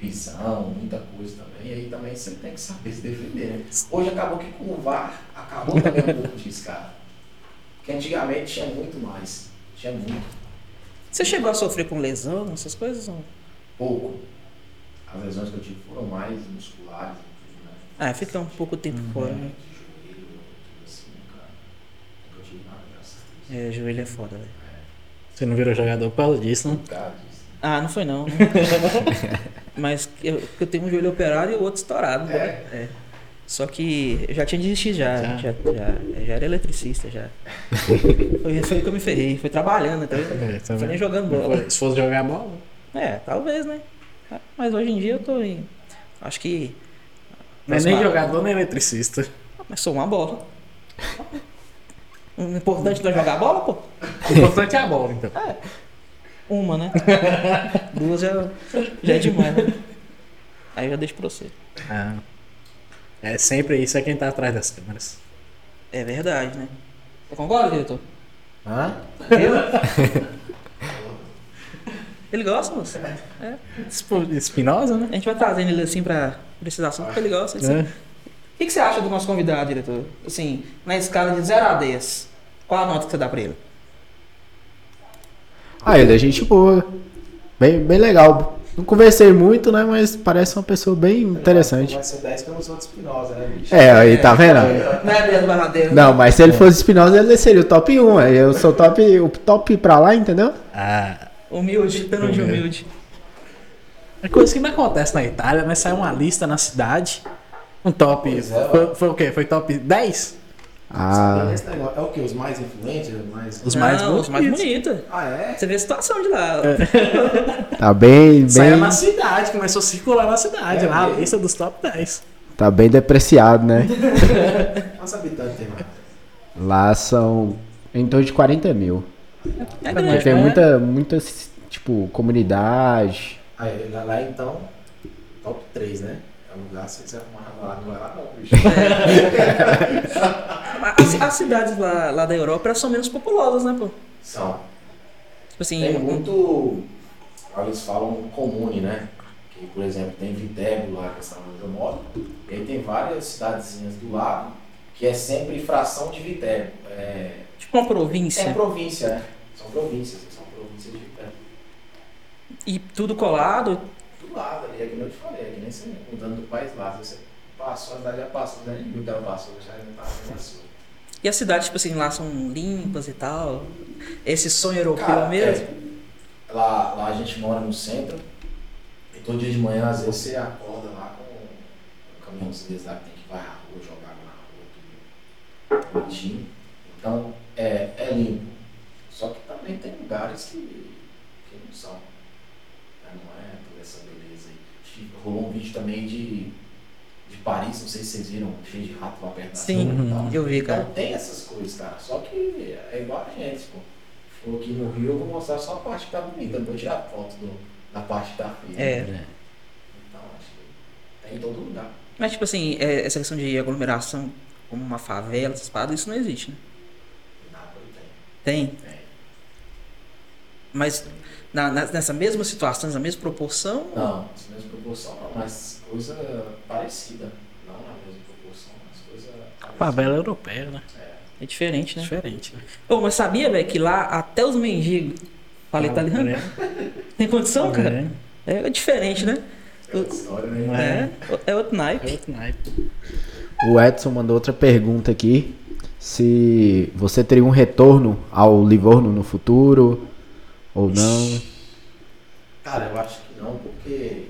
pisão, muita coisa também. E aí também você tem que saber se defender, né? Hoje acabou que com o VAR acabou também um pouco disso, cara. Porque antigamente tinha muito mais. Tinha muito. Você chegou a sofrer com lesão, essas coisas? Não? Pouco. As lesões que eu tive foram mais musculares, né? Ah, fica um pouco tempo fora, né? De joelho, tudo assim, cara. Nunca tive nada, graças a Deus. É, joelho é foda, velho. Você não virou jogador por causa disso, não? Ah, não foi não. né? [laughs] Mas eu, eu tenho um joelho operado e o outro estourado. né? É. Só que eu já tinha desistido já. Já? Já, já, já era eletricista já. [laughs] Foi, foi que eu me ferrei. Foi trabalhando, então. É, tá Foi nem jogando bola. Se fosse jogar bola. É, talvez, né? Mas hoje em dia eu tô em. Acho que. Não é nem uma- jogador nem eletricista. Mas sou uma bola. O importante não é jogar bola, pô? O importante é a bola, então. Uma, né? Duas já, já é demais, né? Aí eu já deixo pra você. Ah. É sempre isso, é quem tá atrás das câmeras. É verdade, né? Você concorda, diretor? Hã? Eu? [laughs] Ele gosta, moço. É. Espinosa, né? A gente vai trazendo ele assim pra, pra esses assuntos, porque ele gosta. Assim. É. O que, que você acha do nosso convidado, diretor? Assim, na escala de 0 a 10, qual a nota que você dá pra ele? Ah, ele é gente boa. Bem, bem legal. Não conversei muito, né? Mas parece uma pessoa bem interessante. Vai ser 10 que eu não sou de Espinosa, né, bicho? É, aí tá vendo? Não é 10 barra 10. Não, mas se ele fosse Espinosa, ele seria o top 1. aí Eu sou top, o top pra lá, entendeu? Ah, Humilde, pelo de humilde. é coisa que não acontece na Itália, né? Sai uma lista na cidade. Um top. É, foi, foi o quê? Foi top 10? Ah, Esse negócio É o que? Os mais influentes? Os mais... Os mais Não, os mais bonitos. Ah, é? Você vê a situação de lá. [laughs] tá bem, Saiu bem, na cidade, começou a circular na cidade, É lá a lista dos top 10. tá bem depreciado, né? [laughs] Quantos habitantes tem lá? Lá são em torno de 40 mil. É grande. tem É. muita, muita, tipo, comunidade. Aí, lá, lá então, top 3, né? Lugar, se você arrumar lá, não lá não, bicho. [laughs] As, as cidades lá, lá da Europa são menos populosas, né, pô? São. Tipo assim, Tem muito, eles falam comune, né? Que, por exemplo, tem Viterbo lá, que é onde eu moro, e aí tem várias cidadezinhas do lado, que é sempre fração de Viterbo. É, tipo uma província. é província, né? São províncias, são províncias de Viterbo. E tudo colado. Do lado ali, é que nem eu te falei, é que nem você mudando do país lá, você passou, a cidade já passou? E o que ela passou, já não estava nem na sua. E as cidades, tipo assim, lá são limpas e tal. Esse sonho europeu Cara, mesmo. é, lá, lá a gente mora no centro e todo dia de manhã, às vezes, você acorda lá com um caminhãozinho desse lá que tem que varrer a rua, jogar água na rua, tudo bonitinho. Então, é, é limpo. Só que também tem lugares que não são. né? Não é toda essa beleza aí. Tipo, Rolou um vídeo também de, de Paris, não sei se vocês viram, cheio de rato lá perto da Sim, tal. eu vi, cara. Então tem essas coisas, cara. Só que é igual a gente, pô. For aqui no Rio, eu vou mostrar só a parte que tá bonita, não vou tirar foto do, da parte que tá feia. É. Então, acho que tem em todo lugar. Mas, tipo assim, é, essa questão de aglomeração, como uma favela, essas paradas, isso não existe, né? Nápoles tem. Tem. Mas na- na- nessa mesma situação, nessa mesma proporção. Não, essa mesma proporção não, mas coisa parecida. Não na mesma proporção, mas coisa parecida. Favela europeia, né? É diferente, né? Diferente. né? Mas sabia, velho, que lá até os mendigos falam italiano? [laughs] Tem condição, cara? É diferente, né? É outra história, né? É, é outro É naipe. outro naipe. O Edson mandou outra pergunta aqui. Se você teria um retorno ao Livorno no futuro ou não. Cara, eu acho que não, porque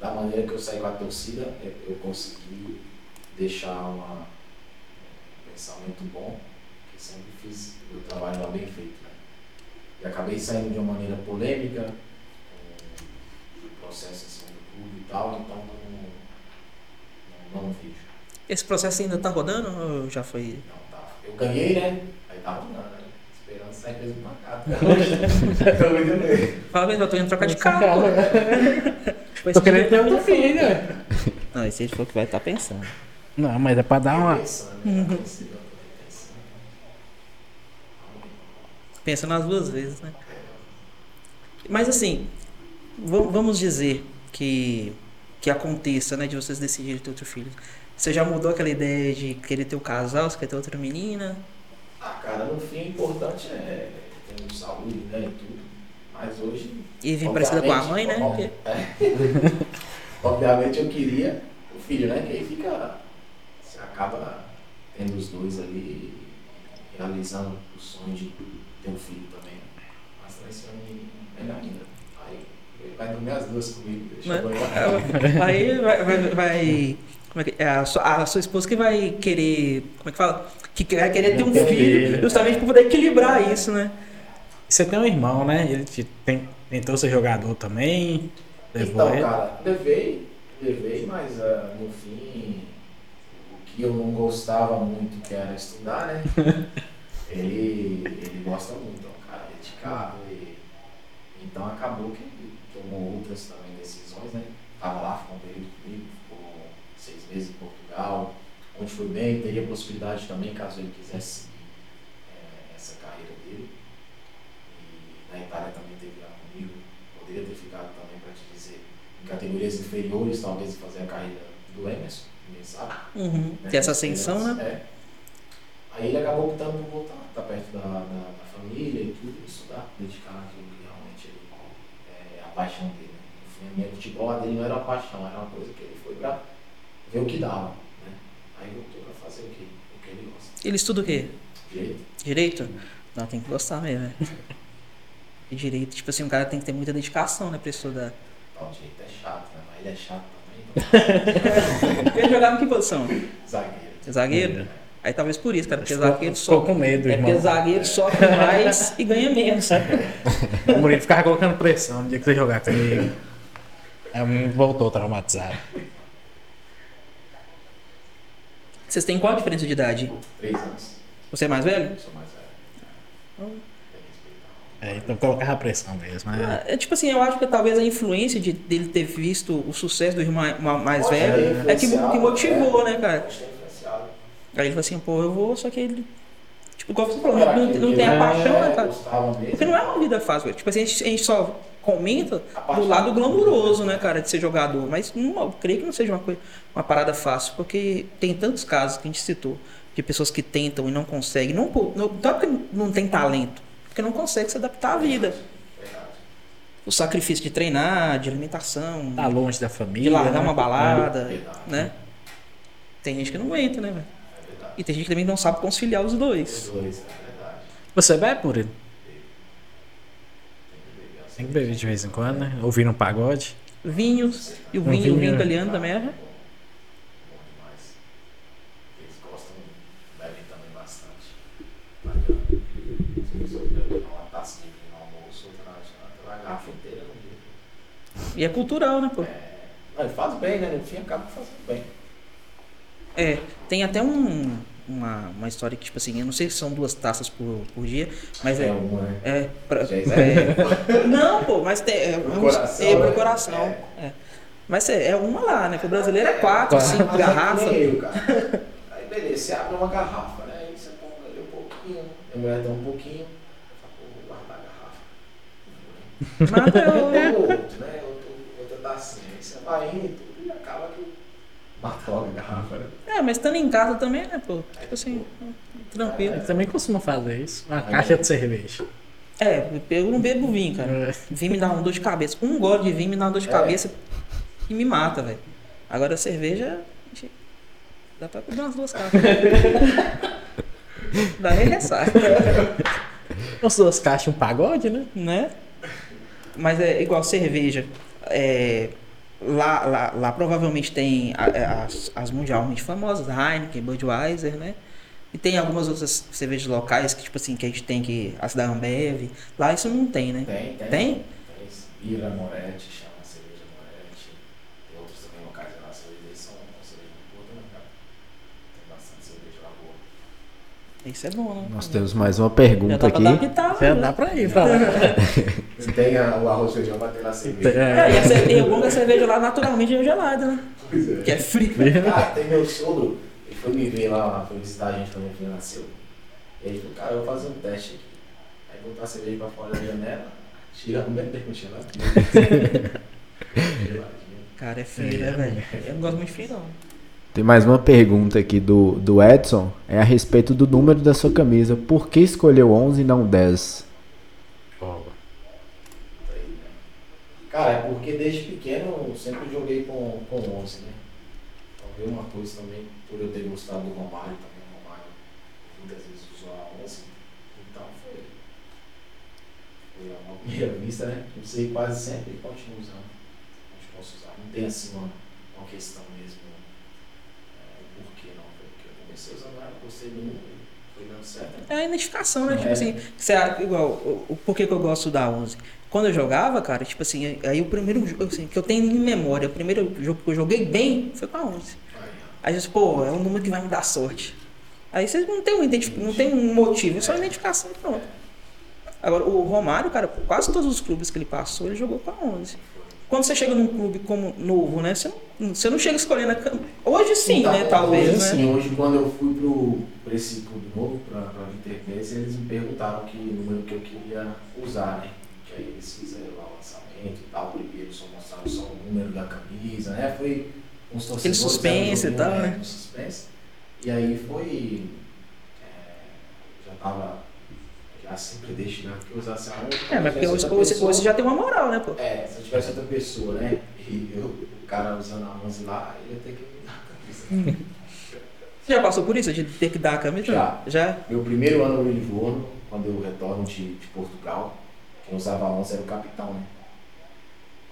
da maneira que eu saí com a torcida, eu, consegui deixar uma, um pensamento bom, que sempre fiz o trabalho lá bem feito. Né? E acabei saindo de uma maneira polêmica, com o processo assim, do clube e tal, então não, não, não vejo. Esse processo ainda tá rodando ou já foi? Não, tá. Eu ganhei, né? Aí tava não, né? Eu ganhei. Fala mesmo, eu tô indo trocar de carro. pô. Tipo, Tô querendo ter outro filho. Não, esse ele falou que vai estar pensando. Não, mas é pra dar uma. Né? Pensando, pensando. Pensa nas duas vezes, né? Mas assim, va- vamos dizer que, que aconteça, né? De vocês decidirem ter outro filho. Você já mudou aquela ideia de querer ter o casal, você quer ter outra menina? Ah, cara, no fim, o importante é ter saúde, né, e tudo. Mas hoje... E vir parecida com a mãe, né? [laughs] é. Obviamente eu queria o filho, né, que aí fica... Você acaba tendo os dois ali, realizando o sonho de ter um filho também. né? Mas vai ser um melhor ainda. Aí ele vai dormir as duas comigo, deixa Né? eu [laughs] banhar. Aí vai. vai, vai- como é que, é a, sua, a sua esposa que vai querer. Como é que fala? Que vai querer ter um filho, filho. justamente para poder equilibrar isso, né? Você tem um irmão, né? Ele te- tem- tentou ser jogador também. Levou Então, ele. cara, levei, levei, mas ah, no fim, o que eu não gostava muito, que era estudar, né? [laughs] ele, ele gosta muito, é um cara dedicado. E, então acabou que ele tomou outras também decisões, né? Tava lá, ficou um período meses em Portugal, onde foi bem, teria possibilidade também, caso ele quisesse seguir eh, essa carreira dele. E na Itália também teve lá comigo, poderia ter ficado também para te dizer, em categorias inferiores, talvez fazer a carreira do Emerson, ninguém sabe. Uhum. né? Ter essa ascensão, né? É. Aí ele acabou optando por voltar, estar perto da, da, da família e tudo, estudar, dedicar naquilo que realmente ele, é a paixão dele. Né? A minha futebol dele não era uma paixão, era uma coisa que ele foi para ver o que dava. Né? Aí voltou para fazer o que, o que ele gosta. Ele estuda o quê? Direito? Direito? Não, tem que gostar mesmo, né? E direito, tipo assim, um cara tem que ter muita dedicação, né, pra estudar. Tal direito é chato, né? Mas ele é chato também. Então, [laughs] Ele jogava em que posição? zagueiro. Zagueiro? Aí talvez por isso, cara, porque Ficou, zagueiro só. com medo, É porque irmão. zagueiro sofre mais e ganha menos. [laughs] O Murilo ficava colocando pressão no dia que você jogar comigo. Aí o menino voltou traumatizado. Vocês têm qual a diferença de idade? Três anos. Você é mais velho? Eu sou mais velho. É, então colocava pressão mesmo. né? É, tipo assim, eu acho que talvez a influência de, dele ter visto o sucesso do irmão ma- mais Pode velho é que, que motivou, é. né, cara? Aí ele falou assim, pô, eu vou, só que ele. Igual você falou, não, não tem a paixão, né, cara? Porque não é uma vida fácil, velho. Tipo assim, a gente, a gente só comenta A do lado glamuroso, né, cara, de ser jogador. Mas não, eu creio que não seja uma, coisa, uma parada fácil, porque tem tantos casos que a gente citou de pessoas que tentam e não conseguem. Não, não, não é porque não tem talento, porque não consegue se adaptar à vida. Verdade. O sacrifício de treinar, de alimentação, Tá longe da de família. largar né? uma balada, Verdade. né? Tem gente que não aguenta, né, velho? É. E tem gente que também não sabe conciliar os dois. Os dois, é verdade. Você bebe, Murilo? Tem que beber. Tem que beber de vez em quando, né? Ouvir um pagode. Vinhos, e o Um vinho, o vinho vinho. italiano também é. E é cultural, né, pô? Ele faz bem, né? No fim acaba fazendo bem. É, tem até um, uma, uma história que, tipo assim, eu não sei se são duas taças por, por dia, mas é. É uma, né? É, pra- Já é- não, pô, mas tem, é, Pro é um- coração, é pro né? coração. É. é. Mas é, é uma lá, né? Pro brasileiro é quatro, cinco Mas é que garrafas. nem eu, cara. [laughs] Aí beleza, você abre uma garrafa, né? Aí você põe ali um pouquinho, a mulher dá um pouquinho, eu vou guardar a garrafa. É o- Ou outro, né? Outra tacinha. Aí você vai indo e acaba que mata logo a garrafa, né? É, mas estando em casa também, né, pô? Tipo assim, tranquilo. Ele também costuma fazer isso. Uma caixa de cerveja. É, eu não bebo vinho, cara. É. Vinho me dá uma dor de cabeça. Um gole de vinho me dá uma dor de É. cabeça e me mata, velho. Agora a cerveja. Dá pra comer umas duas caixas. [laughs] Dá nem ressaca, As duas caixas, um pagode, né? né? Mas é igual cerveja. É, lá, lá, lá provavelmente tem é, as, as mundialmente famosas, Heineken, Budweiser, né? E tem algumas outras cervejas locais que, tipo assim, que a gente tem que. As da Ambev. Lá isso não tem, né? Tem, tem. Tem? Tem Ira Moretti, chama cerveja Moretti. Tem outros também locais lá, cerveja eles são cerveja boa também, cara. Tem bastante cerveja lá boa. Isso é bom, né? Nós temos mais uma pergunta dá pra aqui. adaptar. Já né? dá pra ir. Se [laughs] tem a- o arroz e feijão, ter lá cerveja. É, e, É, a e o bom é que a cerveja lá naturalmente é gelada, né? Pois é. Que é frio. Cara, tem meu sogro, ele foi me ver lá, foi visitar a gente quando a gente nasceu. E ele falou, cara, eu vou fazer um teste aqui. Aí botar a cerveja pra fora da janela, tira no meio tempo. Geladinho. Cara, é frio, né, velho? Eu não gosto muito de frio, não. Tem mais uma pergunta aqui do, do Edson. É a respeito do número da sua camisa. Por que escolheu 11 e não 10? Cara, é porque desde pequeno eu sempre joguei com, com 11, né? Talvez uma coisa também, por eu ter gostado do Romário também, o Romário muitas vezes usou a 11, então foi, foi a uma [laughs] primeira vista, né? Usei quase sempre e continuo usando. Onde posso usar. Não tem assim uma, uma questão mesmo, é, o porquê não, eu usando ela, né? É a identificação, né? Tipo É. assim, você, igual, o, o porquê que eu gosto da 11? Quando eu jogava, cara, tipo assim, aí o primeiro jogo assim, que eu tenho em memória, o primeiro jogo que eu joguei bem foi com a 11. Aí, Aí você, pô, é um número que vai me dar sorte. Aí você não tem um, identif- não tem um motivo, é só identificação e pronto. Agora, o Romário, cara, quase todos os clubes que ele passou, ele jogou com a 11. Quando você chega num clube como novo, né? Você não, você não chega escolhendo a cam... Hoje sim, Então, né? Talvez, hoje, né? Sim, hoje quando eu fui pro, pra esse clube novo, pra, pra Interface, eles me perguntaram que número que eu queria usar, né? Que aí eles fizeram lá o lançamento e tal, primeiro só mostraram só o número da camisa, né? Foi uns torcedores... Aquele suspense e tal, joguinho, né? um suspense. E aí foi... é, já tava... Já sempre destinado que eu usasse a 11. É, mas porque se hoje, hoje, hoje já tem uma moral, né, pô? É, se eu tivesse outra pessoa, né? E eu, o cara usando a 11 lá, ele ia ter que me dar a camisa. Você já passou por isso, de ter que dar a camisa? Já. Já? Meu primeiro ano no Livorno, quando eu retorno de, de Portugal, quem usava a 11 era o capitão, né?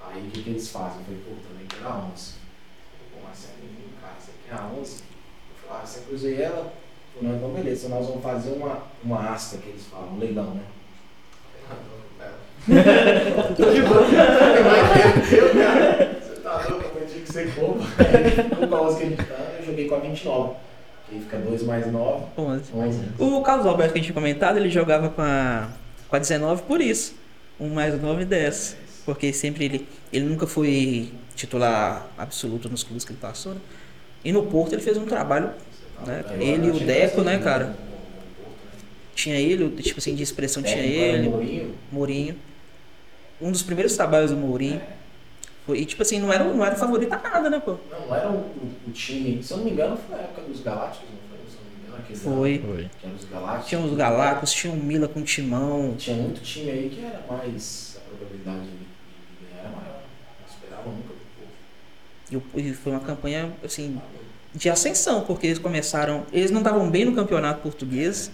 Aí o que, que eles fazem? Eu falei, pô, também quero a 11. Pô, Marcelinho, cara, você quer a 11? Eu falei, ah, sempre usei ela. Não, então beleza, nós vamos fazer uma, uma asta que eles falam, um leilão, né? Tô de boa. Eu, cara, você tá louco, eu tinha que ser como. Com a 11 que a gente tá, eu joguei com a 29. Que aí fica 2 mais 9, 11. 11. O Carlos Alberto que a gente tinha comentado, ele jogava com a, com a 19 por isso. 1 mais 9, 10. Porque sempre ele, ele nunca foi titular absoluto nos clubes que ele passou, né? E no Porto ele fez um trabalho, né? Ele e o Deco, né, cara? Tinha ele, o- tipo assim, de expressão tinha ele, Mourinho. Um dos primeiros trabalhos do Mourinho. Foi- E tipo assim, não era, não era favorito a nada, né, pô? Não, não era o, o- o time, se eu não me engano, foi na época dos Galácticos, não foi? Se eu não me engano, aquele Foi. Foi. Que era os Galácticos. Tinha os Galácticos, tinha o Mila com o Timão. Tinha muito time aí que era mais. A probabilidade de, ganhar era maior. Não esperava nunca do povo. E o- E foi uma campanha, assim, de ascensão, porque eles começaram. Eles não estavam bem no campeonato português.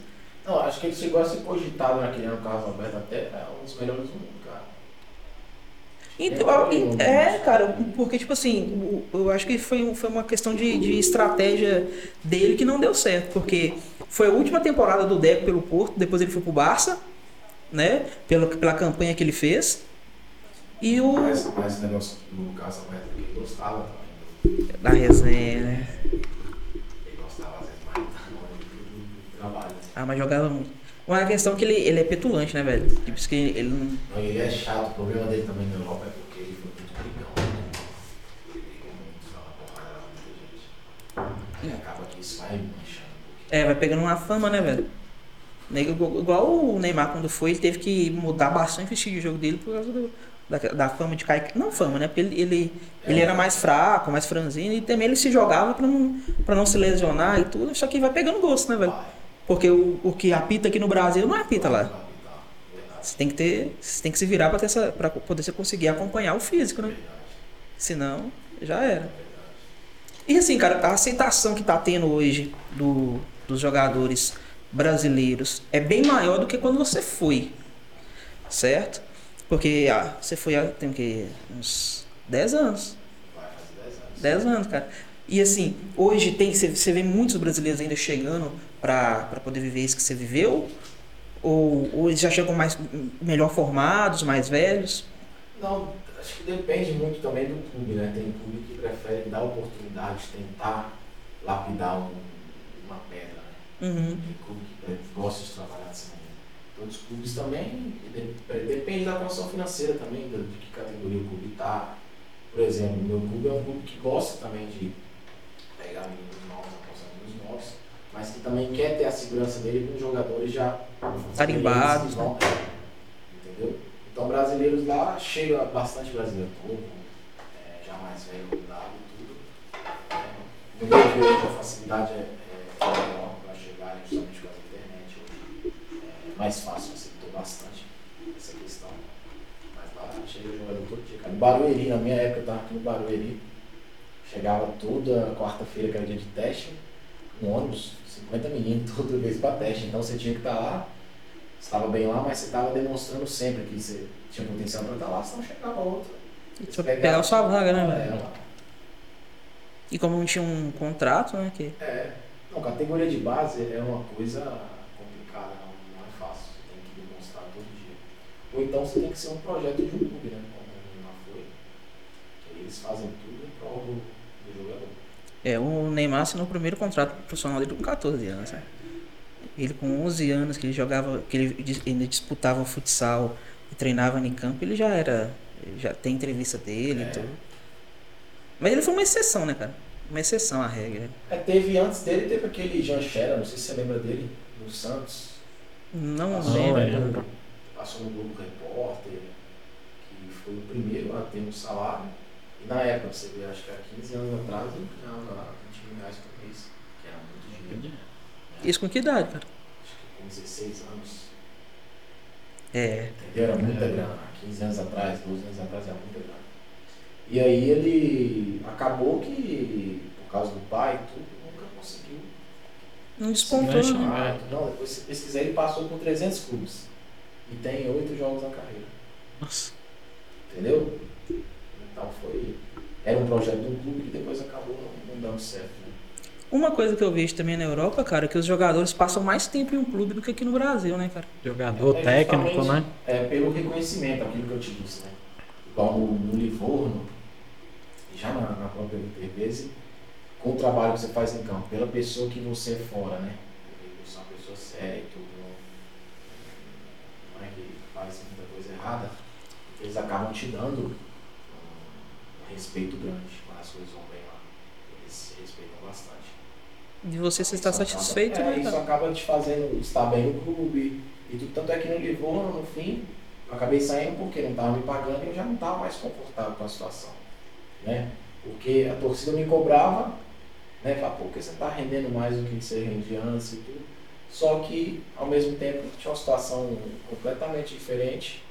Não, acho que ele chegou a ser cogitado naquele ano, Carlos Alberto, até é um dos melhores do mundo, cara. Então, e- é, cara, porque, tipo assim, eu acho que foi, foi uma questão de, de estratégia dele que não deu certo, porque foi a última temporada do Deco pelo Porto, depois ele foi pro Barça, né, pela, pela campanha que ele fez. E o. Mas, mas o negócio do Carlos Alberto, ele gostava. Da resenha, né? Ele gostava, às vezes, mais do, do trabalho. Ah, mas jogava muito. Uma questão que ele, ele é petulante, né, velho? Tipo, isso que ele não. Não, ele é chato, o problema dele também na Europa é porque ele foi muito brigão. né? Ele brigou muito, fala porrada lá, muita gente. E acaba que isso vai manchando. É, vai pegando uma fama, né, velho? Igual o Neymar, quando foi, ele teve que mudar bastante o estilo de jogo dele por causa do- da, da fama de cair. Não fama, né? Porque ele, ele, ele era mais fraco, mais franzino, e também ele se jogava pra não, pra não se lesionar e tudo. Só que vai pegando gosto, né, velho? Porque o, o que apita aqui no Brasil não apita lá. Você tem que ter. Você tem que se virar pra, ter essa, pra poder você conseguir acompanhar o físico, né? Senão, já era. E assim, cara, a aceitação que tá tendo hoje do, dos jogadores brasileiros é bem maior do que quando você foi. Certo? Porque ah, você foi há tem o quê? Uns 10 anos. Vai fazer 10 anos. 10 anos, cara. E assim, hoje tem, você, vê muitos brasileiros ainda chegando pra poder viver isso que você viveu? Ou, ou eles já chegam mais melhor formados, mais velhos? Não, acho que depende muito também do clube, né? Tem clube que prefere dar oportunidade, tentar lapidar um- uma pedra, né? Uhum. Tem clube que gosta de trabalhar dessa Outros clubes também, de- depende da condição financeira também, de que categoria o clube está. Por exemplo, o meu clube é um clube que gosta também de pegar meninos novos, apostar meninos novos, mas que também quer ter a segurança dele com jogadores já Tarimbados, vão- Entendeu? Então brasileiros lá, chega bastante brasileiro novo, é, já mais velho, rodado e tudo. É, meu hoje a facilidade é, é maior para chegar, né, justamente com a internet. Hoje é mais fácil, facilitou bastante essa questão. Mas lá chega o jogador todo dia. Cara. Barueri, na minha época eu estava aqui no Barueri, chegava toda quarta-feira, que era dia de teste, um ônibus, 50 meninos [laughs] toda vez para teste. Então você tinha que estar lá, você estava bem lá, mas você estava demonstrando sempre que você tinha potencial para estar lá, senão chegava outro. Pegar a sua vaga, né, É, velho? E como não tinha um contrato, né? Que... É. Não, categoria de base é uma coisa complicada, não, não é fácil. Você tem que demonstrar todo dia. Ou então você tem que ser um projeto de um clube, né? Como o Neymar foi. Que eles fazem tudo em prol do, do jogador. É, o Neymar assinou o primeiro contrato profissional dele com 14 anos, né? Ele com 11 anos, que ele jogava, que ele ainda disputava futsal e treinava em campo, ele já era, ele já tem entrevista dele É. e tudo. Mas ele foi uma exceção, né, cara? Uma exceção à regra. É, teve antes dele, teve aquele Jean Scherer, não sei se você lembra dele, no Santos. Não Não lembro. Passou no Globo Repórter, que foi o primeiro a ter um salário. E na época, você vê, acho que há 15 anos atrás, ele ganhava 20 mil reais por mês, que era muito dinheiro. Isso com que idade, cara? Acho que com 16 anos. É. Entendeu? Era muita grana. Há 15 anos atrás, 12 anos atrás era muita grana. E aí ele acabou que, por causa do pai e tudo, nunca conseguiu. Não despontou? É. Não, depois se pesquisar, ele passou por 300 clubes. E tem 8 jogos na carreira. Nossa. Entendeu? Então foi. Era um projeto de um clube que depois acabou não, dando certo. Né? Uma coisa que eu vejo também na Europa, cara, é que os jogadores passam mais tempo em um clube do que aqui no Brasil, né, cara? Jogador É técnico, justamente, né? É pelo reconhecimento, aquilo que eu te disse, né? Igual no, no Livorno, e já na, na própria Intervese, com o trabalho que você faz em campo, pela pessoa que você é fora, né? Porque você é uma pessoa séria e tudo, não, não é que faz muita coisa errada, eles acabam te dando um, respeito grande quando as coisas vão bem lá. Eles se respeitam bastante. De você você está Isso acaba- satisfeito, é, né, Isso acaba te fazendo estar bem no clube. E tudo, tanto é que no Livorno, no fim, eu acabei saindo porque não estava me pagando e eu já não estava mais confortável com a situação. Né? Porque a torcida me cobrava, né? Falava, pô, porque você está rendendo mais do que você rendia antes e tudo. Só que, ao mesmo tempo, tinha uma situação completamente diferente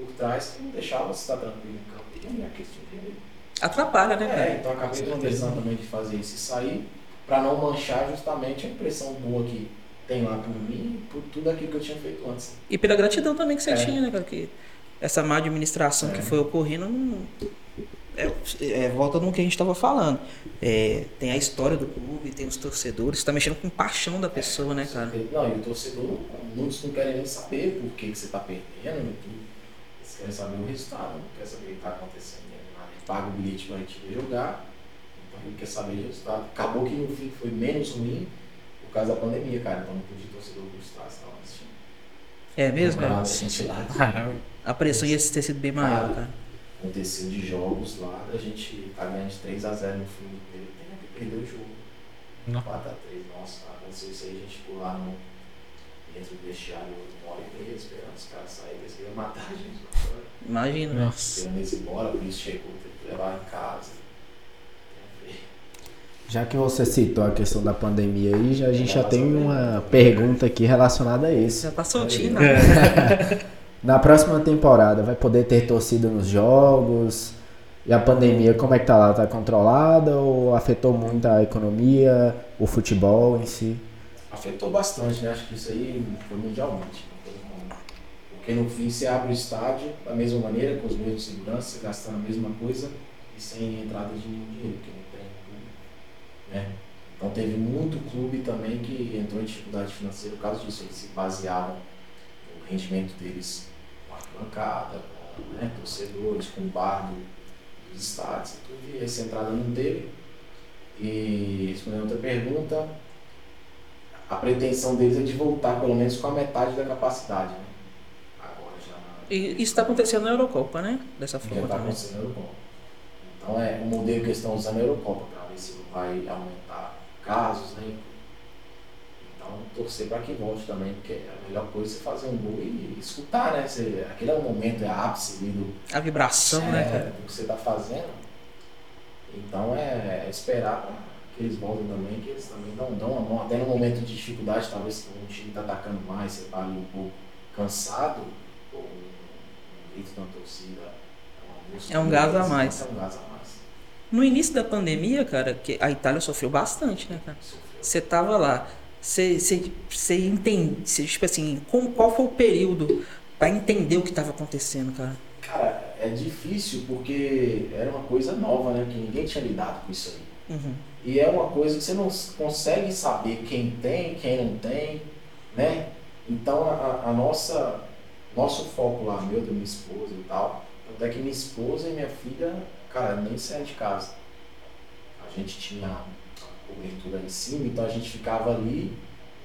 por trás que não deixava você estar tranquilo em campo. E a minha questão de Atrapalha, né, é, cara? então acabei tomando decisão também de fazer isso e sair para não manchar justamente a impressão boa que tem lá por mim e por tudo aquilo que eu tinha feito antes. E pela gratidão também que você É. tinha, né, cara? Que essa má administração É. que foi ocorrendo não. É, é, volta no que a gente estava falando. É, tem a história do clube, tem os torcedores, você tá mexendo com paixão da pessoa, né, cara? Não, e o torcedor, muitos não querem nem saber por que, que você está perdendo querem saber o resultado, não querem saber o que está acontecendo. Né? Ele paga o bilhete para a gente ver jogar, então ele quer saber o resultado. Acabou que no fim foi menos ruim por causa da pandemia, cara. Então não podia o torcedor gostar, eles tinham. É mesmo, cara? a gente lá. [laughs] A pressão ia ter sido bem maior, cara. aconteceu de jogos lá, da gente tá ganhando de 3x0 no fim do primeiro tempo e perdeu o jogo. Não. 4x3, nossa, aconteceu isso aí, a gente ficou lá no, dentro do vestiário uma hora e meia esperando os caras saírem, eles queriam matar a gente lá fora. Imagina. né? Nossa. Esperando eles ir embora, por isso chegou, teve que levar em casa. Já que você citou a questão da pandemia aí, já, a gente já tem uma pergunta aqui relacionada a isso. Já tá soltinho, É. né? [laughs] Na próxima temporada vai poder ter torcida nos jogos? E a pandemia, como é que tá lá? Tá controlada ou afetou muito a economia, o futebol em si? Afetou bastante, né? Acho que isso aí foi mundialmente. Porque no fim você abre o estádio da mesma maneira, com os meios de segurança, gastando a mesma coisa e sem entrada de dinheiro, que não tem né? Então teve muito clube também que entrou em dificuldade financeira por causa disso. Eles se baseavam no rendimento deles com arquibancada, com né, torcedores, com bar do- dos estádios e tudo. E essa entrada não teve. E respondendo outra pergunta, a pretensão deles é de voltar pelo menos com a metade da capacidade, né? Agora já E isso está acontecendo na Eurocopa, né? Dessa já forma está também. acontecendo na Eurocopa. Então é o modelo que eles estão usando é a Eurocopa para ver se não vai aumentar casos, né? Então torcer para que volte também, porque a melhor coisa é você fazer um gol e escutar, né? Você, aquele é o momento, é a ápice ali do, A vibração, né, é, cara? do que você está fazendo. Então é, é esperar pra que eles voltem também, que eles também dão, dão a mão. Até no momento de dificuldade, talvez que um time está atacando mais, você está ali um pouco cansado, ou um, grito da torcida. música, É um gás a mais. É um gás a mais. No início da pandemia, cara, que a Itália sofreu bastante, né, cara? Você tava lá, você, entende, você, tipo assim, como, qual foi o período pra entender o que tava acontecendo, cara? Cara, é difícil porque era uma coisa nova, né? Que ninguém tinha lidado com isso aí. Uhum. E é uma coisa que você não consegue saber quem tem, quem não tem, né? Então a, a nossa nosso foco lá, meu, da minha esposa e tal, até que minha esposa e minha filha, cara, nem saíam de casa. A gente tinha a cobertura em cima, então a gente ficava ali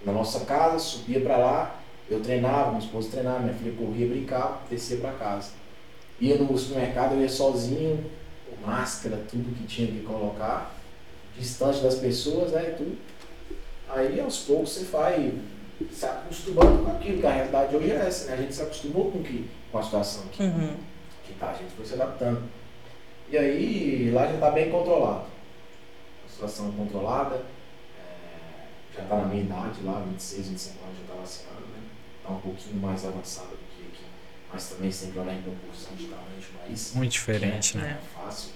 na nossa casa, subia pra lá, eu treinava, minha esposa treinava, minha filha corria, brincava, descia pra casa. Ia no supermercado, eu ia sozinho, com máscara, tudo que tinha que colocar distante das pessoas, né, e tudo. Aí aos poucos você vai se acostumando com aquilo, que a realidade hoje é essa, né? A gente se acostumou com, que, com a situação que, Uhum. que tá, a gente foi se adaptando. E aí lá já está bem controlado. A situação controlada, é, já está na minha idade lá, 26, 25 anos já está vacinado, né? Está um pouquinho mais avançado do que aqui, mas também sempre olhar em proporção de tamanho de país. Muito diferente, Não né? é fácil.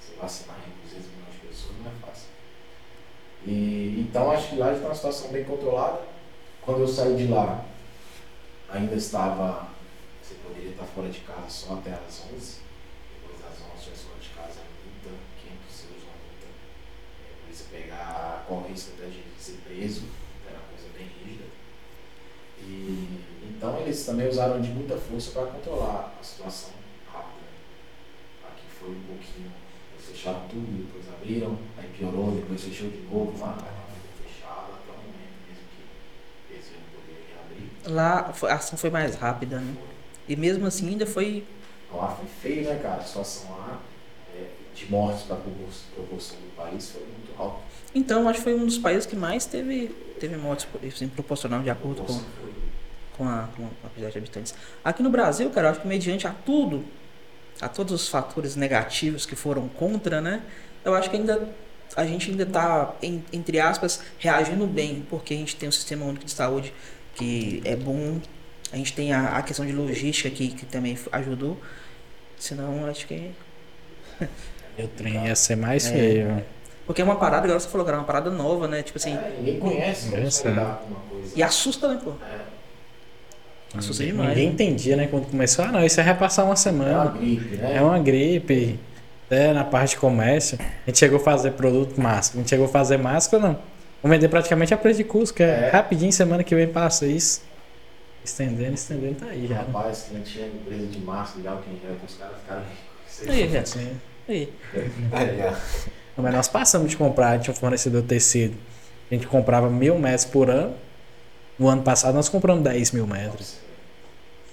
Você vacinar em 200 milhões de pessoas não é fácil. E, então acho que lá já está uma situação bem controlada. Quando eu saí de lá, ainda estava. Você poderia estar fora de casa só até as 11. Depois das 11 já fora de casa é multa, 500 euros uma multa. É, a polícia pegar, o risco até de ser preso, era uma coisa bem rígida. E, então eles também usaram de muita força para controlar a situação rápida. Aqui foi um pouquinho, fecharam tudo, depois abriram, aí piorou, depois fechou de novo, lá ficou fechado até o momento mesmo que eles iam poder reabrir. Lá a ação foi mais rápida, né? E mesmo assim ainda foi. Então lá foi feio, né, cara? A situação lá é, de mortes para a proporção do país foi muito alta. Então, acho que foi um dos países que mais teve, teve mortes em proporcional de acordo com, com, a, com a quantidade de habitantes. Aqui no Brasil, cara, acho que mediante a tudo, a todos os fatores negativos que foram contra, né? Eu acho que ainda a gente ainda está, entre aspas, reagindo bem, porque a gente tem um sistema único de saúde que é bom, a gente tem a, a questão de logística que, que também ajudou. Senão, acho que. [laughs] E o trem ia ser mais É. feio. Porque é uma parada, agora você falou, cara, é uma parada nova, né? Tipo assim. É, ninguém conhece uma coisa. E assusta, né, pô? É, Assusta Ninguém, demais. ninguém né? entendia, né? Quando começou, ah, não, isso vai passar uma é uma semana. gripe, né? É uma gripe. É, na parte de comércio. A gente chegou a fazer produto máscara. A gente chegou a fazer máscara, não. Vamos vender praticamente a preço de custo, que é, É. rapidinho, semana que vem passa isso. Estendendo, estendendo, tá aí já. né? Rapaz, que não tinha empresa de máscara, de álcool em gel, que os caras ficaram ricos. Aí, já. Sim. Aí. É, Mas nós passamos de comprar, a gente tinha um fornecedor tecido. A gente comprava mil metros por ano. No ano passado nós compramos 10 mil metros.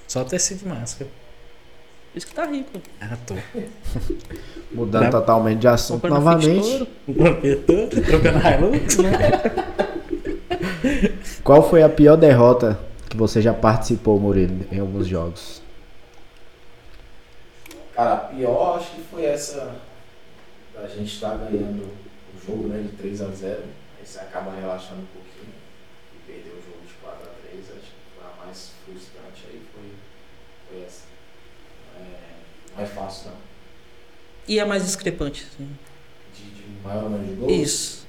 Só tecido de máscara. Por isso que tá rico. Ah, tô. [laughs] Mudando totalmente de assunto Comprando novamente. Trocando Hilux, né? [laughs] Qual foi a pior derrota que você já participou, Murilo, em alguns jogos? Cara, a pior acho que foi essa da gente estar ganhando o jogo né, de 3 a 0 aí você acaba relaxando um pouquinho e perder o jogo de 4 a 3 acho que foi a mais frustrante aí foi, foi essa. É, não é fácil não. E é mais discrepante, assim. De, de maior número de gols? Isso.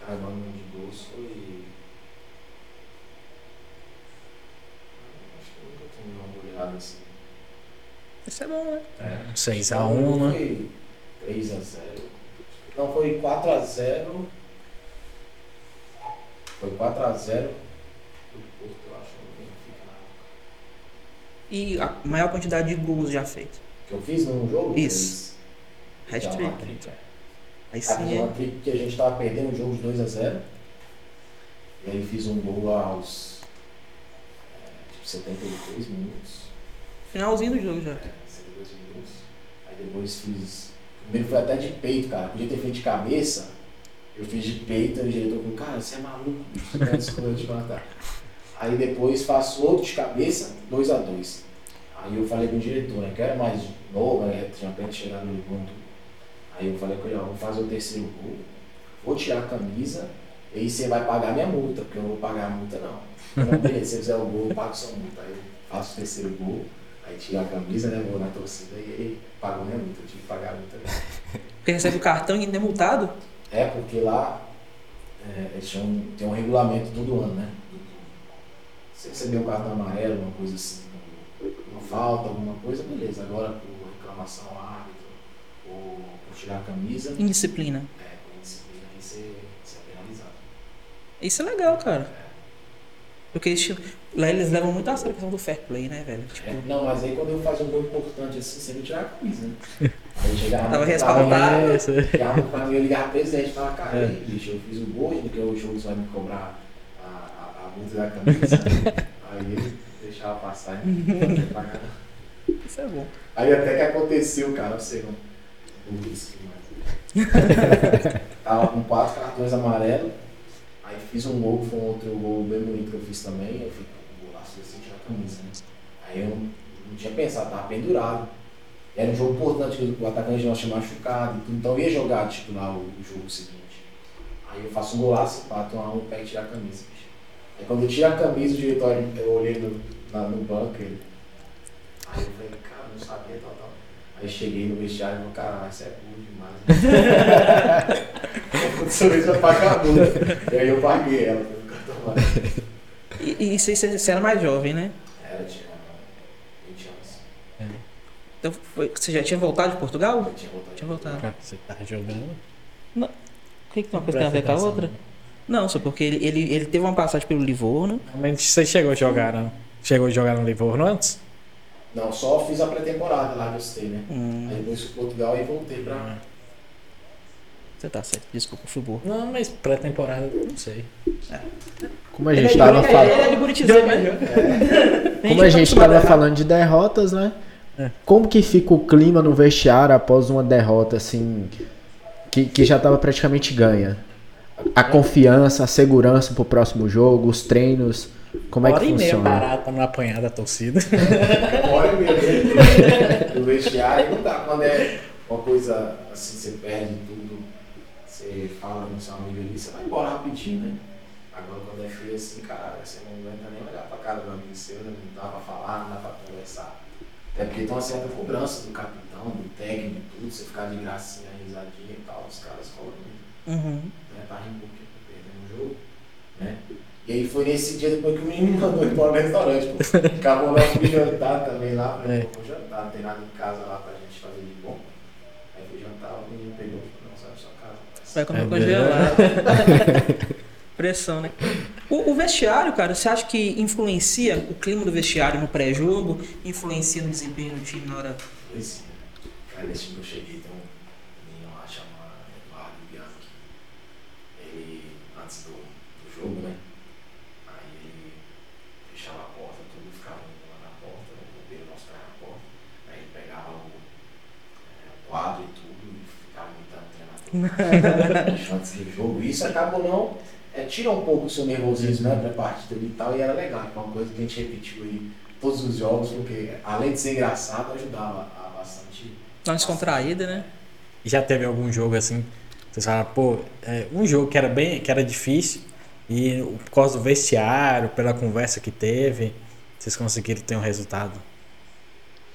Cara, maior número de gols foi. Acho que eu nunca tomei uma goleada assim. Isso é bom, né? É. 6x1, né? Foi 3x0. Não, foi 4x0. Foi 4x0 do Porto, eu acho. não fica na- E a maior quantidade de gols já feitos. Que eu fiz no jogo? Isso. Hat-trick. trick, é. Aí sim, é. porque a gente tava perdendo o jogo de 2x0. E aí fiz um gol aos é, tipo, 72 minutos. Finalzinho do jogo já. É, 72 minutos. Aí depois fiz. Primeiro foi até de peito, cara. Podia ter feito de cabeça. Eu fiz de peito e o diretor falou, cara, você é maluco, bicho, você tá de matar. Aí depois faço outro de cabeça, 2x2. Aí eu falei com o diretor, né? Quero mais novo, né? Tinha até chegado no ponto. Aí eu falei com ele, ó, vou fazer o terceiro gol, vou tirar a camisa, e aí você vai pagar minha multa, porque eu não vou pagar a multa não. Não, beleza, se você fizer o gol, eu pago sua multa. Aí eu faço o terceiro gol, aí tiro a camisa, né? Vou na torcida e ele pagou minha multa, eu tive que pagar a multa. né? Porque recebe o cartão e ainda é multado. É, porque lá é, eles um regulamento todo ano, né? Se receber um cartão amarelo, uma coisa assim, uma falta, alguma coisa, beleza. Agora, por reclamação ao árbitro, ou por tirar a camisa, Indisciplina. é, por indisciplina, aí você, você é penalizado. Isso é legal, cara. Porque eles, lá eles levam muito a sério a questão do fair play, né, velho? Tipo, É, não, mas aí quando eu fazia um gol importante assim, sempre tirar a camisa, né? [laughs] Aí chegava Tava respaldado. É. [laughs] Ligava pra mim, eu ligava pro presidente e falava, cara, É. aí, bicho, eu fiz o gol, porque o jogo vai me cobrar a, a, a multa da camisa. aí ele deixava passar e pagar. isso é bom. Aí até que aconteceu, cara, você não. Burrice demais. [laughs] Tava com quatro cartões amarelos, aí fiz um gol, foi um outro gol bem bonito que eu fiz também, eu fiz um golaço desse tirar a camisa, né? Aí eu não, tinha pensado, tava pendurado. Era um jogo importante, o atacante nosso tinha machucado, então eu ia jogar titular o, o jogo seguinte. Aí eu faço um golaço, bato um pego e tiro a camisa. Aí quando eu tiro a camisa, o diretor, eu olhei no, na- no banco. Aí eu falei, cara, não sabia, tal, tal. Aí cheguei no vestiário e falei, caralho, isso é burro demais. Aconteceu isso, eu paguei a multa. E aí eu paguei ela. E, e isso aí você era mais jovem, né? Ela tinha 20 anos. Então foi- você já tinha voltado de Portugal? Eu tinha voltado. Tinha voltado. Cara, Você tá jogando? O que, que tem uma coisa tem a ver com a outra? Não, só porque ele, ele, ele teve uma passagem pelo Livorno. Mas você chegou a jogar, não? Chegou a jogar no Livorno antes? Não, só fiz a pré-temporada lá citei, né? Hum, Aí depois fui Portugal e voltei pra. você tá certo. Desculpa, fui burro. Não, mas pré-temporada, não sei. Como a gente tava falando. Ele é de Buritizeiro, né? [laughs] Como a gente tava falando de derrotas, né? É. Como que fica o clima no vestiário após uma derrota, assim, que, que já tava praticamente ganha? A confiança, a segurança pro próximo jogo, os treinos, como é Hora que e meia funciona? parado pra não apanhar da torcida. [laughs] Hora e meia [laughs] no vestiário não dá. Quando é uma coisa assim, você perde tudo, você fala com seu amigo ali, você vai embora rapidinho, né? Agora quando é frio assim, cara, você não aguenta nem olhar pra cara do amigo seu, né? não dá pra falar, não dá pra conversar. Até porque tem uma certa cobrança do capitão, do técnico, tudo, você ficar de gracinha, risadinha e tal, os caras falam muito Uhum. né, tá rindo porque perdendo o jogo, né? E aí foi nesse dia depois que o menino me mandou embora do restaurante, pô. Acabou lá, fui jantar também lá, falei, É. vou jantar, não tem nada em casa lá pra gente fazer de bom. Aí fui jantar, o menino pegou e falou, não, sai da sua casa. Vai comer É congelado. [laughs] Pressão, né? O, o vestiário, cara, você acha que influencia o clima do vestiário no pré-jogo? Influencia no desempenho do time na hora. Pois é. Cara, nesse time que eu cheguei, tem um menino lá chamado Eduardo Bianchi. Ele, antes do, do jogo, né? Aí ele fechava a porta, tudo ficava indo lá na porta, né? o bombeiro nosso ficava na porta. Aí ele pegava o, é, o quadro e tudo e ficava imitando o treinador. [laughs] antes do jogo. E isso acaba não, é, tira um pouco o seu nervosismo, né? Pra partida e tal, e era legal, que é uma coisa que a gente repetiu aí todos os jogos, porque além de ser engraçado, ajudava a bastante. Dá uma descontraída, né? E Já teve algum jogo assim? Você fala, pô, é, um jogo que era bem, que era difícil e por causa do vestiário, pela conversa que teve, vocês conseguiram ter um resultado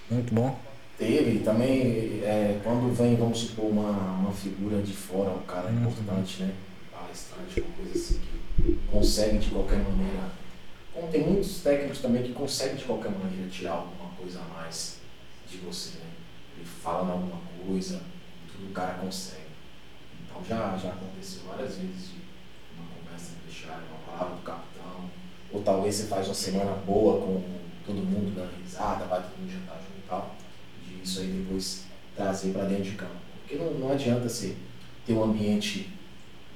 muito bom. Teve também, é, quando vem, vamos supor, uma, uma figura de fora, um cara Uhum. importante, né? Palestrante, uma coisa assim, que consegue de qualquer maneira. Como tem muitos técnicos também que conseguem de qualquer maneira tirar alguma coisa a mais de você, né? Ele fala alguma coisa, tudo o cara consegue. Então já, já aconteceu várias vezes de uma conversa vestiário, uma palavra do capitão, ou talvez você faz uma semana boa com todo mundo dando risada, vai todo mundo jantar junto isso aí depois trazer para dentro de campo. Porque não, não adianta você ter um ambiente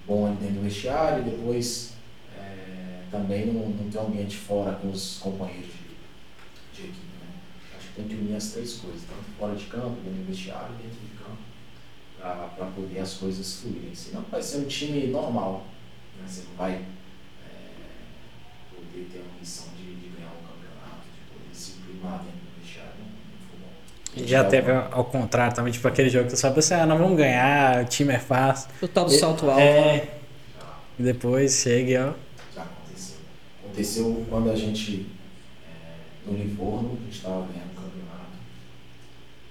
bom ali dentro do vestiário e depois é, também não, não ter um ambiente fora com os companheiros de, de equipe. Né? Acho que tem que unir as três coisas, tanto fora de campo, dentro do vestiário dentro de campo, para poder as coisas fluírem. Senão vai ser um time normal. Né? Você não vai é, poder ter uma missão de, de ganhar um campeonato, de poder se primar dentro do vestiário. Não, não foi bom. Já teve ao contrário também, tipo aquele jogo que tu sabe assim, ah, nós vamos ganhar, o time é fácil. O tal do salto alto. É. E depois chega e ó. Já aconteceu. Aconteceu quando a gente, é, no Livorno, a gente estava ganhando o campeonato.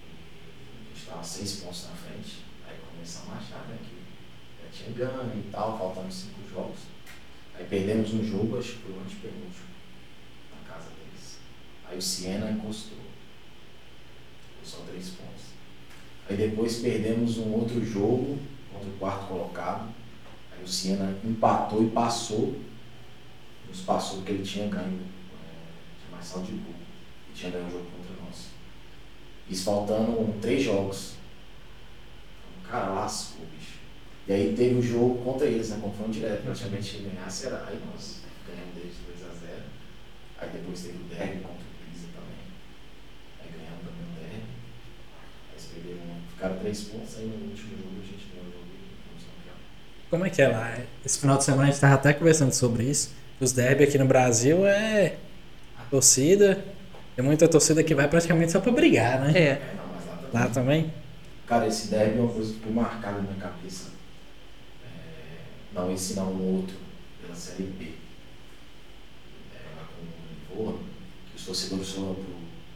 E a gente estava seis pontos na frente. Aí começamos a achar né, que já tinha ganho e tal, faltando cinco jogos. Aí perdemos um jogo, acho que foi o antepenúltimo, na casa deles. Aí o Siena encostou. Só três pontos. Aí depois perdemos um outro jogo contra o quarto colocado. Aí o Siena empatou e passou. Nos passou porque ele tinha ganho é, de mais saldo de gol. E tinha ganho o jogo contra nós. Isso faltando três jogos. O cara lascou, bicho. E aí teve o jogo contra eles, né? Confronto direto. Praticamente ganhasse era. Aí nós ganhamos deles 2x0. Aí depois teve o derby contra o Pisa também. Aí ganhamos também o derby. Aí eles perderam, ficaram três pontos. Aí no último jogo a gente ganhou o jogo. Como é que é lá? Esse final de semana a gente tava até conversando sobre isso. Os derby aqui no Brasil é a torcida. Tem muita torcida que vai praticamente só pra brigar, né? É. É, não, lá também. Lá também? Cara, esse derby é uma coisa que ficou marcada na minha cabeça. É, não esse não, um outro, pela Série B. É, lá com o Livorno, que os torcedores foram pro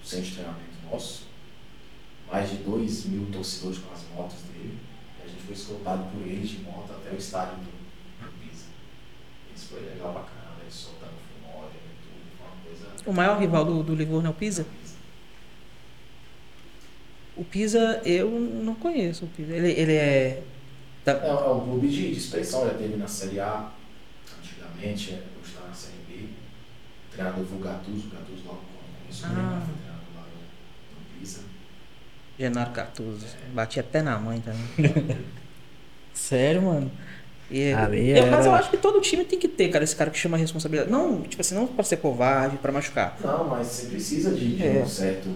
centro de treinamento nosso. Mais de 2 mil torcedores com as motos dele. E a gente foi escoltado por eles de moto até o estádio do, do Pisa. Isso foi legal caramba, eles soltando fumóvel e tudo. Foi uma coisa. O maior rival do, do Livorno é o Pisa? O Pisa eu não conheço. O Pisa. Ele, ele é. É, é um clube de, de expressão, já teve na Série A antigamente, é, hoje está na Série B. O treinador foi o Gattuso, o Gattuso logo começou, Ah. foi treinador lá no Pisa. Genaro Cartuso. Bati até na mãe também. [laughs] Sério, mano. E, Ali eu, mas eu acho que todo time tem que ter, cara, esse cara que chama a responsabilidade. Não, tipo assim, não pra ser covarde, pra machucar. Não, mas você precisa de, de É. um certo.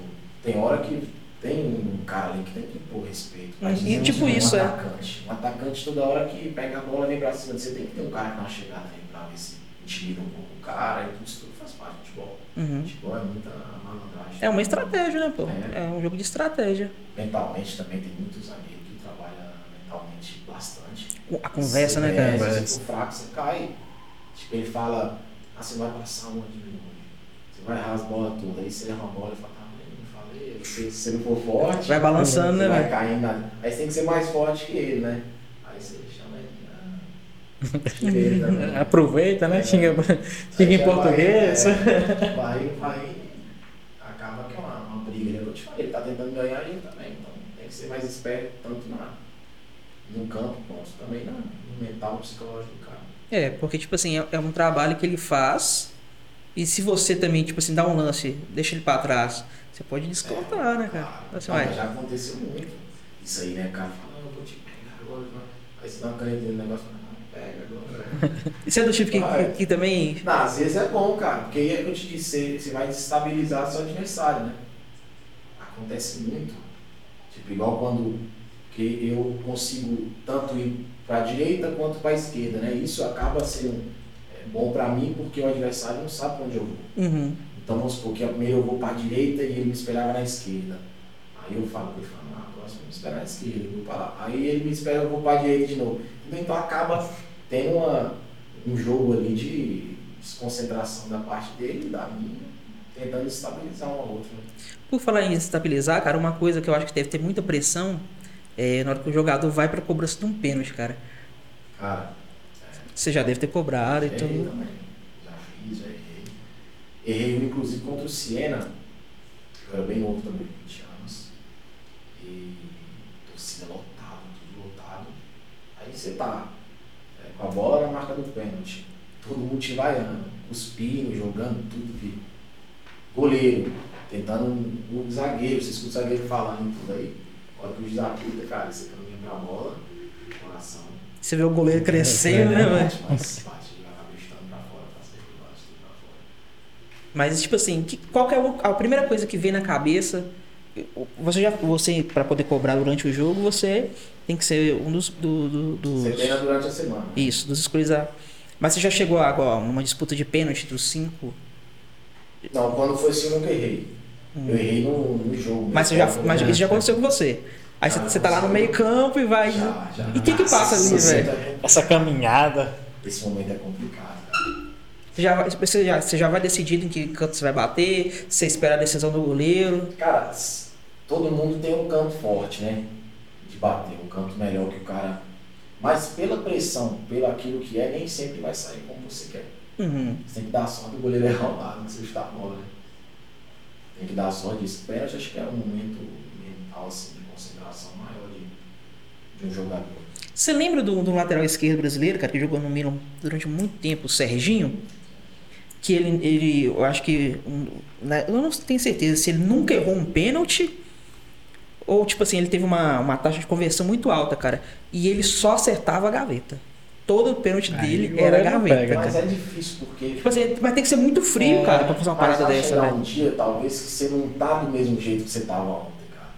Tem hora que tem um cara ali que tem que impor respeito. E, Mas dizendo tipo isso, um é. atacante. Um atacante toda hora que pega a bola vem pra cima. Você tem que ter um cara que dá uma chegada aí pra ver se intimida um pouco o cara e tudo isso futebol. Uhum. Futebol é muita malandragem. É uma estratégia, né, pô? É. É um jogo de estratégia. Mentalmente também tem muitos zagueiros que trabalham mentalmente bastante. A conversa, né, Você- cara? é, Se você for fraco, você cai. Tipo, ele fala, ah, você vai passar uma de mim. Você vai errar as bolas todas. Aí você erra uma bola e fala, ah, eu não falei. Se você não for forte, Vai balançando, né, vai caindo. Aí você tem que ser mais forte que ele, né? Aí você chama ele. Ah, xinga ele também. Aproveita, né? É. Xinga, xinga em português. Vai, é, vai, vai. Acaba que é uma, uma briga, né? Eu te falei, ele tá tentando ganhar ele também. Então tem que ser mais esperto, tanto na, no campo, quanto também na, no mental, no psicológico do cara. É, porque, tipo assim, é, é um trabalho que ele faz. E se você também, tipo assim, dá um lance, deixa ele pra trás, você pode descontar, né, cara? Claro. Assim, Ah, mas já aconteceu muito. Isso aí, né, cara? Fala, não, eu vou te pegar agora. né? Aí você dá uma canetinha no negócio, não, E você é do tipo que, Vai. que, que também. Não, às vezes é bom, cara, porque aí é que eu te disse, você, vai desestabilizar seu adversário, né? Acontece muito. Tipo, igual quando que eu consigo tanto ir para a direita quanto para a esquerda, né? Isso acaba sendo é, bom para mim porque o adversário não sabe pra onde eu vou. Uhum. Então vamos supor que primeiro eu vou para a direita e ele me esperava na esquerda. Aí eu falo ele, falo, ah, vai me esperar na esquerda, eu vou para lá. Aí ele me espera, eu vou para a direita de novo. Então acaba tendo uma, um jogo ali de desconcentração da parte dele e da minha. tentando estabilizar uma outra. né? Por falar em estabilizar, cara, uma coisa que eu acho que deve ter muita pressão é na hora que o jogador vai pra cobrança de um pênalti, cara. Cara, Você já deve ter cobrado e tudo. também. Já fiz, já errei. Errei, inclusive, contra o Siena. Eu era bem novo também, 20 anos. E torcida lotada, tudo lotado. Aí você tá com a bola na marca do pênalti. Todo mundo te vaiando, cuspindo, jogando, tudo que. Goleiro, tentando um, um zagueiro, você escuta o zagueiro falando tudo aí. A hora que o juiz apita, cara, você caminha pra bola, coração. Você vê o goleiro crescendo, né, velho? Tá fora. Mas, tipo assim, que, qual que é o- a primeira coisa que vem na cabeça? Você já, você, pra poder cobrar durante o jogo, você tem que ser um dos, do, do- dos- Você treina durante a semana. isso, dos escolhidos. a- Mas você já chegou agora numa disputa de pênalti dos cinco? Não, quando foi assim eu nunca errei. Eu errei no, no jogo. Hum. Mas, você já, mas isso já aconteceu com você. Aí você, Ah, você tá lá no meio campo e vai. Já, já. E o que que passa ali, velho? momento Essa caminhada. Esse momento é complicado. Você já, vai- você, já, você já vai decidido em que canto você vai bater, você espera a decisão do goleiro. Cara, todo mundo tem um canto forte, né? Bater, um canto melhor que o cara. Mas pela pressão, pelo aquilo que é, nem sempre vai sair como você quer. Uhum. Você tem que dar sorte do goleiro errar o lado, que você está bola, né? Tem que dar sorte disso. Pênalti acho que é um momento mental, assim, de concentração maior de, de um jogador. Você lembra do, do lateral esquerdo brasileiro, cara, que jogou no Milan durante muito tempo, o Serginho? Que ele, ele eu acho que. né, eu não tenho certeza se ele nunca errou um pênalti. Ou, tipo assim, ele teve uma, uma taxa de conversão muito alta, cara. E ele só acertava a gaveta. Todo o pênalti Aí dele era gaveta, pega, cara. Mas é difícil porque Tipo assim, mas tem que ser muito frio, É, cara, pra fazer uma parada dessa, chegar né? um dia, talvez, que você não tá do mesmo jeito que você tava ontem, cara.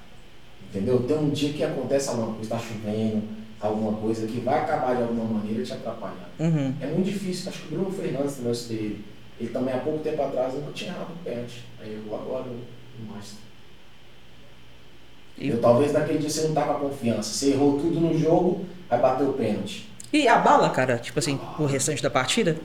Entendeu? Tem um dia que acontece alguma coisa, tá chovendo, tá alguma coisa que vai acabar de alguma maneira te atrapalhando. Uhum. É muito difícil, acho que o Bruno Fernandes também eu citei ele. Ele também há pouco tempo atrás nunca tinha errado o pênalti. Aí errou agora no no Master. E- Eu, talvez naquele dia você não tá com a confiança. Você errou tudo no jogo, vai bater o pênalti. E a bala, cara, tipo assim, o restante da partida?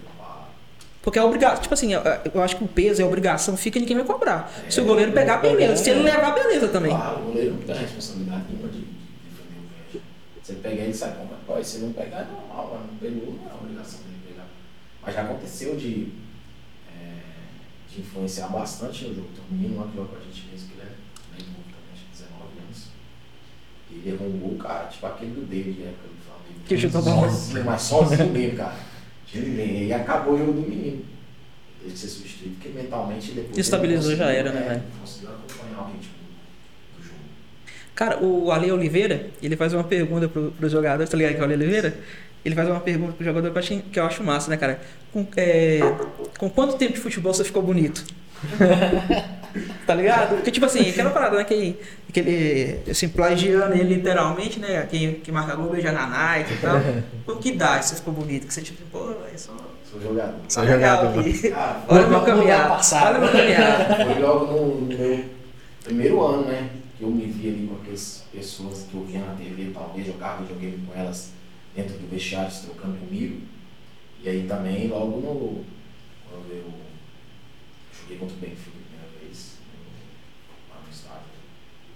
Porque é obrigação. Tipo assim, eu, eu acho que o peso é obrigação, fica de quem vai cobrar. Se o goleiro pegar, beleza. Se ele levar, beleza também. Claro, o goleiro não tem responsabilidade nenhuma de, de defender o pênalti. Você pegar ele sai como pode. Se não pegar, é normal. Não pegou, não é obrigação dele pegar. Mas já aconteceu de, é, de influenciar bastante no jogo. Tem um menino lá que joga com a gente mesmo, que ele é bem novo também, acho que 19 anos. E ele um gol, cara, tipo aquele do David, na época do Flamengo. Que chutou a bola. sozinho, mas sozinho mesmo, cara. Ele- E acabou o jogo do menino. Que ser substituído, porque mentalmente depois. Estabilizou, ele já era, né, é, velho? Conseguiu acompanhar o ritmo do jogo. Cara, o Ale Oliveira, ele faz uma pergunta pro, pro jogador, tá ligado que é o Ale Oliveira? Ele faz uma pergunta pro jogador que eu acho, que eu acho massa, né, cara? Com, é, com quanto tempo de futebol você ficou bonito? [laughs] tá ligado? Porque, tipo assim, aquela parada, né? Que, aquele, assim, plagiando ele literalmente, né? Quem, que marca gol beija na Nike e tal. [laughs] Com que idade você ficou bonito? Que você, tipo, pô, é só. Sou jogador. só Sou aqui. Cara, Olha o meu caminhar. Olha o meu caminhar. foi logo no, no meu primeiro ano, né? Que eu me vi ali com aquelas pessoas que eu via na TV, talvez jogava videogame com elas dentro do vestiário, se trocando comigo. E aí também, logo no. Quando eu joguei contra o Benfica a primeira vez, no- lá no estádio.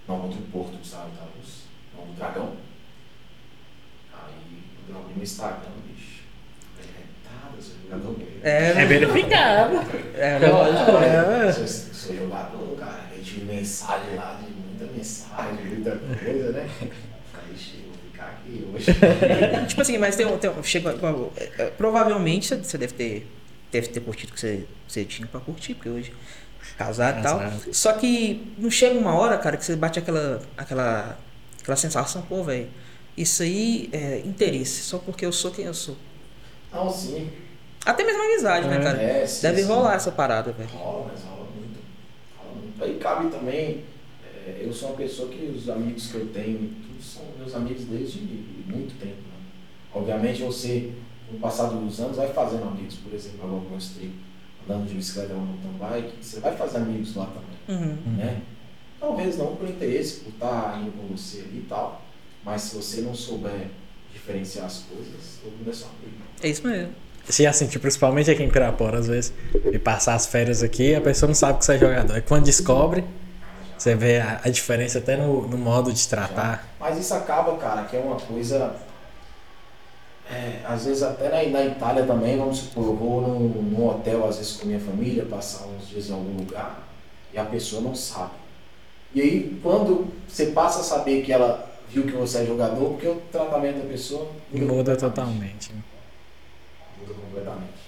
Não, contra o Porto, no estádio da Luz. Não, no Dragão. Aí, eu abri meu Instagram, bicho. Jogador mesmo. É, É verificado. É, lógico. É. Sou, sou jogador, cara. Eu tive mensagem lá, de muita mensagem, muita coisa, né? Falei, "Ixi, vou ficar aqui hoje. [laughs] tipo assim, mas tem um. Tem um chega, igual, é, é, provavelmente você deve ter, deve ter curtido o que você, você tinha pra curtir, porque hoje casado e tal. Casado. Só que não chega uma hora, cara, que você bate aquela, aquela, aquela sensação, pô, velho, isso aí é interesse, só porque eu sou quem eu sou. Não, sim. Até mesmo amizade, né, É. cara? É, sim, Deve sim. rolar essa parada, velho. Rola, mas rola muito. Rola muito. Aí cabe também. é, eu sou uma pessoa que os amigos que eu tenho, todos são meus amigos desde muito tempo. Né? Obviamente você, com o passar dos anos, vai fazendo amigos. Por exemplo, agora eu mostrei andando de bicicleta ou mountain bike, você vai fazer amigos lá também. Uhum. né? Talvez não por interesse, por estar indo com você ali e tal, mas se você não souber diferenciar as coisas, todo mundo é seu amigo. É isso mesmo. Você já sentiu, principalmente aqui em Pirapora, às vezes, e passar as férias aqui, a pessoa não sabe que você é jogador. Aí quando descobre, você vê a, a diferença até no, no modo de tratar. Mas isso acaba, cara, que é uma coisa. É, às vezes até na, na Itália também, vamos supor, eu vou num, num hotel, às vezes com minha família, passar uns dias em algum lugar, e a pessoa não sabe. E aí, quando você passa a saber que ela viu que você é jogador, porque o tratamento da pessoa Muda completamente. totalmente. Muda completamente.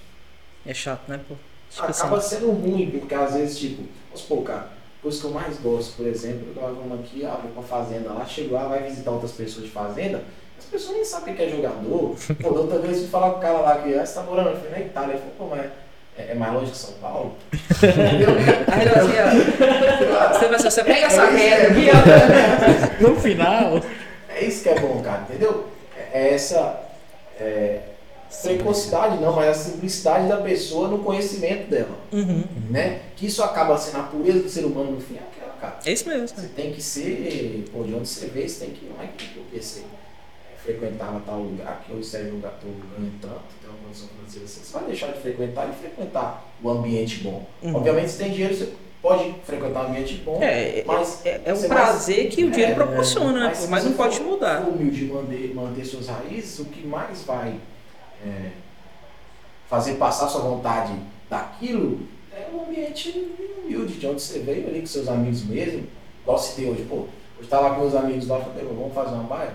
É chato, né, pô? Tipo Acaba assim, sendo ruim, porque às vezes, tipo, vamos supor, cara, coisa que eu mais gosto, por exemplo, eu tava falando aqui, ah, vou pra fazenda lá, chego lá, vai visitar outras pessoas de fazenda, pessoas nem sabem o que é jogador. Pô, da outra vez eu fui falar com o cara lá que ah, você tá morando, eu falei, na Itália, ele falou, pô, mas é, é mais longe que São Paulo? [laughs] Aí eu assim, ó, você, vai- você pega essa reta aqui, ó. No final, É isso que é bom, cara, entendeu? É é essa é, precocidade, não, mas a simplicidade da pessoa no conhecimento dela, Uhum. né? Que isso acaba sendo a pureza do ser humano no fim, é aquela, cara. É isso mesmo. Você tem que ser, pô, de onde você vê, você tem que, não é que você frequentava tal lugar, que hoje você é jogador ganha tanto, tem uma condição financeira assim, você vai deixar de frequentar e frequentar o ambiente bom. Uhum. Obviamente, se tem dinheiro, você pode frequentar um ambiente bom, É, mas é, é o você prazer que o dinheiro É, proporciona, né? Mas você não pode for- mudar. for humilde e manter, manter suas raízes, o que mais vai é, fazer passar sua vontade daquilo é um ambiente humilde, de onde você veio ali com seus amigos mesmo. Igual se tem hoje, pô, eu estava lá com meus amigos lá, falei, vamos fazer uma baia?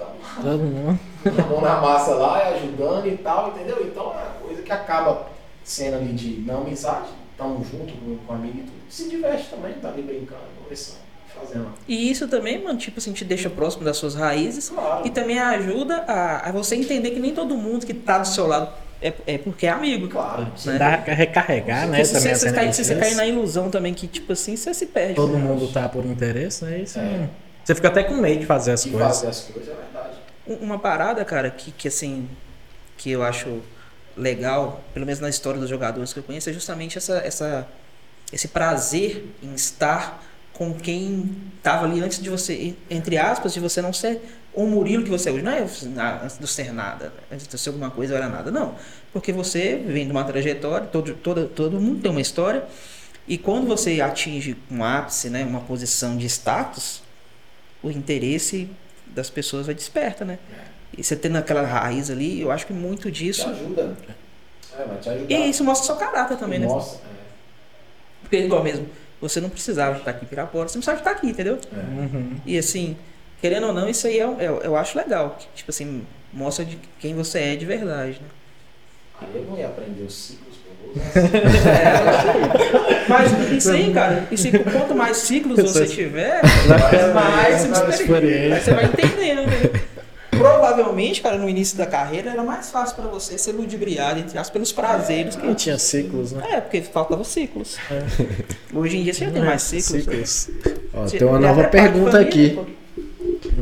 Então, todo mundo. a mão na massa lá, ajudando e tal, entendeu? Então é uma coisa que acaba sendo ali de não amizade, estamos junto com, com amigo e tudo. Se diverte também, tá ali brincando, conversando, fazendo. E isso também, mano, tipo assim, te deixa próximo das suas raízes Claro. e também ajuda a, a você entender que nem todo mundo que tá do seu lado é, é porque é amigo. Claro. Né? Dá pra recarregar, né? Se também você, as você, cai, se você cair na ilusão também que, tipo assim, você se perde. Todo mundo tá por interesse, né? Isso É. Você fica até com medo de fazer as De coisas. fazer as coisas, é verdade. Um- Uma parada, cara, que, que assim, que eu acho legal, pelo menos na história dos jogadores que eu conheço, é justamente essa, essa, esse prazer em estar com quem tava ali antes de você, entre aspas, de você não ser o Murilo que você é hoje. Não é antes de ser nada, antes de ser alguma coisa eu era nada, não. Porque você vem de uma trajetória, todo, todo, todo mundo tem uma história, e quando você atinge um ápice, né, uma posição de status, o interesse das pessoas vai desperta, né? E você tendo aquela raiz ali, eu acho que muito Te disso. ajuda. É, vai te ajudar. E isso mostra seu caráter também, né? Nossa, é. Porque igual mesmo, você não precisava estar aqui em Pirapora, você não precisava estar aqui, entendeu? é. Uhum. E assim, querendo ou não, isso aí é, é- eu acho legal. que, Tipo assim, mostra de quem você é de verdade, né? Aí eu não ia aprender os ciclos, pô. É, [laughs] Mas isso aí, cara, e se, quanto mais ciclos você tiver, [laughs] mais você mais experiência. Aí você vai entendendo, né? Provavelmente, cara, no início da carreira era mais fácil pra você ser ludibriado, entre aspas, pelos prazeres que Não tinha ciclos, né? É, porque faltava ciclos. Hoje em dia você já tem mais ciclos. né? Ciclos. Ó, tem uma nova pergunta família, aqui. pô.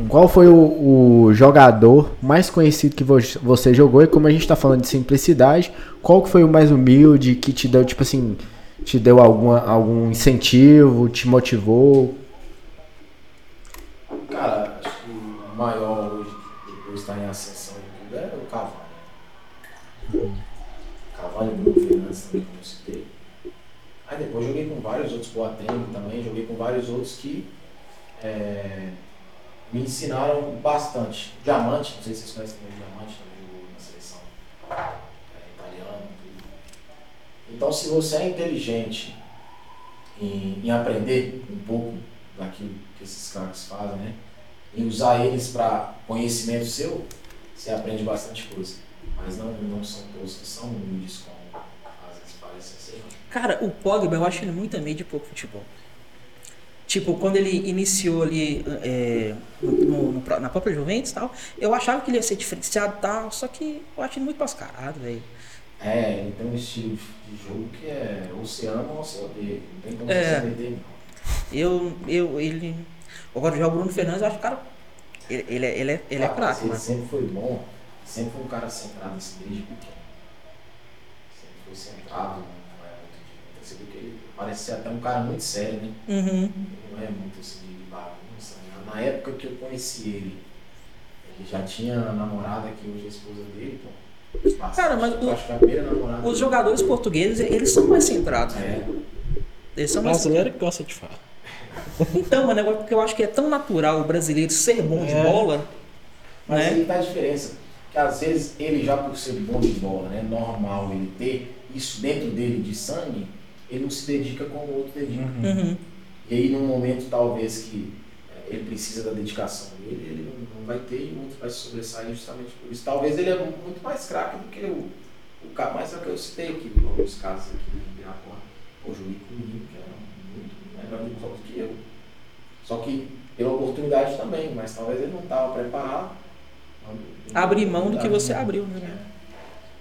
Qual foi o, o jogador mais conhecido que vo- você jogou? E como a gente tá falando de simplicidade, qual que foi o mais humilde que te deu, tipo assim, te deu alguma, algum incentivo, te motivou? Cara, acho que o maior hoje, depois de estar em ascensão é o Cavani. Cavani, Bruno Fernandes também, como eu citei. Aí depois joguei com vários outros, Boateng também, joguei com vários outros que é, me ensinaram bastante. Diamante, não sei se vocês conhecem também o Diamante, também jogou na seleção é, italiana. Então, se você é inteligente em, em aprender um pouco daquilo que esses caras fazem, né? E usar eles para conhecimento seu, você aprende bastante coisa. Mas não, não são todos que são humildes como às vezes parecem ser. Cara, o Pogba, eu acho ele muito a meio de pouco futebol. Tipo, quando ele iniciou ali é, no- no- na própria Juventus e tal, eu achava que ele ia ser diferenciado e tal, só que eu acho ele muito mascarado, velho. É, ele tem um estilo de jogo que é ama ou você odeia. Não tem como É. você meter, não. Eu, eu, ele. Agora já o Bruno Fernandes, eu acho que o cara. Ele, ele, é- ele é, ele é Ah, craque, Ele sempre foi bom, sempre foi um cara centrado assim desde pequeno. Sempre foi centrado, não é muito de. Você viu que ele parece ser até um cara muito sério, né? Uhum. Não é muito assim de bagunça. né? Na época que eu conheci ele, ele já tinha a namorada que hoje é a esposa dele, pô. Cara, mas Eu o- acho que a primeira namorada. Os jogadores portugueses, eles são mais centrados. É. Eles são O mais brasileiro que gosta de falar. Então, mas negócio porque eu acho que é tão natural o brasileiro ser bom de É. bola, Mas né? aí tá a diferença. Que às vezes ele já por ser bom de bola, né? Normal ele ter isso dentro dele de sangue, ele não se dedica como o outro dedica. Uhum. E aí num momento talvez que eh, ele precisa da dedicação dele, ele não- vai ter e o outro vai se sobressair justamente por isso. Talvez ele é muito mais craque do que o, o cara, mas é o que eu citei aqui, alguns casos aqui em Pirapora, o Juico Menino, que era muito melhor de jogos que eu. Só que pela oportunidade também, mas talvez ele não estava preparado. Abrir mão do que você abriu, né?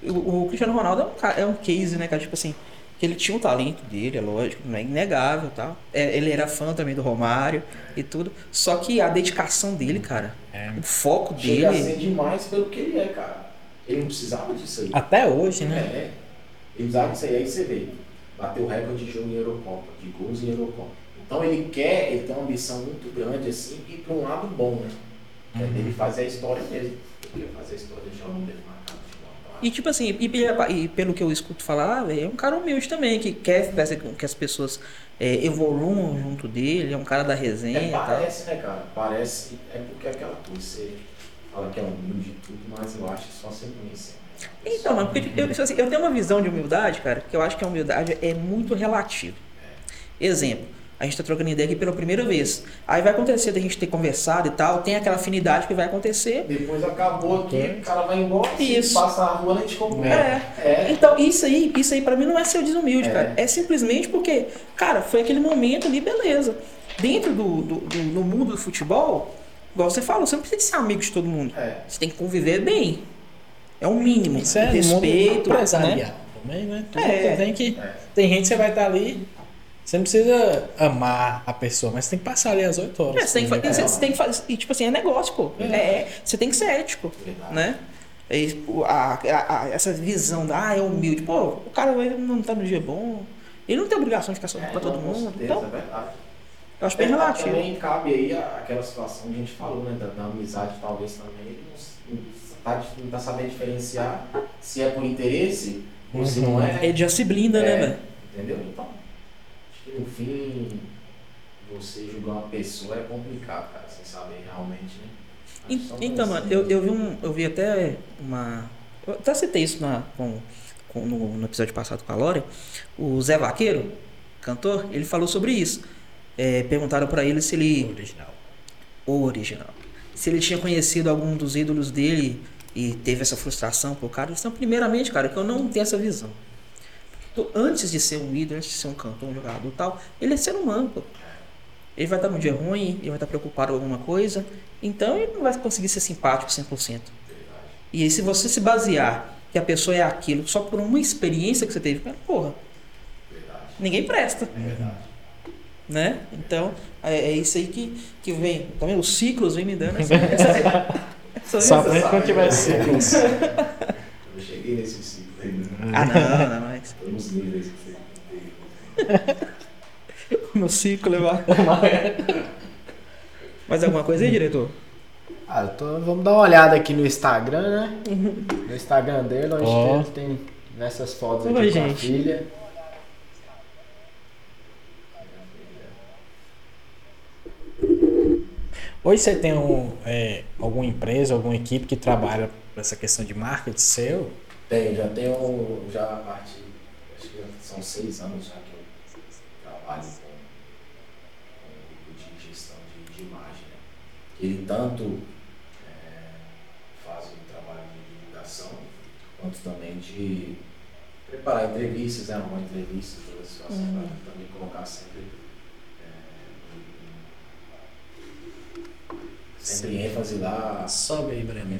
O, o Cristiano Ronaldo é um, é um case, né, cara? Tipo assim, que ele tinha o talento dele, é lógico, não é inegável tal. É, ele era fã também do Romário e tudo. Só que a dedicação dele, cara, É. o foco Chega a dele. ser demais pelo que ele é, cara. Ele não precisava disso aí. Até hoje, né? É, ele precisava disso aí. Aí você vê, bateu o recorde de jogo em Eurocopa, de gols em Eurocopa. Então ele quer, ele tem uma ambição muito grande assim, e para um lado bom, né? Que é dele fazer a história mesmo. Ele quer fazer a história, deixar o nome dele marcado. no final. Então, E tipo assim, e, e pelo que eu escuto falar, é um cara humilde também, que quer fazer com que as pessoas é, evoluam junto dele, é um cara da resenha É, parece, né, cara? Parece, é porque é aquela coisa, você fala que é humilde e tudo, mas eu acho que só você conhecer. Então, porque eu, tipo assim, eu tenho uma visão de humildade, cara, que eu acho que a humildade é muito relativa. Exemplo, a gente tá trocando ideia aqui pela primeira vez. Aí vai acontecer da gente ter conversado e tal, tem aquela afinidade que vai acontecer. Depois acabou aqui, o cara vai embora, Isso. se passa a rua, a gente compra. É. É. Então, isso aí, isso aí para mim não é ser desumilde, É. cara. É simplesmente porque, cara, foi aquele momento ali, beleza. Dentro do, do, do- no mundo do futebol, igual você falou, você não precisa ser amigo de todo mundo. É. Você tem que conviver bem. É o mínimo. Isso é respeito, mundo né? também, né? Tudo É. que tem que. É. Tem gente que você vai estar ali. Você não precisa amar a pessoa, mas tem que passar ali as 8 horas. É, você tem que, você- você tem que fazer. E tipo assim, é negócio, pô. É, é- você tem que ser ético, Verdade. né? E, pô, a- a- a- essa visão da, ah, é humilde. Pô, o cara não tá no dia bom. Ele não tem obrigação de ficar sorrindo pra todo mundo. certeza, Então, é verdade. eu acho bem relativo. Também cabe aí aquela situação que a gente falou, né? Da, da amizade, talvez também. Ele não, tá, não tá sabendo diferenciar se é por interesse ou se não é. Ele já se blinda, né, É. velho? Entendeu? Então, no fim, você julgar uma pessoa é complicado, cara, sem saber realmente, né? Então, mano, eu, eu vi um. Eu vi até uma. Eu até citei isso na, com, com- no, no episódio passado com a Lore. O Zé Vaqueiro, cantor, ele falou sobre isso. É, perguntaram pra ele se ele. Original. O original. Se ele tinha conhecido algum dos ídolos dele e teve essa frustração por cara. Então, primeiramente, cara, que eu não tenho essa visão. Então, antes de ser um ídolo, antes de ser um cantor, um jogador e tal, ele é ser humano, pô. Ele vai estar num dia ruim, ele vai estar preocupado com alguma coisa, então ele não vai conseguir ser simpático 100%. E aí, se você se basear que a pessoa é aquilo só por uma experiência que você teve, porra, ninguém presta, É verdade. né? Então, é, é isso aí que, que vem. Vendo? Os ciclos vêm me dando essa. [laughs] essa, essa, quando tiver ciclos. Eu cheguei nesse ciclo aí, né? Ah, não, não, mas. Nos níveis que você [laughs] ciclo levar. [laughs] Mais alguma coisa aí, diretor? Ah, eu tô- vamos dar uma olhada aqui no Instagram, né? No Instagram dele, onde Ó. tem, tem nessas fotos Oi, aqui com a gente. filha. Hoje você tem um, é, alguma empresa, alguma equipe que trabalha com essa questão de marketing seu? Tenho, já tenho, já a são seis anos já que eu trabalho com, com o grupo de gestão de, de imagem, né? Ele tanto é, faz o trabalho de divulgação, quanto também de preparar entrevistas, né? Uma entrevista, toda a situação, Uhum. para também colocar sempre, é, sempre ênfase lá. Sobe aí, Breno.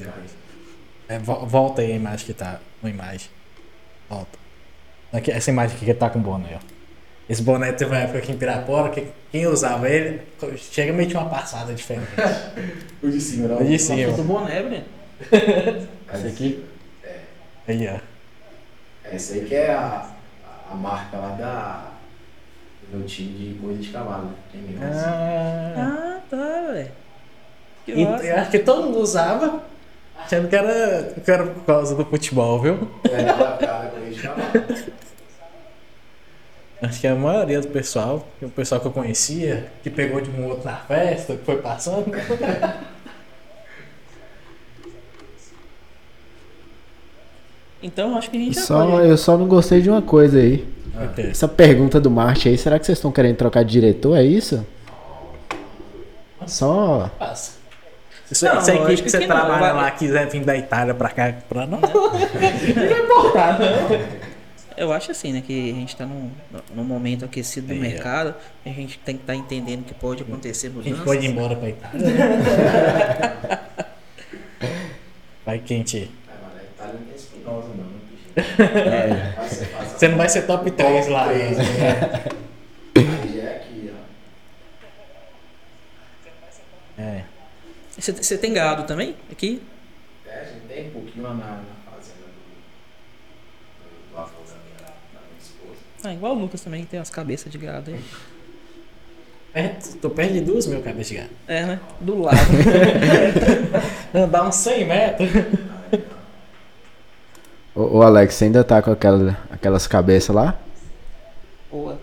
É, vo- volta aí a imagem que tá. Uma imagem. Volta. Aqui, essa imagem aqui que tá com boné, ó. Esse boné teve uma época aqui em Pirapora que quem usava ele chega meio tinha uma passada diferente. [laughs] O de cima, não? O de cima. Do boné, Breno. [laughs] Esse aqui? Aí, ó. Essa aí que é a, a, a marca lá da, do meu time de corrida de cavalo. né? Quem me conhece. Ah, Ah, tá, velho. Eu acho que todo mundo usava. achando que era, que era por causa do futebol, viu? É, aquela piada com a gente na Acho que a maioria do pessoal, o pessoal que eu conhecia, que pegou de um outro na festa, que foi passando. [laughs] Então acho que a gente já Só, pode. eu só não gostei de uma coisa aí. Ok. Essa pergunta do Marte aí, será que vocês estão querendo trocar de diretor? É isso? Só. Passa. Se Não, essa eu equipe que que você não, trabalha vai- lá quiser vir da Itália pra cá, pra nós. [laughs] Eu acho assim, né? Que a gente tá num, num momento aquecido do É. mercado. A gente tem que estar entendendo que pode acontecer A gente mudanças. pode ir embora pra Itália. [laughs] Vai que a gente. É, mas a Itália não tem Espinosa, não, né, fácil. Você não vai ser top 3 lá. três, né? Aí [laughs] já é aqui, ó. É. Você, você tem gado também aqui? É, a gente tem um pouquinho lá na, na fazenda do, do, do avô da minha, da minha esposa. Ah, igual o Lucas também, que tem umas cabeças de gado aí. Perto, tô perto de duas mil cabeças de gado. É, né? Do lado. [laughs] Dá uns 100 metros. Ô, ô, Alex, você ainda tá com aquela, aquelas cabeças lá? Boa.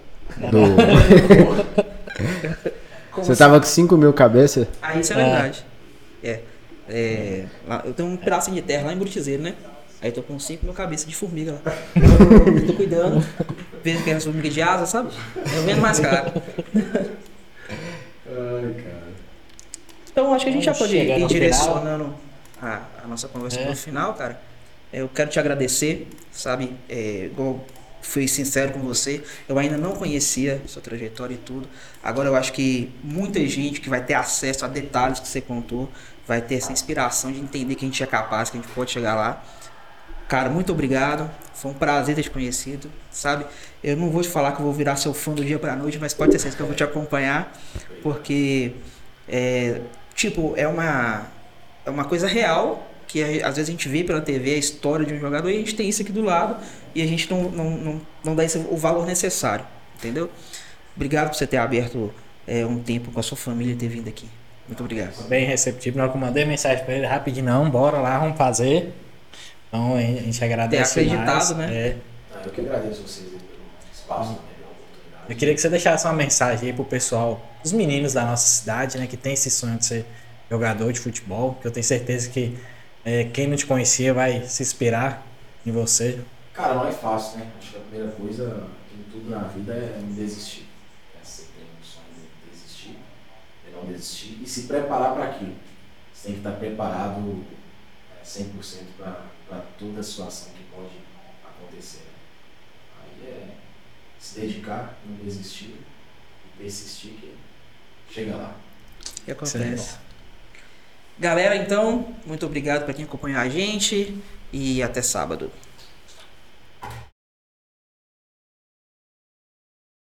Do... [laughs] Você tava com 5 mil cabeças? Ah, isso é Ah. verdade. É. é, lá- eu tenho um pedacinho de terra lá em Buritizeiro, né? Aí eu tô com 5 mil cabeças de formiga lá. [laughs] tô cuidando. Vejo que é formiga de asa, sabe? Eu vendo mais caro. Ai, cara. Então acho que a gente já Vamos pode chegar ir direcionando a, a nossa conversa É. pro final, cara. Eu quero te agradecer, sabe? É, igual fui sincero com você, eu ainda não conhecia sua trajetória e tudo. Agora eu acho que muita gente que vai ter acesso a detalhes que você contou vai ter essa inspiração de entender que a gente é capaz, que a gente pode chegar lá. Cara, muito obrigado. Foi um prazer ter te conhecido, sabe? Eu não vou te falar que eu vou virar seu fã do dia pra noite, mas pode ter certeza que eu vou te acompanhar, porque é, tipo, é uma é uma coisa real que às vezes a gente vê pela TV a história de um jogador e a gente tem isso aqui do lado e a gente não, não, não, não dá esse, o valor necessário, entendeu? Obrigado por você ter aberto é, um tempo com a sua família e ter vindo aqui. Muito obrigado. Bem receptivo. Que eu mandei mensagem pra ele, rapidinho, não, bora lá, vamos fazer. Então a gente agradece Ter acreditado, mais. né? É. Ah, Eu que agradeço vocês aí pelo espaço, pela oportunidade. Eu queria que você deixasse uma mensagem aí pro pessoal, os meninos da nossa cidade, né, que tem esse sonho de ser jogador de futebol, que eu tenho certeza que é, quem não te conhecia vai se inspirar em você. Cara, não é fácil, né? Acho que a primeira coisa em tudo na vida é não desistir. É, Você tem um sonho de desistir, de não desistir e se preparar para aquilo. Você tem que estar preparado é, 100% para toda a situação que pode acontecer. Aí é se dedicar, não desistir e persistir que chega lá. é acontece. Galera, então, muito obrigado para quem acompanhou a gente e até sábado.